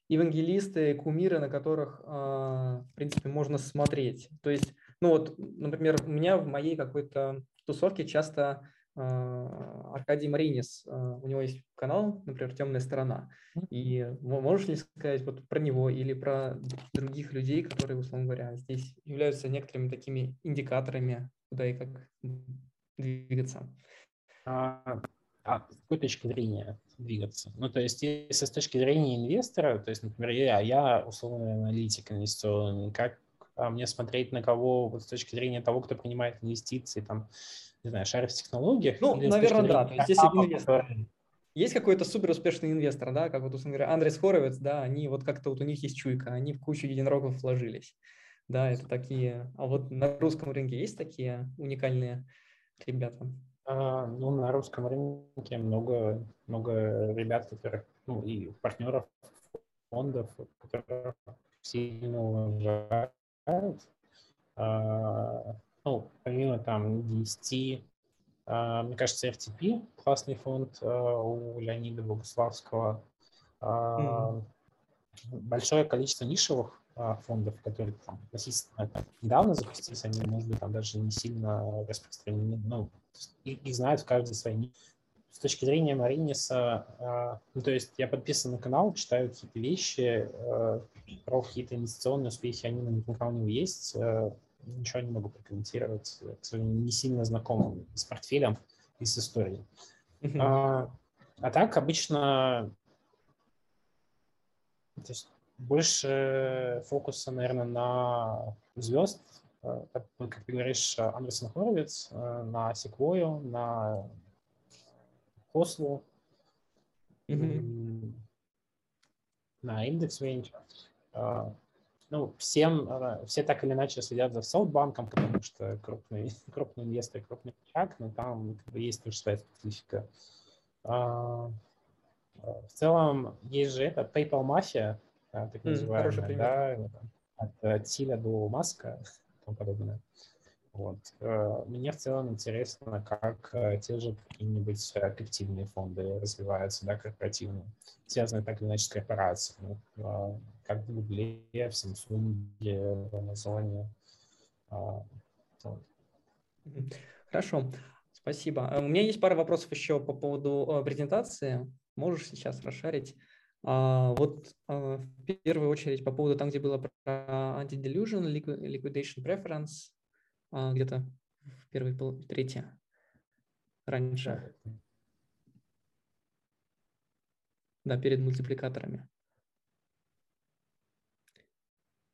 евангелисты, кумиры, на которых, а, в принципе, можно смотреть. То есть, ну вот, например, у меня в моей какой-то тусовке часто Аркадий Маринис, а, у него есть канал, например, «Темная сторона». И можешь ли сказать вот про него или про других людей, которые, условно говоря, здесь являются некоторыми такими индикаторами, куда и как двигаться? А, а с какой точки зрения двигаться? Ну, то есть, если с точки зрения инвестора, то есть, например, я, я условный аналитик инвестиционный, как мне смотреть на кого вот с точки зрения того, кто принимает инвестиции, там, не знаю, шарит в технологиях. Ну, наверное, да. То есть, если инвестор, есть какой-то супер успешный инвестор, да, как вот, условно говоря, Андрес Хоровец, да, они вот как-то вот у них есть чуйка, они в кучу единорогов вложились. Да, это такие. А вот на русском рынке есть такие уникальные ребята? А, ну, на русском рынке много, много ребят, которых, ну, и партнеров, фондов, которых сильно уважают. А, ну, помимо там DST, а, мне кажется, FTP классный фонд а, у Леонида Богославского. Mm-hmm. Большое количество нишевых фондов, которые там, относительно там, недавно запустились, они, может быть, там даже не сильно распространены, ну, их, их знают в каждой своей. С точки зрения Мариниса, ну, то есть я подписан на канал, читаю какие-то вещи, про какие-то инвестиционные успехи, они на канале у него есть, ничего не могу прокомментировать. К сожалению, не сильно знаком с портфелем и с историей. Uh-huh. А, а так обычно то есть больше фокуса, наверное, на звезд, как, как ты говоришь, Андерсон Хоровиц, а, на Секвою, на Кослу, mm-hmm. на Индекс Venture ну, всем, э, все так или иначе следят за Саутбанком, потому что крупный, крупный инвестор, крупный шаг, но там как бы, есть тоже своя специфика. А, э, в целом, есть же это PayPal мафия, так называемая, да, от, Силя до Маска и тому подобное. Вот. Э, мне в целом интересно, как э, те же какие-нибудь коллективные фонды развиваются, да, корпоративные, связанные так или иначе с корпорациями, э, как в Google, в Samsung, в Amazon. Хорошо, спасибо. У меня есть пара вопросов еще по поводу презентации. Можешь сейчас расшарить? А, вот в первую очередь по поводу там, где было про anti-delusion, liquidation preference, где-то в первой пол... трети раньше. Да, перед мультипликаторами.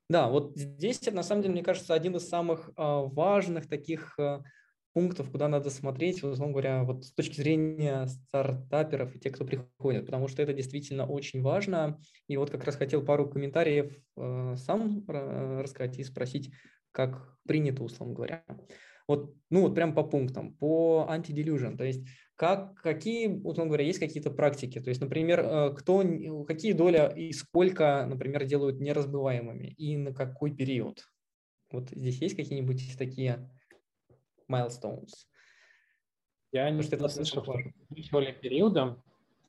Да, вот здесь, на самом деле, мне кажется, один из самых а, важных таких а, пунктов, куда надо смотреть, условно говоря, вот с точки зрения стартаперов и тех, кто приходит, потому что это действительно очень важно. И вот как раз хотел пару комментариев э, сам э, рассказать и спросить, как принято, условно говоря. Вот, ну вот прям по пунктам, по антиделюжен, то есть как, какие, условно говоря, есть какие-то практики, то есть, например, э, кто, какие доли и сколько, например, делают неразбываемыми и на какой период? Вот здесь есть какие-нибудь такие milestones? Я не что это слышал более периодом,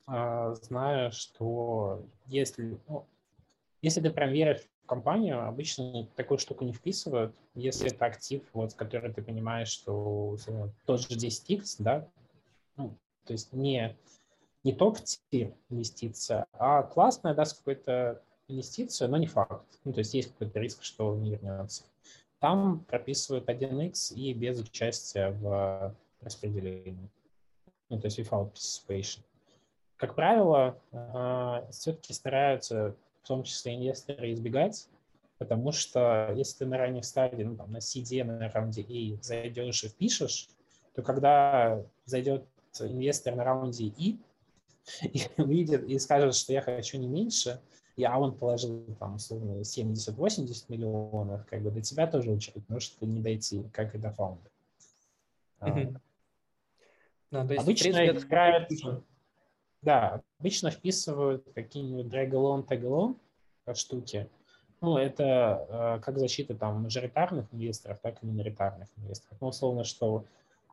а, знаю, что если, ну, если ты прям веришь компанию, обычно такую штуку не вписывают, если это актив, вот, который ты понимаешь, что тот же 10x, да, ну, то есть не, не топ-тир инвестиция, а классная, даст какую-то инвестицию, но не факт. Ну, то есть есть какой-то риск, что не вернется. Там прописывают 1x и без участия в распределении. Ну, то есть without participation. Как правило, а, все-таки стараются, в том числе инвесторы, избегать, потому что если ты на ранних стадии, ну, там, на CD, на раунде A зайдешь и впишешь, то когда зайдет инвестор на раунде И и увидит и скажет, что я хочу не меньше, и, а он положил там условно 70-80 миллионов, как бы до тебя тоже очередь может не дойти, как и до фаунда. Mm-hmm. No, то есть, обычно принципе, играют, это... да, обычно вписывают какие-нибудь drag-alone, tag-alone штуки. Ну, это э, как защита там мажоритарных инвесторов, так и миноритарных инвесторов. Ну, условно, что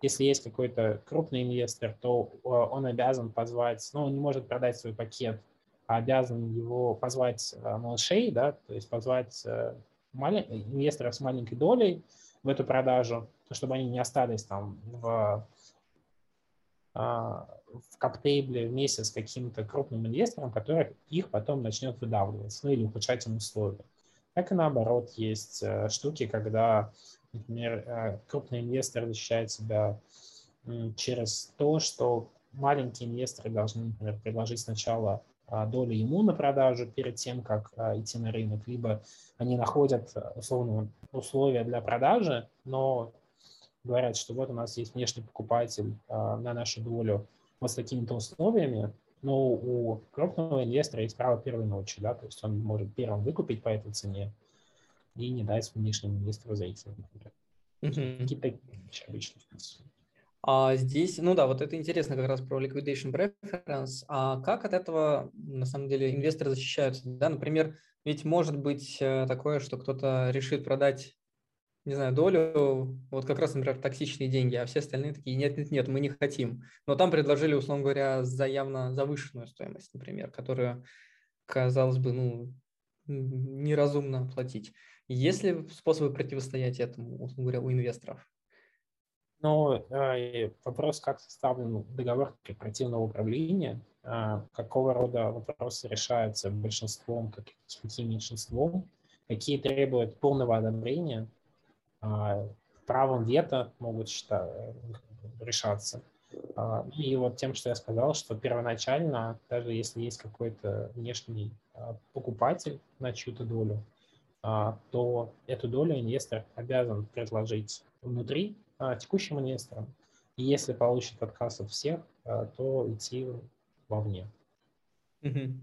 если есть какой-то крупный инвестор, то э, он обязан позвать, ну, он не может продать свой пакет, а обязан его позвать э, малышей, да, то есть позвать э, малень... инвесторов с маленькой долей в эту продажу, чтобы они не остались там в, в каптейбле вместе с каким-то крупным инвестором, который их потом начнет выдавливать, ну или ухудшать им условия. Так и наоборот, есть штуки, когда Например, э, крупный инвестор защищает себя через то, что маленькие инвесторы должны, например, предложить сначала а, долю ему на продажу перед тем, как а, идти на рынок, либо они находят условно условия для продажи, но говорят, что вот у нас есть внешний покупатель а, на нашу долю вот с такими-то условиями, но у крупного инвестора есть право первой ночи, да, то есть он может первым выкупить по этой цене, и не дать внешнему инвестору зайти, например. Какие-то вещи обычно а здесь, ну да, вот это интересно как раз про liquidation preference. А как от этого, на самом деле, инвесторы защищаются? Да, например, ведь может быть э, такое, что кто-то решит продать, не знаю, долю, вот как раз, например, токсичные деньги, а все остальные такие, нет, нет, нет, мы не хотим. Но там предложили, условно говоря, за явно завышенную стоимость, например, которую, казалось бы, ну, неразумно платить. Есть ли способы противостоять этому, условно говоря, у инвесторов? Ну, э, вопрос, как составлен договор корпоративного управления, э, какого рода вопросы решаются большинством, каким меньшинством, какие требуют полного одобрения, правом вето могут считать, решаться. И вот тем, что я сказал, что первоначально, даже если есть какой-то внешний покупатель на чью-то долю, а, то эту долю инвестор обязан предложить внутри а, текущим инвесторам. И если получит отказ от всех, а, то идти вовне. Угу.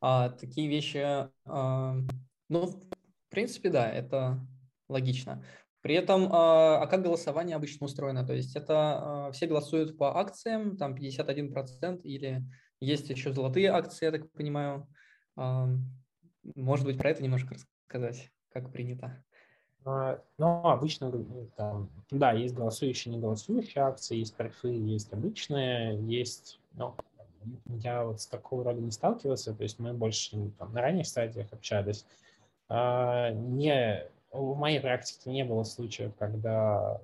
А, такие вещи, а, ну, в принципе, да, это логично. При этом, а, а как голосование обычно устроено? То есть это а, все голосуют по акциям, там 51%, или есть еще золотые акции, я так понимаю. А, может быть, про это немножко сказать, как принято? Ну, обычно, там, да, есть голосующие, не голосующие акции, есть торфы, есть обычные, есть, ну, я вот с такого рода не сталкивался, то есть мы больше там, на ранних стадиях общались. Не, в моей практике не было случаев, когда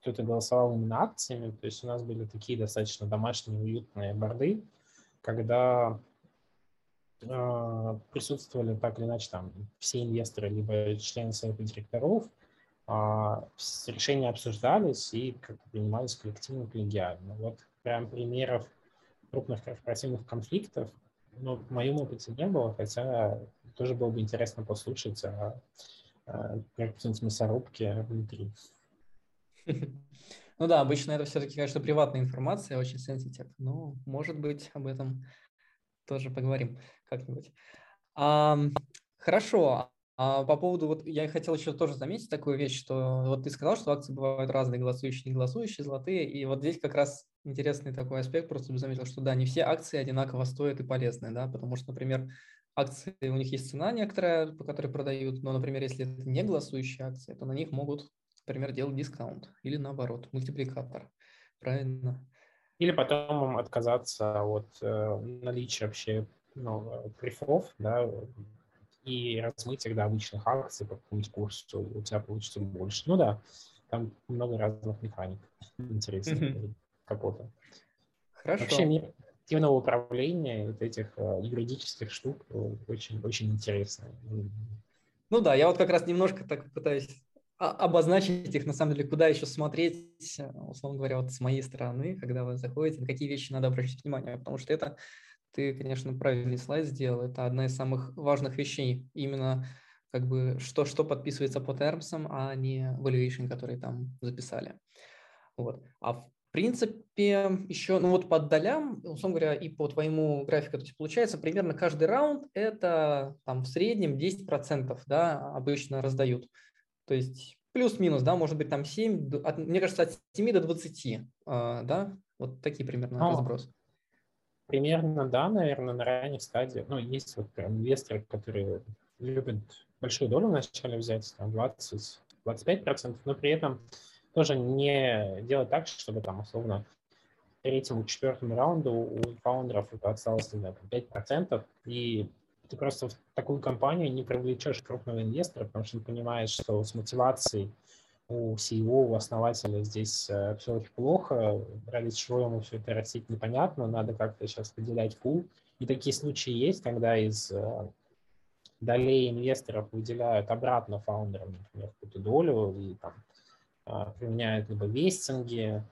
кто-то голосовал именно акциями, то есть у нас были такие достаточно домашние, уютные борды, когда а, присутствовали так или иначе там все инвесторы, либо члены совета директоров, а, решения обсуждались и как принимались коллективно, коллегиально. Вот прям примеров крупных корпоративных конфликтов, ну, в моем опыте не было, хотя тоже было бы интересно послушать о, о корпоративной мясорубке внутри. Ну да, обычно это все-таки, конечно, приватная информация, очень сенситив. Но, может быть, об этом тоже поговорим как-нибудь. А, хорошо. А по поводу, вот я хотел еще тоже заметить такую вещь, что вот ты сказал, что акции бывают разные, голосующие, не голосующие, золотые, и вот здесь как раз интересный такой аспект, просто заметил, что да, не все акции одинаково стоят и полезны, да, потому что, например, акции, у них есть цена некоторая, по которой продают, но, например, если это не голосующие акции, то на них могут, например, делать дискаунт или наоборот, мультипликатор, правильно? Или потом отказаться от э, наличия вообще ну, прифов, да, и размыть их до обычных акций по какому-нибудь курсу, у тебя получится больше. Ну да, там много разных механик интересных mm-hmm. какого-то. Хорошо. Вообще мир активного управления вот этих uh, юридических штук э, интересно. Ну да, я вот как раз немножко так пытаюсь обозначить их, на самом деле, куда еще смотреть, э, условно говоря, вот с моей стороны, когда вы заходите, на какие вещи надо обращать внимание, потому что это ты, конечно, правильный слайд сделал. Это одна из самых важных вещей. Именно как бы что, что подписывается по термсам, а не valuation, который там записали. Вот. А в принципе, еще, ну вот по долям, условно говоря, и по твоему графику, то есть получается примерно каждый раунд это там в среднем 10% да, обычно раздают. То есть плюс-минус, да, может быть там 7, от, мне кажется, от 7 до 20, э, да, вот такие примерно а, разбросы. Примерно, да, наверное, на ранних стадиях. Ну, есть вот прям инвесторы, которые любят большую долю вначале взять, там 20-25%, но при этом тоже не делать так, чтобы там условно третьему, четвертому раунду у фаундеров это осталось, не знаю, 5%, и ты просто в такую компанию не привлечешь крупного инвестора, потому что ты понимаешь, что с мотивацией у CEO, у основателя здесь э, все очень плохо, ради чего ему все это растить непонятно, надо как-то сейчас выделять пул. И такие случаи есть, когда из э, долей инвесторов выделяют обратно фаундерам, например, какую-то долю и там применяют либо вестинги,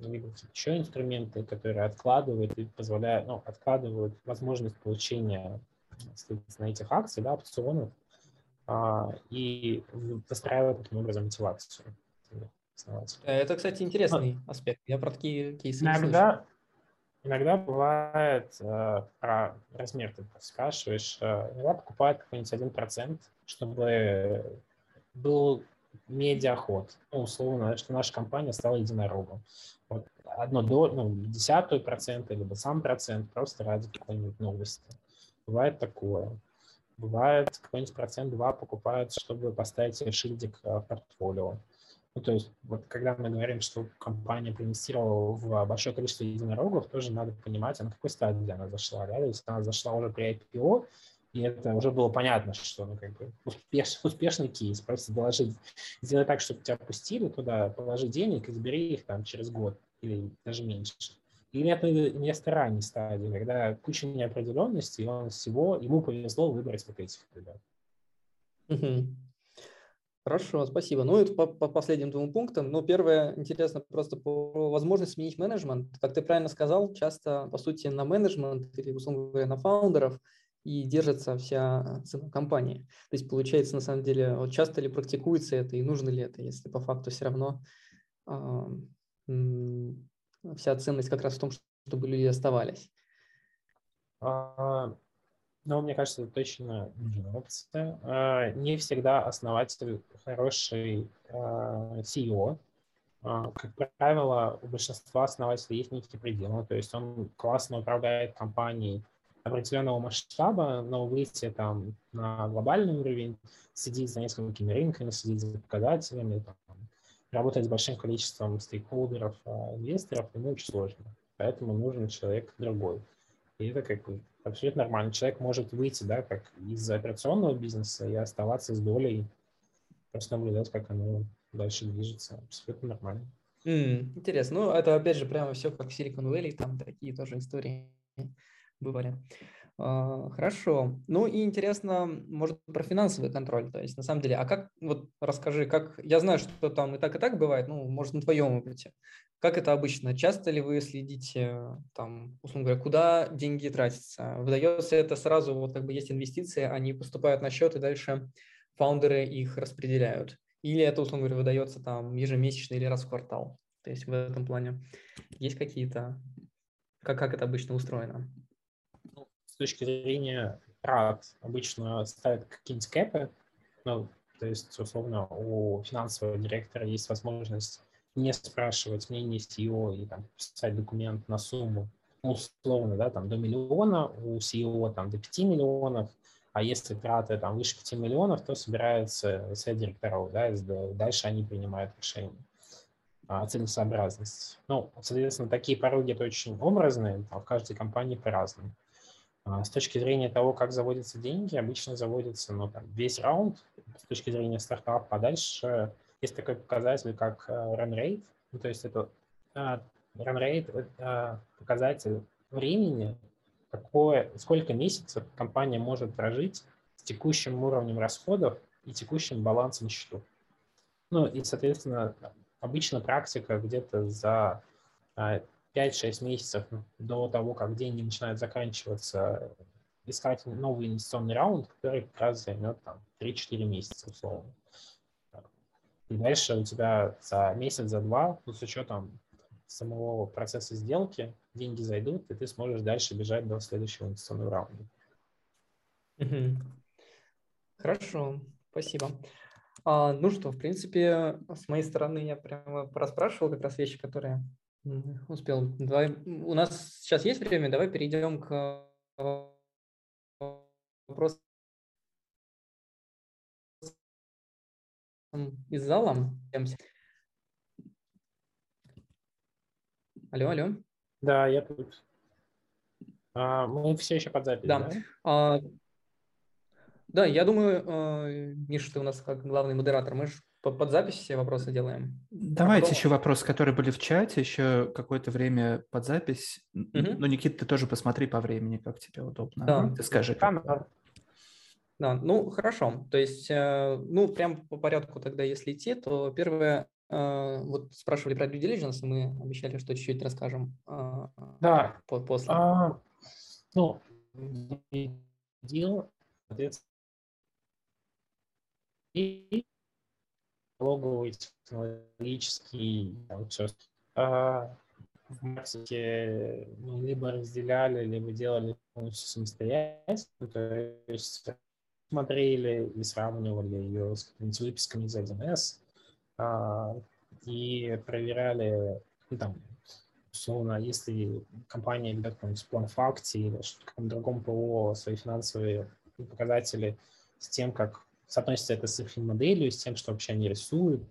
либо еще инструменты, которые откладывают и позволяют, ну, откладывают возможность получения на этих акций, да, опционов, а, и выстраивать таким образом мотивацию. Это, кстати, интересный а, аспект. Я про такие кейсы иногда, иногда бывает, э, про размер ты спрашиваешь, э, иногда покупают какой-нибудь один процент, чтобы был медиаход, ну, условно, что наша компания стала единорогом. Вот одно до, ну, десятую процента, либо сам процент, просто ради какой-нибудь новости. Бывает такое. Бывает, какой-нибудь процент два покупают, чтобы поставить шильдик э, в портфолио. Ну, то есть, вот когда мы говорим, что компания проинвестировала в большое количество единорогов, тоже надо понимать, а на какой стадии она зашла. Да? То есть она зашла уже при IPO, и это уже было понятно, что ну, как бы успеш, успешный кейс. Просто доложить, сделай так, чтобы тебя пустили туда, положи денег и забери их там через год или даже меньше. Или это место ранней стадии, когда куча неопределенности, и он всего, ему повезло выбрать вот этих ребят. Хорошо, спасибо. Ну, это по, по последним двум пунктам. Ну, первое, интересно просто по возможности сменить менеджмент. Как ты правильно сказал, часто, по сути, на менеджмент или, условно говоря, на фаундеров и держится вся цена компании. То есть, получается, на самом деле, вот часто ли практикуется это и нужно ли это, если по факту все равно вся ценность как раз в том, чтобы люди оставались. А, ну, мне кажется, это точно нужная опция. А, не всегда основатель хороший а, CEO. А, как правило, у большинства основателей есть некий предел. То есть он классно управляет компанией определенного масштаба, но выйти там на глобальный уровень, следить за несколькими рынками, следить за показателями, там, работать с большим количеством стейкхолдеров, а, инвесторов, ему очень сложно. Поэтому нужен человек другой. И это как бы абсолютно нормально. Человек может выйти, да, как из операционного бизнеса и оставаться с долей, просто наблюдать, как оно дальше движется. Абсолютно нормально. Mm, интересно. Ну, это опять же прямо все как Silicon Valley, там такие тоже истории бывали. Хорошо. Ну и интересно, может, про финансовый контроль. То есть, на самом деле, а как, вот расскажи, как, я знаю, что там и так, и так бывает, ну, может, на твоем опыте. Как это обычно? Часто ли вы следите, там, условно говоря, куда деньги тратятся? Выдается это сразу, вот как бы есть инвестиции, они поступают на счет, и дальше фаундеры их распределяют? или это, условно говоря, выдается там ежемесячно или раз в квартал? То есть в этом плане есть какие-то, как, как это обычно устроено? Точки зрения рад обычно ставят какие-нибудь кэпы, ну, то есть, условно, у финансового директора есть возможность не спрашивать мнение CEO и там, писать документ на сумму, ну, условно, да, там до миллиона, у CEO там до 5 миллионов, а если траты там выше 5 миллионов, то собирается совет директоров, да, и дальше они принимают решение о целесообразности. Ну, соответственно, такие пороги это очень образные, а в каждой компании по-разному. А с точки зрения того, как заводятся деньги, обычно заводится ну, там, весь раунд с точки зрения стартапа, а дальше есть такой показатель, как э, run rate, ну, то есть это uh, run rate – это показатель времени, какое, сколько месяцев компания может прожить с текущим уровнем расходов и текущим балансом счетов. Ну и, соответственно, обычно практика где-то за 5-6 а, месяцев до того, как деньги начинают заканчиваться, искать новый инвестиционный раунд, который как раз займет там 3-4 месяца условно. И дальше у тебя за месяц, за два, ну, с учетом самого процесса сделки, деньги зайдут, и ты сможешь дальше бежать до следующего инвестиционного раунда. Хорошо, спасибо. А, ну что, в принципе, с моей стороны я прямо проспрашивал как раз вещи, которые успел. Давай, у нас сейчас есть время, давай перейдем к вопросам из зала. Алло, алло. Да, я тут. А, мы все еще под запись, да? Да, а, да я думаю, э, Миша, ты у нас как главный модератор, мы же под запись все вопросы делаем. Давайте потом... еще вопросы, которые были в чате, еще какое-то время под запись. Угу. Ну, Никита, ты тоже посмотри по времени, как тебе удобно. Да. Ты скажи. Как... Да, ну хорошо. То есть, э, ну, прям по порядку тогда, если идти, то первое, э, вот спрашивали про due diligence, мы обещали, что чуть-чуть расскажем. Э, да. После. А, ну, deal, и логовый технологический аутсорс. А, в практике ну, либо разделяли, либо делали полностью самостоятельно, то есть смотрели и сравнивали ее с выписками из 1С а, и проверяли, ну, там, условно, если компания ведет какой-нибудь план факте или каком-то другом ПО свои финансовые показатели с тем, как соотносится это с их моделью, с тем, что вообще они рисуют,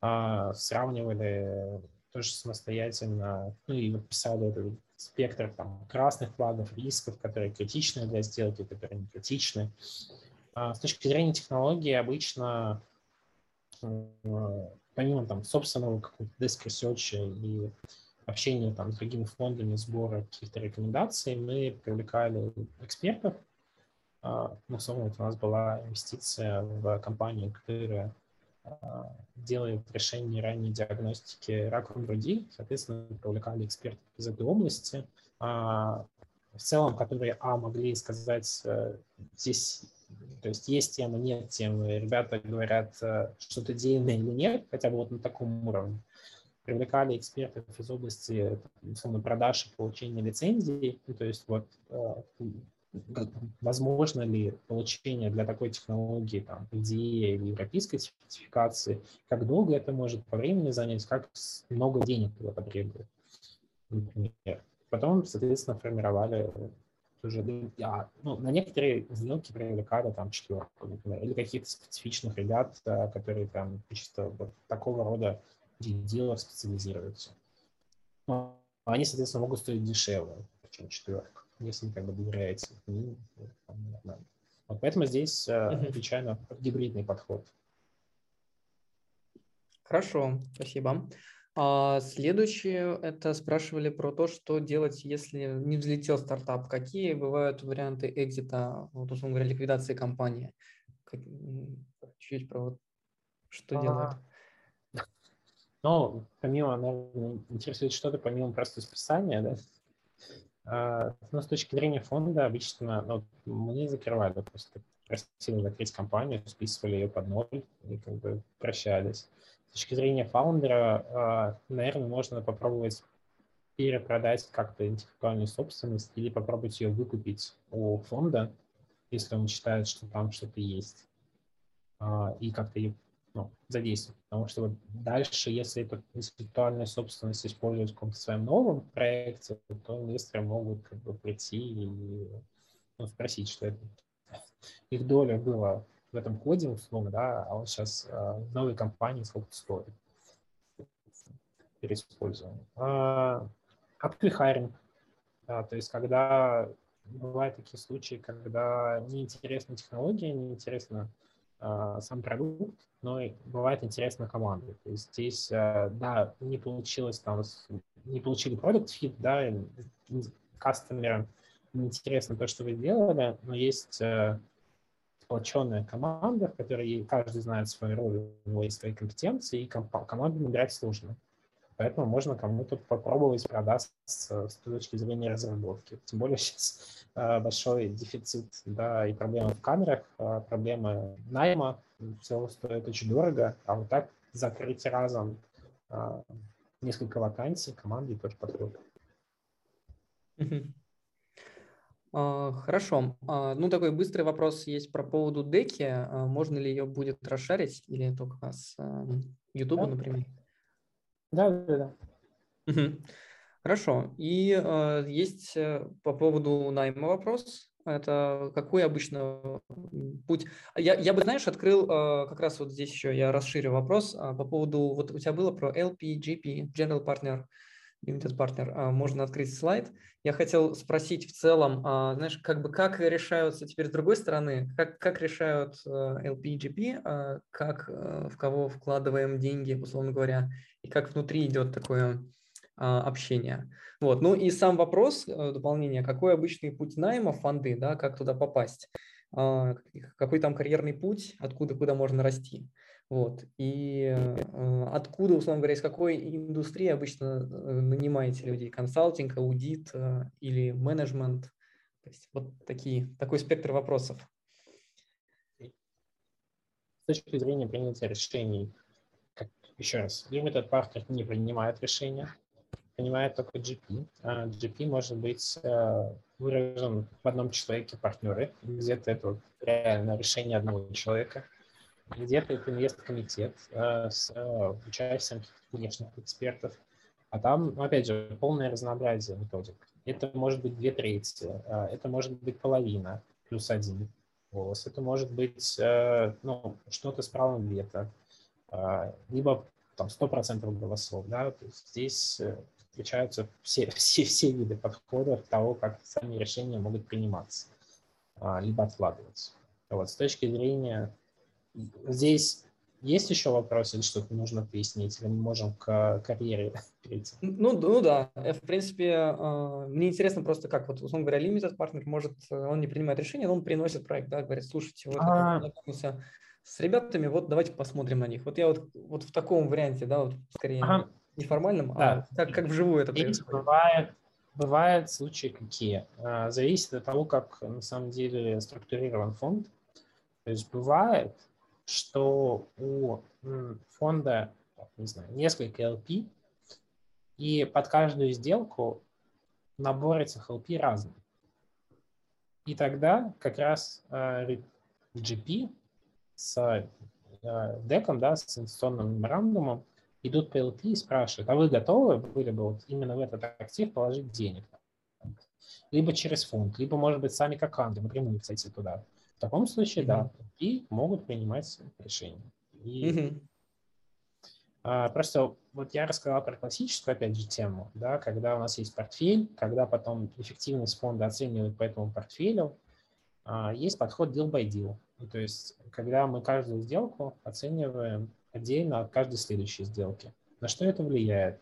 а, сравнивали тоже самостоятельно, ну и писали этот спектр там, красных флагов, рисков, которые критичны для сделки, которые не критичны. А, с точки зрения технологии обычно э, помимо там собственного какого-то desk research и общения там с другими фондами, сбора каких-то рекомендаций, мы привлекали экспертов. А, ну, условно, у нас была инвестиция в компанию, которая а, делает решение ранней диагностики рака груди. Соответственно, привлекали экспертов из этой области, в целом, которые, а, могли сказать, э, здесь то есть есть тема, нет темы. Ребята говорят, э, что-то денежное или нет, хотя бы вот на таком уровне. Привлекали экспертов из области условно, продаж и получения лицензий. То есть вот э, возможно ли получение для такой технологии там, идеи или европейской сертификации, как долго это может по времени занять, как много денег это потребует, например. Потом, соответственно, формировали уже а, ну, на некоторые сделки привлекали там четверку, например, или каких-то специфичных ребят, которые там чисто вот такого рода делов специализируются. Но они, соответственно, могут стоить дешевле, чем четверка, если как бы доверяете. Вот поэтому здесь uh-huh. отвечаю на гибридный подход. Хорошо, спасибо. А следующее, это спрашивали про то, что делать, если не взлетел стартап. Какие бывают варианты экзита, вот, условно говоря, ликвидации компании? Как, чуть про вот, что а, делать? Ну, помимо, наверное, интересует что-то помимо просто списания, да? А, но с точки зрения фонда обычно ну, мы закрывали просто просили закрыть компанию, списывали ее под ноль и как бы прощались. С точки зрения фаундера, а, наверное, можно попробовать перепродать как-то интеллектуальную собственность или попробовать ее выкупить у фонда, если он считает, что там что-то есть, а, и как-то ее ну, задействовать. Потому что вот дальше, если эту интеллектуальную собственность использовать в каком-то своем новом проекте, то инвесторы могут как бы прийти и ну, спросить, что это их доля была в этом коде, условно, да, а вот сейчас а, в новой компании сколько стоит переиспользуем. А, Апплихайринг, да, то есть когда бывают такие случаи, когда неинтересна технология, неинтересна а, сам продукт, но и бывает интересна команда. То есть здесь, а, да, не получилось там, не получили продукт fit, да, кастомерам неинтересно то, что вы сделали, но есть а, сплоченная команда, в которой каждый знает свою роль, у него есть свои компетенции, и команду набирать сложно. Поэтому можно кому-то попробовать продаться с точки зрения разработки. Тем более сейчас а, большой дефицит да, и проблемы в камерах, а, проблемы найма, все стоит очень дорого, а вот так закрыть разом а, несколько вакансий команды тоже подходит. Хорошо. Ну, такой быстрый вопрос есть про поводу деки. Можно ли ее будет расшарить или только с YouTube, да. например? Да, да, да. Хорошо. И э, есть э, по поводу найма вопрос. Это какой обычно путь? Я, я бы, знаешь, открыл э, как раз вот здесь еще, я расширю вопрос э, по поводу, вот у тебя было про LP, GP, General Partner, Limited Partner. Э, можно открыть слайд. Я хотел спросить в целом, э, знаешь, как бы как решаются теперь с другой стороны, как, как решают э, LP и GP, э, как э, в кого вкладываем деньги, условно говоря, и как внутри идет такое а, общение. Вот. Ну и сам вопрос э, дополнения, какой обычный путь найма фонды, да, как туда попасть, а, какой там карьерный путь, откуда куда можно расти. Вот. И э, откуда, условно говоря, из какой индустрии обычно э, нанимаете людей? Консалтинг, аудит или менеджмент? То есть вот такие, такой спектр вопросов. С точки зрения принятия решений еще раз, Limited Partner не принимает решения, принимает только GP. А GP может быть э, выражен в одном человеке партнеры, где-то это реально решение одного человека, где-то это инвест-комитет э, с э, участием внешних экспертов, а там, опять же, полное разнообразие методик. Это может быть две трети, это может быть половина плюс один голос, это может быть ну, что-то с правом вето, либо там 100% голосов, да, то есть здесь э, встречаются все, все, все виды подходов того, как сами решения могут приниматься, а, либо откладываться. Вот, с точки зрения, здесь есть еще вопросы или что-то нужно пояснить, или мы можем к карьере перейти? Ну, ну да, э, в принципе, а, мне интересно просто, как вот, условно говоря, limited партнер может, э, он не принимает решение, но он приносит проект, да, говорит, слушайте, вот а... с ребятами, вот давайте посмотрим на них. Вот я вот, вот в таком варианте, да, вот скорее ага. неформальном, а да. а как, как вживую это происходит. Бывает, бывают случаи какие. А, зависит от того, как на самом деле структурирован фонд. То есть бывает, что у фонда, не знаю, несколько LP, и под каждую сделку набор этих LP разный. И тогда как раз GP с э, деком, да, с инвестиционным меморандумом, идут по LP и спрашивают, а вы готовы были бы вот именно в этот актив положить денег? Либо через фонд, либо, может быть, сами как ангел напрямую зайти туда. В таком случае, mm-hmm. да, и могут принимать решения. И, mm-hmm. а, просто вот я рассказал про классическую, опять же, тему, да, когда у нас есть портфель, когда потом эффективность фонда оценивают по этому портфелю, а, есть подход deal by deal. Ну, то есть, когда мы каждую сделку оцениваем отдельно от каждой следующей сделки. На что это влияет?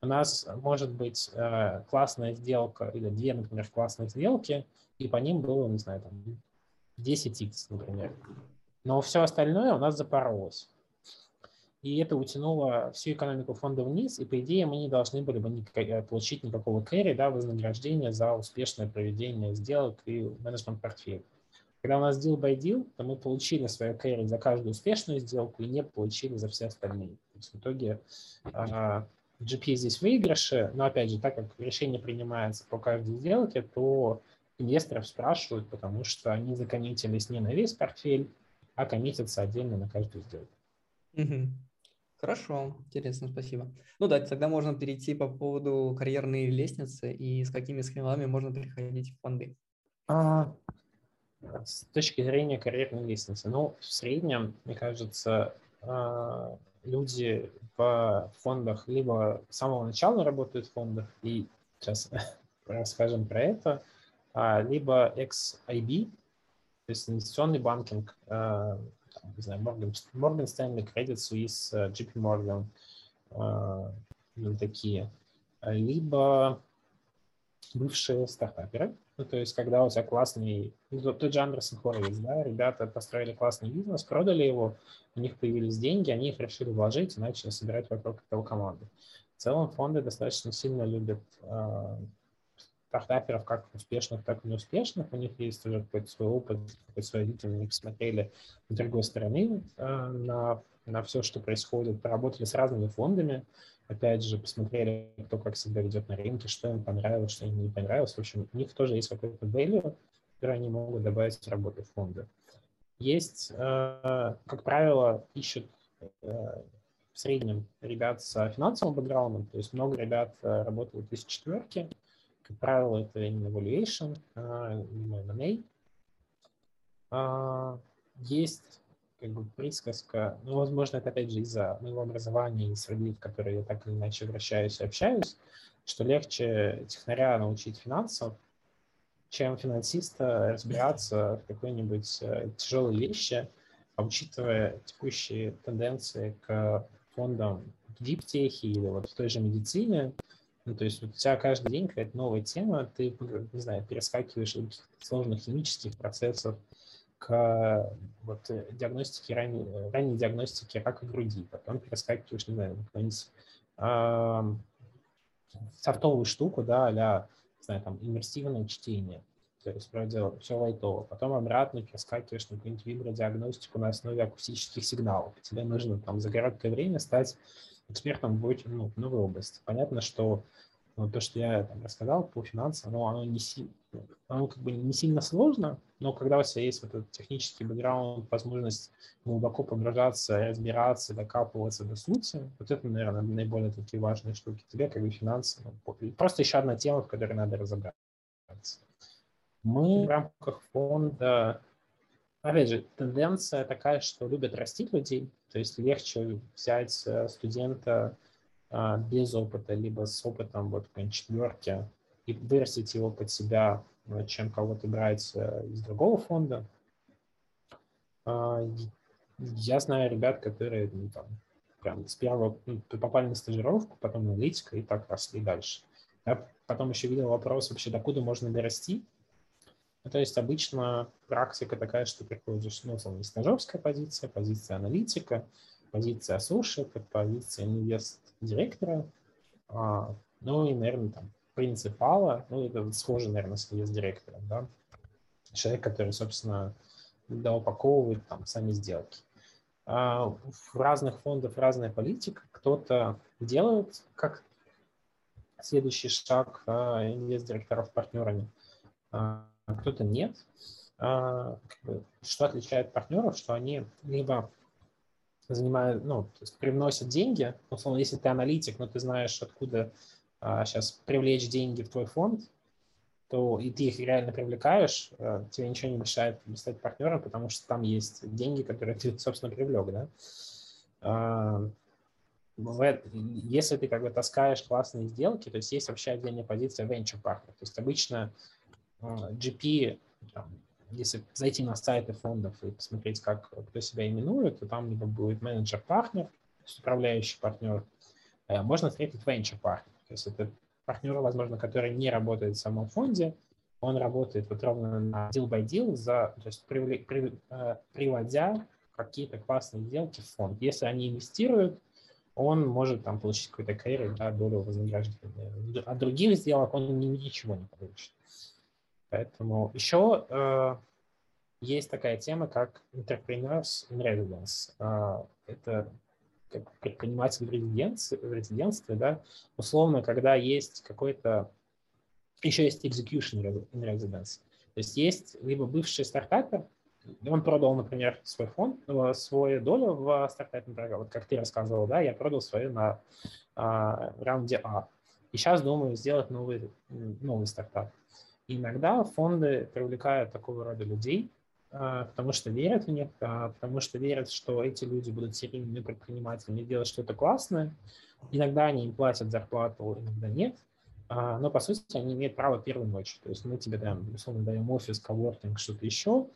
У нас может быть э, классная сделка или две, например, классные сделки, и по ним было, не знаю, там 10x, например. Но все остальное у нас запоролось. И это утянуло всю экономику фонда вниз, и, по идее, мы не должны были бы э, получить никакого кэри, да, вознаграждения за успешное проведение сделок и менеджмент портфеля. Когда у нас deal by deal, то мы получили свою carry за каждую успешную сделку и не получили за все остальные. То есть в итоге uh, GP здесь выигрыши, но опять же, так как решение принимается по каждой сделке, то инвесторов спрашивают, потому что они закоммитились не на весь портфель, а коммитятся отдельно на каждую сделку. Угу. Хорошо, интересно, спасибо. Ну да, тогда можно перейти по поводу карьерной лестницы и с какими скиллами можно переходить в фонды. А, с точки зрения карьерной лестницы, ну, в среднем, мне кажется, а, люди в фондах либо с самого начала работают в фондах, и сейчас расскажем про это, а, либо ex-IB, то есть инвестиционный банкинг, а, не знаю, Morgan, Morgan Stanley, Credit Suisse, JP Morgan, такие, либо бывшие стартаперы, ну, то есть, когда у тебя классный, тот же Андерсон Хоровиц, да, ребята построили классный бизнес, продали его, у них появились деньги, они их решили вложить и начали собирать вокруг этого команды. В целом фонды достаточно сильно любят э, стартаперов, как успешных, так и неуспешных. У них есть уже какой-то свой опыт, какой-то свой видение, они посмотрели с другой стороны э, на, на все, что происходит, поработали с разными фондами, опять же, посмотрели, кто как себя ведет на рынке, что им понравилось, что им не понравилось. В общем, у них тоже есть какой-то value, который они могут добавить в работу фонда. Есть, э, как правило, ищут э, в среднем ребят с финансовым бэкграундом, то есть много ребят э, работают из четверки, как правило, это именно valuation, M&A. Есть как бы присказка, ну, возможно, это опять же из-за моего образования и среды, в которой я так или иначе вращаюсь и общаюсь, что легче технаря научить финансов, чем финансиста разбираться в какой-нибудь э, тяжелой вещи, а учитывая текущие тенденции к фондам в диптехе или вот в той же медицине, ну, то есть у тебя каждый день какая-то новая тема, ты, не знаю, перескакиваешь от сложных химических процессов к вот, э, диагностике, ранней, э, ранней диагностике рака груди, потом перескакиваешь, не знаю, какую-нибудь э, штуку, да, а не знаю, там, иммерсивное чтение, то есть вроде все лайтово, потом обратно перескакиваешь на какую-нибудь вибродиагностику на основе акустических сигналов. Тебе нужно там за короткое время стать экспертом в, ну, в новой области. Понятно, что ну, то, что я там рассказал по финансам, ну, оно, не, оно как бы не сильно сложно, но когда у тебя есть вот этот технический бэкграунд, возможность глубоко погружаться, разбираться, докапываться до сути, вот это, наверное, наиболее такие важные штуки. Тебе как бы финансы. Ну, просто еще одна тема, в которой надо разобраться. Мы в рамках фонда, опять же, тенденция такая, что любят растить людей, то есть легче взять э, студента, без опыта, либо с опытом вот четверки и вырастить его под себя, а, чем кого-то брать э, из другого фонда. А, я знаю ребят, которые ну, там, прям с первого ну, попали на стажировку, потом аналитика и так росли дальше. Я потом еще видел вопрос вообще, докуда можно дорасти. Ну, то есть обычно практика такая, что приходишь, ну, не стажерская позиция, позиция аналитика, позиция associate, позиция инвест директора, а, ну и, наверное, там, принципала, ну, это схоже, наверное, с директором, да, человек, который, собственно, доупаковывает там сами сделки. А в разных фондах разная политика. Кто-то делает как следующий шаг а, инвест-директоров партнерами, а кто-то нет. А, что отличает партнеров, что они либо занимают, ну, то есть привносят деньги, условно, если ты аналитик, но ты знаешь, откуда а, сейчас привлечь деньги в твой фонд, то и ты их реально привлекаешь, а, тебе ничего не мешает стать партнером, потому что там есть деньги, которые ты, собственно, привлек, да. А, если ты как бы таскаешь классные сделки, то есть есть вообще отдельная позиция venture partner. То есть обычно а, GP если зайти на сайты фондов и посмотреть, как кто себя именует, то там либо будет менеджер-партнер, то есть управляющий партнер, э, можно встретить venture-партнер. То есть это партнер, возможно, который не работает в самом фонде, он работает вот ровно на deal by deal, за, то есть привли, при, э, приводя какие-то классные сделки в фонд. Если они инвестируют, он может там получить какой-то carry, да, долю вознаграждения. От других сделок он ничего не получит. Поэтому еще э, есть такая тема, как entrepreneurs in residence. А, это как предприниматель в резиденции, в резидентстве, да, условно, когда есть какой-то, еще есть execution in residence. То есть есть либо бывший стартапер, он продал, например, свой фонд, э, свою долю в стартапе, например, вот как ты рассказывал, да, я продал свою на а, раунде А. И сейчас думаю сделать новый, новый стартап. Иногда фонды привлекают такого рода людей, а, потому что верят в них, а, потому что верят, что эти люди будут серийными предпринимателями делать что-то классное. Иногда они им платят зарплату, иногда нет. А, но, по сути, они имеют право первой ночи. То есть мы тебе даем, условно, даем офис, коворкинг, что-то еще,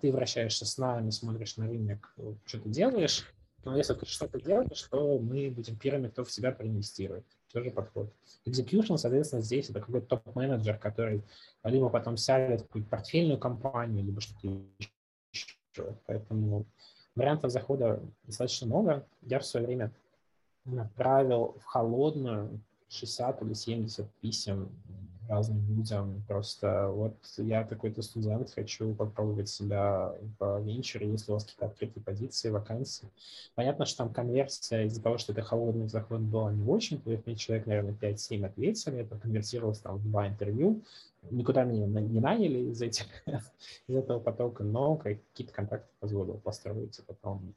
ты вращаешься с нами, смотришь на рынок, что ты делаешь, но если ты что-то делаешь, то мы будем первыми, кто в себя проинвестирует. Тоже подход. Execution, соответственно, здесь это какой-то топ-менеджер, который либо потом сядет какую-то портфельную компанию, либо что-то еще. Поэтому вариантов захода достаточно много. Я в свое время направил в холодную 60 или 70 писем разным людям. Просто вот я какой-то студент, хочу попробовать себя в венчуре, если у вас какие-то открытые позиции, вакансии. Понятно, что там конверсия из-за того, что это холодный заход была не очень, то есть мне человек, наверное, 5-7 ответили, это конвертировалось там в два интервью. Никуда меня не наняли из, этих, из этого потока, но какие-то контакты позволил построить, потом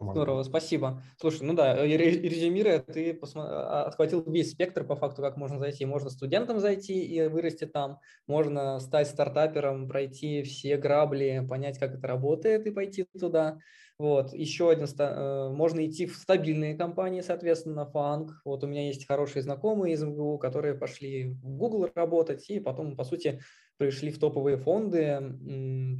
Здорово, спасибо. Слушай, ну да, резюмируя, ты. А, отхватил весь спектр по факту, как можно зайти. Можно студентом зайти и вырасти там, можно стать стартапером, пройти все грабли, понять, как это работает и пойти туда. Вот, еще один, э, можно идти в стабильные компании, соответственно, фанк. Вот у меня есть хорошие знакомые из МГУ, которые пошли в Google работать и потом, по сути, пришли в топовые фонды,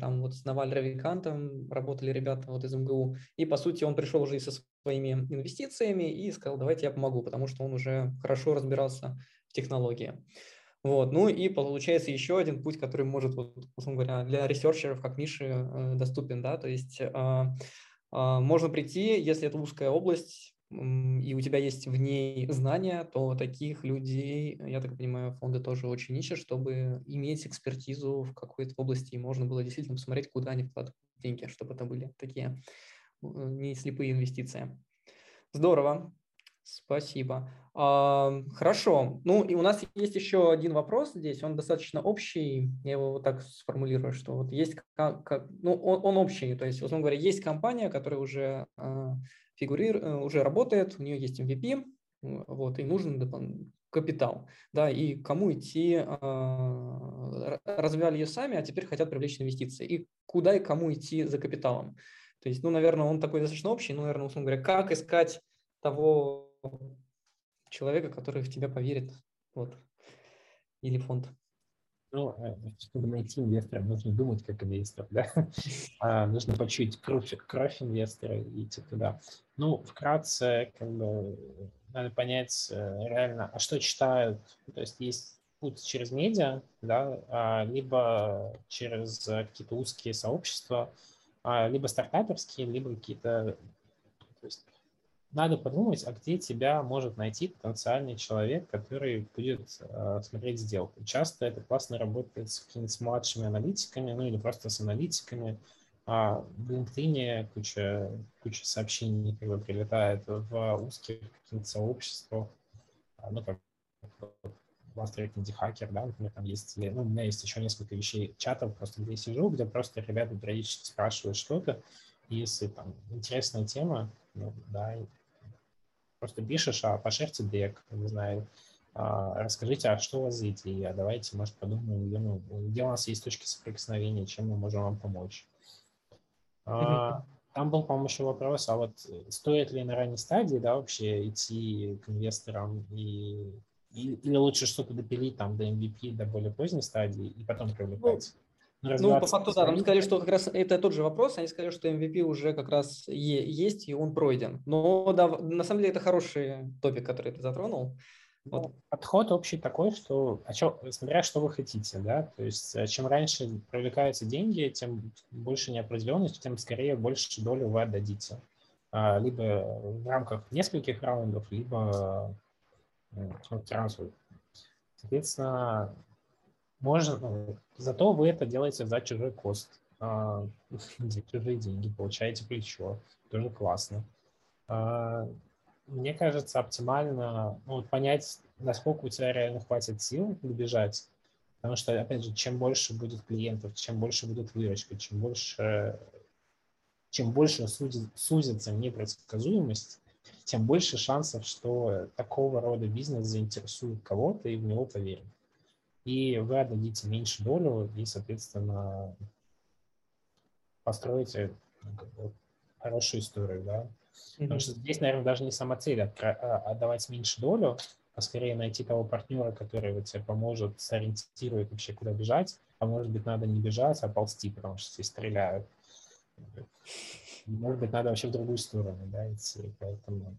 там вот с Наваль Равикантом работали ребята вот из МГУ, и по сути он пришел уже и со своими инвестициями и сказал, давайте я помогу, потому что он уже хорошо разбирался в технологии. Вот. Ну и получается еще один путь, который может, вот, условно говоря, для ресерчеров, как Миши, э, доступен, да, то есть а, а, можно прийти, если это узкая область, и у тебя есть в ней знания, то таких людей, я так понимаю, фонды тоже очень ищут, чтобы иметь экспертизу в какой-то области, и можно было действительно посмотреть, куда они вкладывают деньги, чтобы это были такие э, не слепые инвестиции. Здорово, спасибо. Хорошо, ну и у нас есть еще один вопрос здесь, он достаточно общий, я его вот так сформулирую, что вот есть, ну он, он общий, то есть, условно говоря, есть компания, которая уже а, фигурирует, э, уже работает, у нее есть MVP, вот, и нужен капитал, да, и кому идти, а, развивали ее сами, а теперь хотят привлечь инвестиции, и куда и кому идти за капиталом. То есть, ну, наверное, он такой достаточно общий, ну, наверное, условно говоря, как искать того человека, который в тебя поверит, вот, или фонд. Ну, э, чтобы найти инвестора, нужно думать как инвестор, да? а, нужно почуять кровь, кровь инвестора и идти туда. Ну, вкратце, как бы, надо понять э, реально, а что читают. То есть есть путь через медиа, да, а, либо через какие-то узкие сообщества, а, либо стартаперские, либо какие-то то есть надо подумать, а где тебя может найти потенциальный человек, который будет э, смотреть сделку. Часто это классно работает с какими-то младшими аналитиками, ну или просто с аналитиками. А в LinkedIn куча, куча сообщений как бы прилетает в узких каких-то сообществах, а, ну как Master Indie Hacker, да, например, там есть, ну, у меня есть еще несколько вещей, чатов, просто где я сижу, где просто ребята периодически спрашивают что-то, если там интересная тема, ну, да, Просто пишешь, а пошерьте дек, не знаю, а, расскажите, а что у вас за идея, давайте, может, подумаем, где, мы, где у нас есть точки соприкосновения, чем мы можем вам помочь. А, там был, по-моему, еще вопрос, а вот стоит ли на ранней стадии, да, вообще идти к инвесторам и или лучше что-то допилить там до MVP, до более поздней стадии и потом привлекать? Ну, по факту, да, нам сказали, что как раз это тот же вопрос, они сказали, что MVP уже как раз есть, и он пройден. Но да, на самом деле это хороший топик, который ты затронул. Вот. Ну, подход общий такой, что а чё, смотря что вы хотите, да, то есть э, чем раньше привлекаются деньги, тем больше неопределенности, тем скорее больше долю вы отдадите. А, либо в рамках нескольких раундов, либо сразу. Соответственно, можно, зато вы это делаете за чужой кост, а, за чужие деньги, получаете плечо, тоже классно. А, мне кажется, оптимально ну, понять, насколько у тебя реально хватит сил добежать, потому что, опять же, чем больше будет клиентов, чем больше будет выручка, чем больше, чем больше судит, сузится непредсказуемость, тем больше шансов, что такого рода бизнес заинтересует кого-то и в него поверит и вы отдадите меньше долю и, соответственно, построите ну, хорошую историю, да. Mm-hmm. Потому что здесь, наверное, даже не сама цель а, отдавать меньше долю, а скорее найти того партнера, который вот тебе поможет, сориентирует вообще, куда бежать. А может быть, надо не бежать, а ползти, потому что все стреляют. Может быть, надо вообще в другую сторону да, идти. Поэтому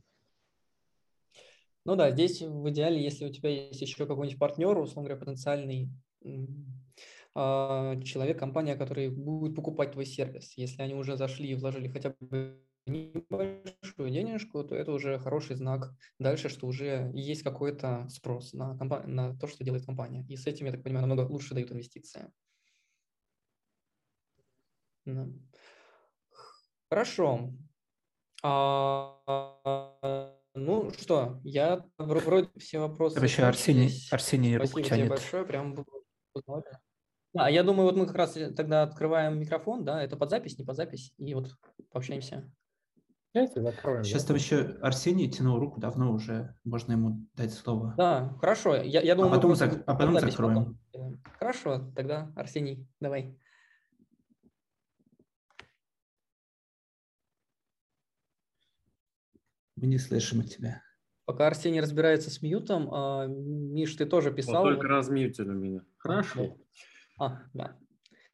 ну да, здесь в идеале, если у тебя есть еще какой-нибудь партнер, условно говоря, потенциальный а, человек, компания, который будет покупать твой сервис. Если они уже зашли и вложили хотя бы небольшую денежку, то это уже хороший знак дальше, что уже есть какой-то спрос на, компа- на то, что делает компания. И с этим, я так понимаю, намного лучше дают инвестиции. Да. Хорошо. А, ну что, я вроде все вопросы... Вообще Арсений, Арсений руку Спасибо тянет. тебе большое, прям было Да, я думаю, вот мы как раз тогда открываем микрофон, да, это под запись, не под запись, и вот пообщаемся. Закроем. Сейчас там еще Арсений тянул руку давно уже, можно ему дать слово. Да, хорошо, я, я думаю, а потом, зак... а потом закроем. Потом. Хорошо, тогда Арсений, давай. Мы не слышим тебя. Пока Арсений разбирается с мьютом, а, Миш, ты тоже писал. Вот только размьютили меня. Хорошо. А, да.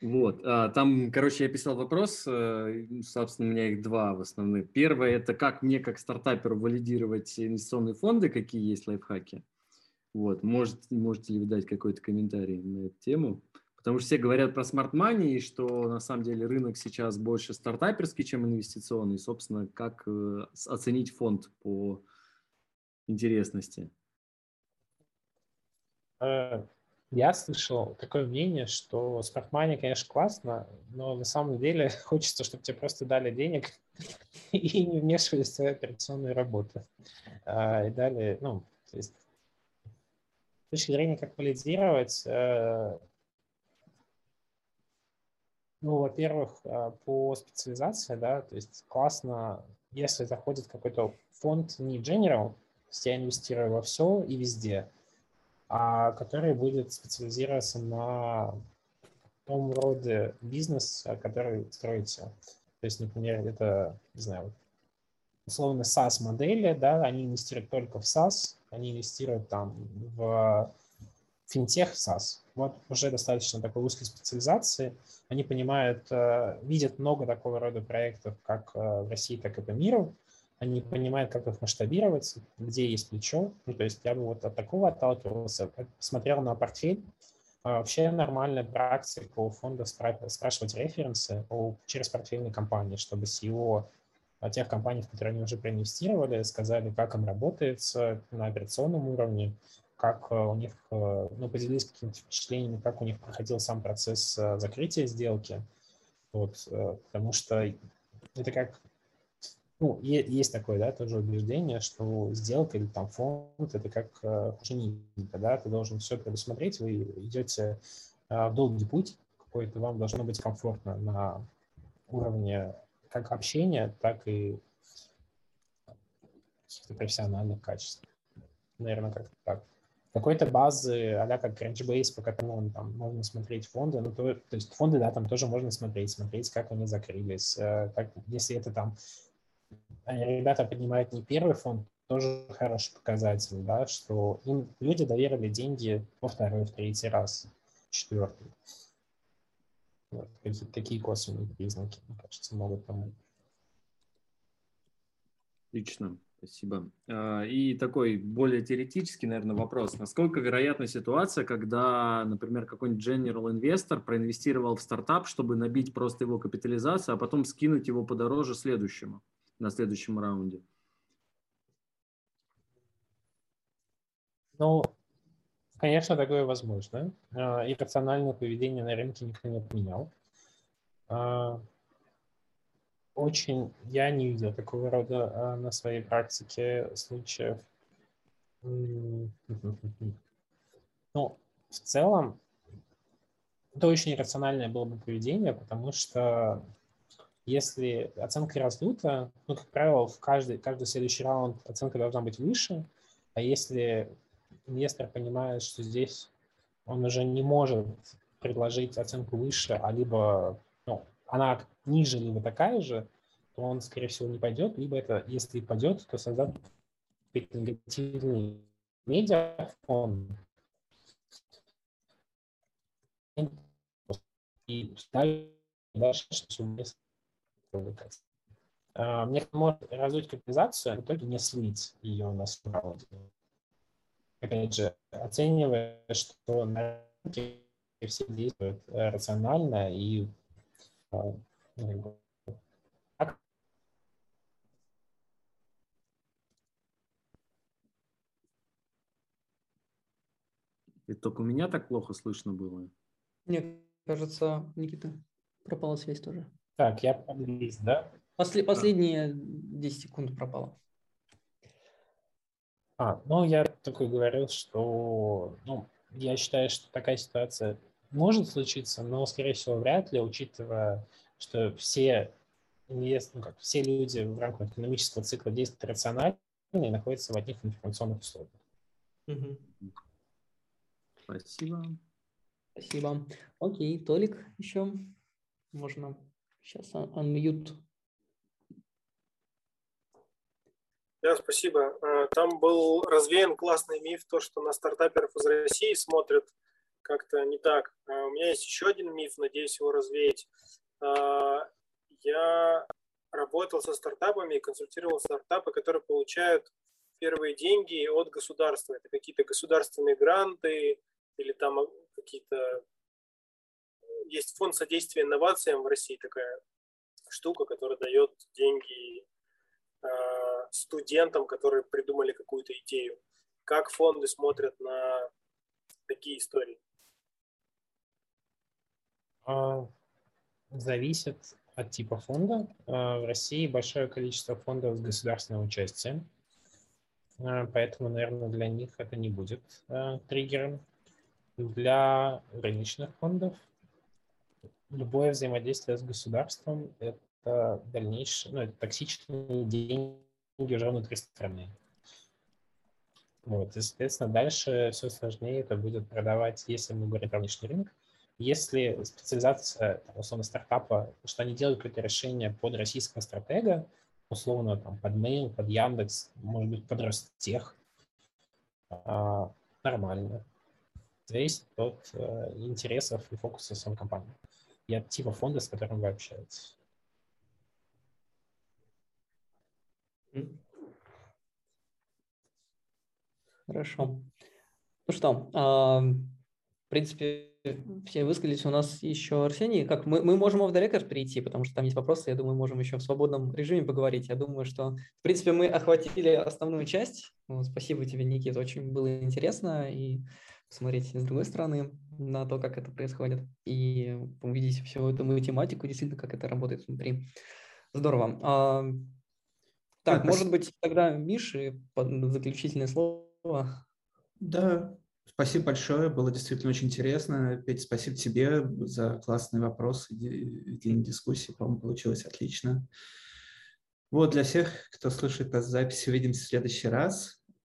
Вот, а, там, короче, я писал вопрос, э, собственно, у меня их два в основном. Первое – это как мне, как стартаперу, валидировать инвестиционные фонды, какие есть лайфхаки. Вот, может, можете ли вы дать какой-то комментарий на эту тему? Потому что все говорят про smart money, и что на самом деле рынок сейчас больше стартаперский, чем инвестиционный. Собственно, как э, оценить фонд по интересности? Э, я слышал такое мнение, что smart money, конечно, классно, но на самом деле хочется, чтобы тебе просто дали денег и не вмешивались в твою операционную работу. А, и дали, ну, то есть с точки зрения, как валидировать, э, ну, во-первых, а, по специализации, да, то есть классно, если заходит какой-то фонд не general, то есть я инвестирую во все и везде, а который будет специализироваться на том роде бизнес, который строите. То есть, например, это, не знаю, условно SaaS-модели, да, они инвестируют только в SaaS, они инвестируют там в финтех SaaS. Вот уже достаточно такой узкой специализации. Они понимают, э, видят много такого рода проектов, как э, в России, так и по миру. Они понимают, как их масштабировать, где есть плечо. Ну, то есть я бы вот от такого отталкивался, смотрел на портфель. А вообще нормальная практика у фонда спрашивать референсы через портфельные компании, чтобы с его тех компаний, в которые они уже проинвестировали, сказали, как им работается на операционном уровне, как э, у них, э, ну, поделились какими-то впечатлениями, как у них проходил сам процесс э, закрытия сделки. Вот, потому что это как, ну, есть такое, да, тоже убеждение, что сделка или там фонд, это как женитьба, да, ты должен все предусмотреть, вы идете в долгий путь какой-то, вам должно быть комфортно на уровне как общения, так и каких-то профессиональных качеств. Наверное, как-то так какой-то базы, а как Crunchbase, по которому там можно смотреть фонды, ну, то, то есть фонды, да, там тоже можно смотреть, смотреть, как они закрылись. Как, э, если это там ребята поднимают не первый фонд, тоже хороший показатель, да, что им люди доверили деньги во второй, в третий раз, четвертый. Вот, какие-то такие косвенные признаки, мне кажется, могут помочь. Отлично. Спасибо. А, и такой более теоретический, наверное, вопрос. Насколько вероятна ситуация, когда, например, какой-нибудь general инвестор проинвестировал в стартап, чтобы набить просто его капитализацию, а потом скинуть его подороже следующему, на следующем раунде? Ну, Конечно, такое возможно. А, иррациональное поведение на рынке никто не отменял. Очень я не видел такого рода а, на своей практике случаев. Ну, в целом, это очень иррациональное было бы поведение, потому что если оценка раздута, ну, как правило, в каждый, каждый следующий раунд оценка должна быть выше, а если инвестор понимает, что здесь он уже не может предложить оценку выше, а либо ну, она ниже, либо такая же, то он, скорее всего, не пойдет, либо это, если пойдет, то создаст негативный медиафон, и дальше, что а, мне может раздуть капитализацию, а в итоге не слить ее на раунде. Опять же, оценивая, что на рынке все действуют э, рационально и ну, Это только у меня так плохо слышно было? Мне кажется, Никита, пропала связь тоже. Так, я подвис, да? После, последние 10 секунд пропало. А, ну, я только говорил, что, ну, я считаю, что такая ситуация может случиться, но, скорее всего, вряд ли, учитывая, что все инвест, ну, как все люди в рамках экономического цикла действуют рационально и находятся в одних информационных условиях. Угу. Спасибо. Спасибо. Окей, Толик еще можно сейчас unmute. Да, спасибо. А, там был развеян классный миф, то, что на стартаперов из России смотрят как-то не так. А, у меня есть еще один миф, надеюсь его развеять. А, я работал со стартапами и консультировал стартапы, которые получают первые деньги от государства. Это какие-то государственные гранты, или там а, какие-то... Есть фонд содействия инновациям в России, такая штука, которая дает деньги э, студентам, которые придумали какую-то идею. Как фонды смотрят на такие истории? А, зависит от типа фонда. А, в России большое количество фондов с государственным участием, поэтому, наверное, для них это не будет триггером для рыночных фондов любое взаимодействие с государством – это дальнейшее, ну, это токсичные деньги уже внутри страны. Вот, и, соответственно, дальше все сложнее это будет продавать, если мы говорим про внешний рынок. Если специализация, там, условно, стартапа, что они делают какое-то решение под российского стратега, условно, там, под Mail, под Яндекс, может быть, под Ростех, а, нормально зависит от э, интересов и фокуса самой компании и от типа фонда, с которым вы общаетесь. Хорошо. Ну что, а, в принципе, все высказались. У нас еще Арсений. Как мы, мы можем в рекорд перейти, потому что там есть вопросы. Я думаю, можем еще в свободном режиме поговорить. Я думаю, что, в принципе, мы охватили основную часть. Вот, спасибо тебе, Никит. Очень было интересно. И посмотреть с другой стороны на то, как это происходит, и увидеть всю эту математику, действительно, как это работает внутри. Здорово. А, так, так, может быть, тогда Миши заключительное слово. Да, спасибо большое, было действительно очень интересно. Петя, спасибо тебе за классный вопрос и день дискуссии, по-моему, получилось отлично. Вот, для всех, кто слушает нас запись, увидимся в следующий раз.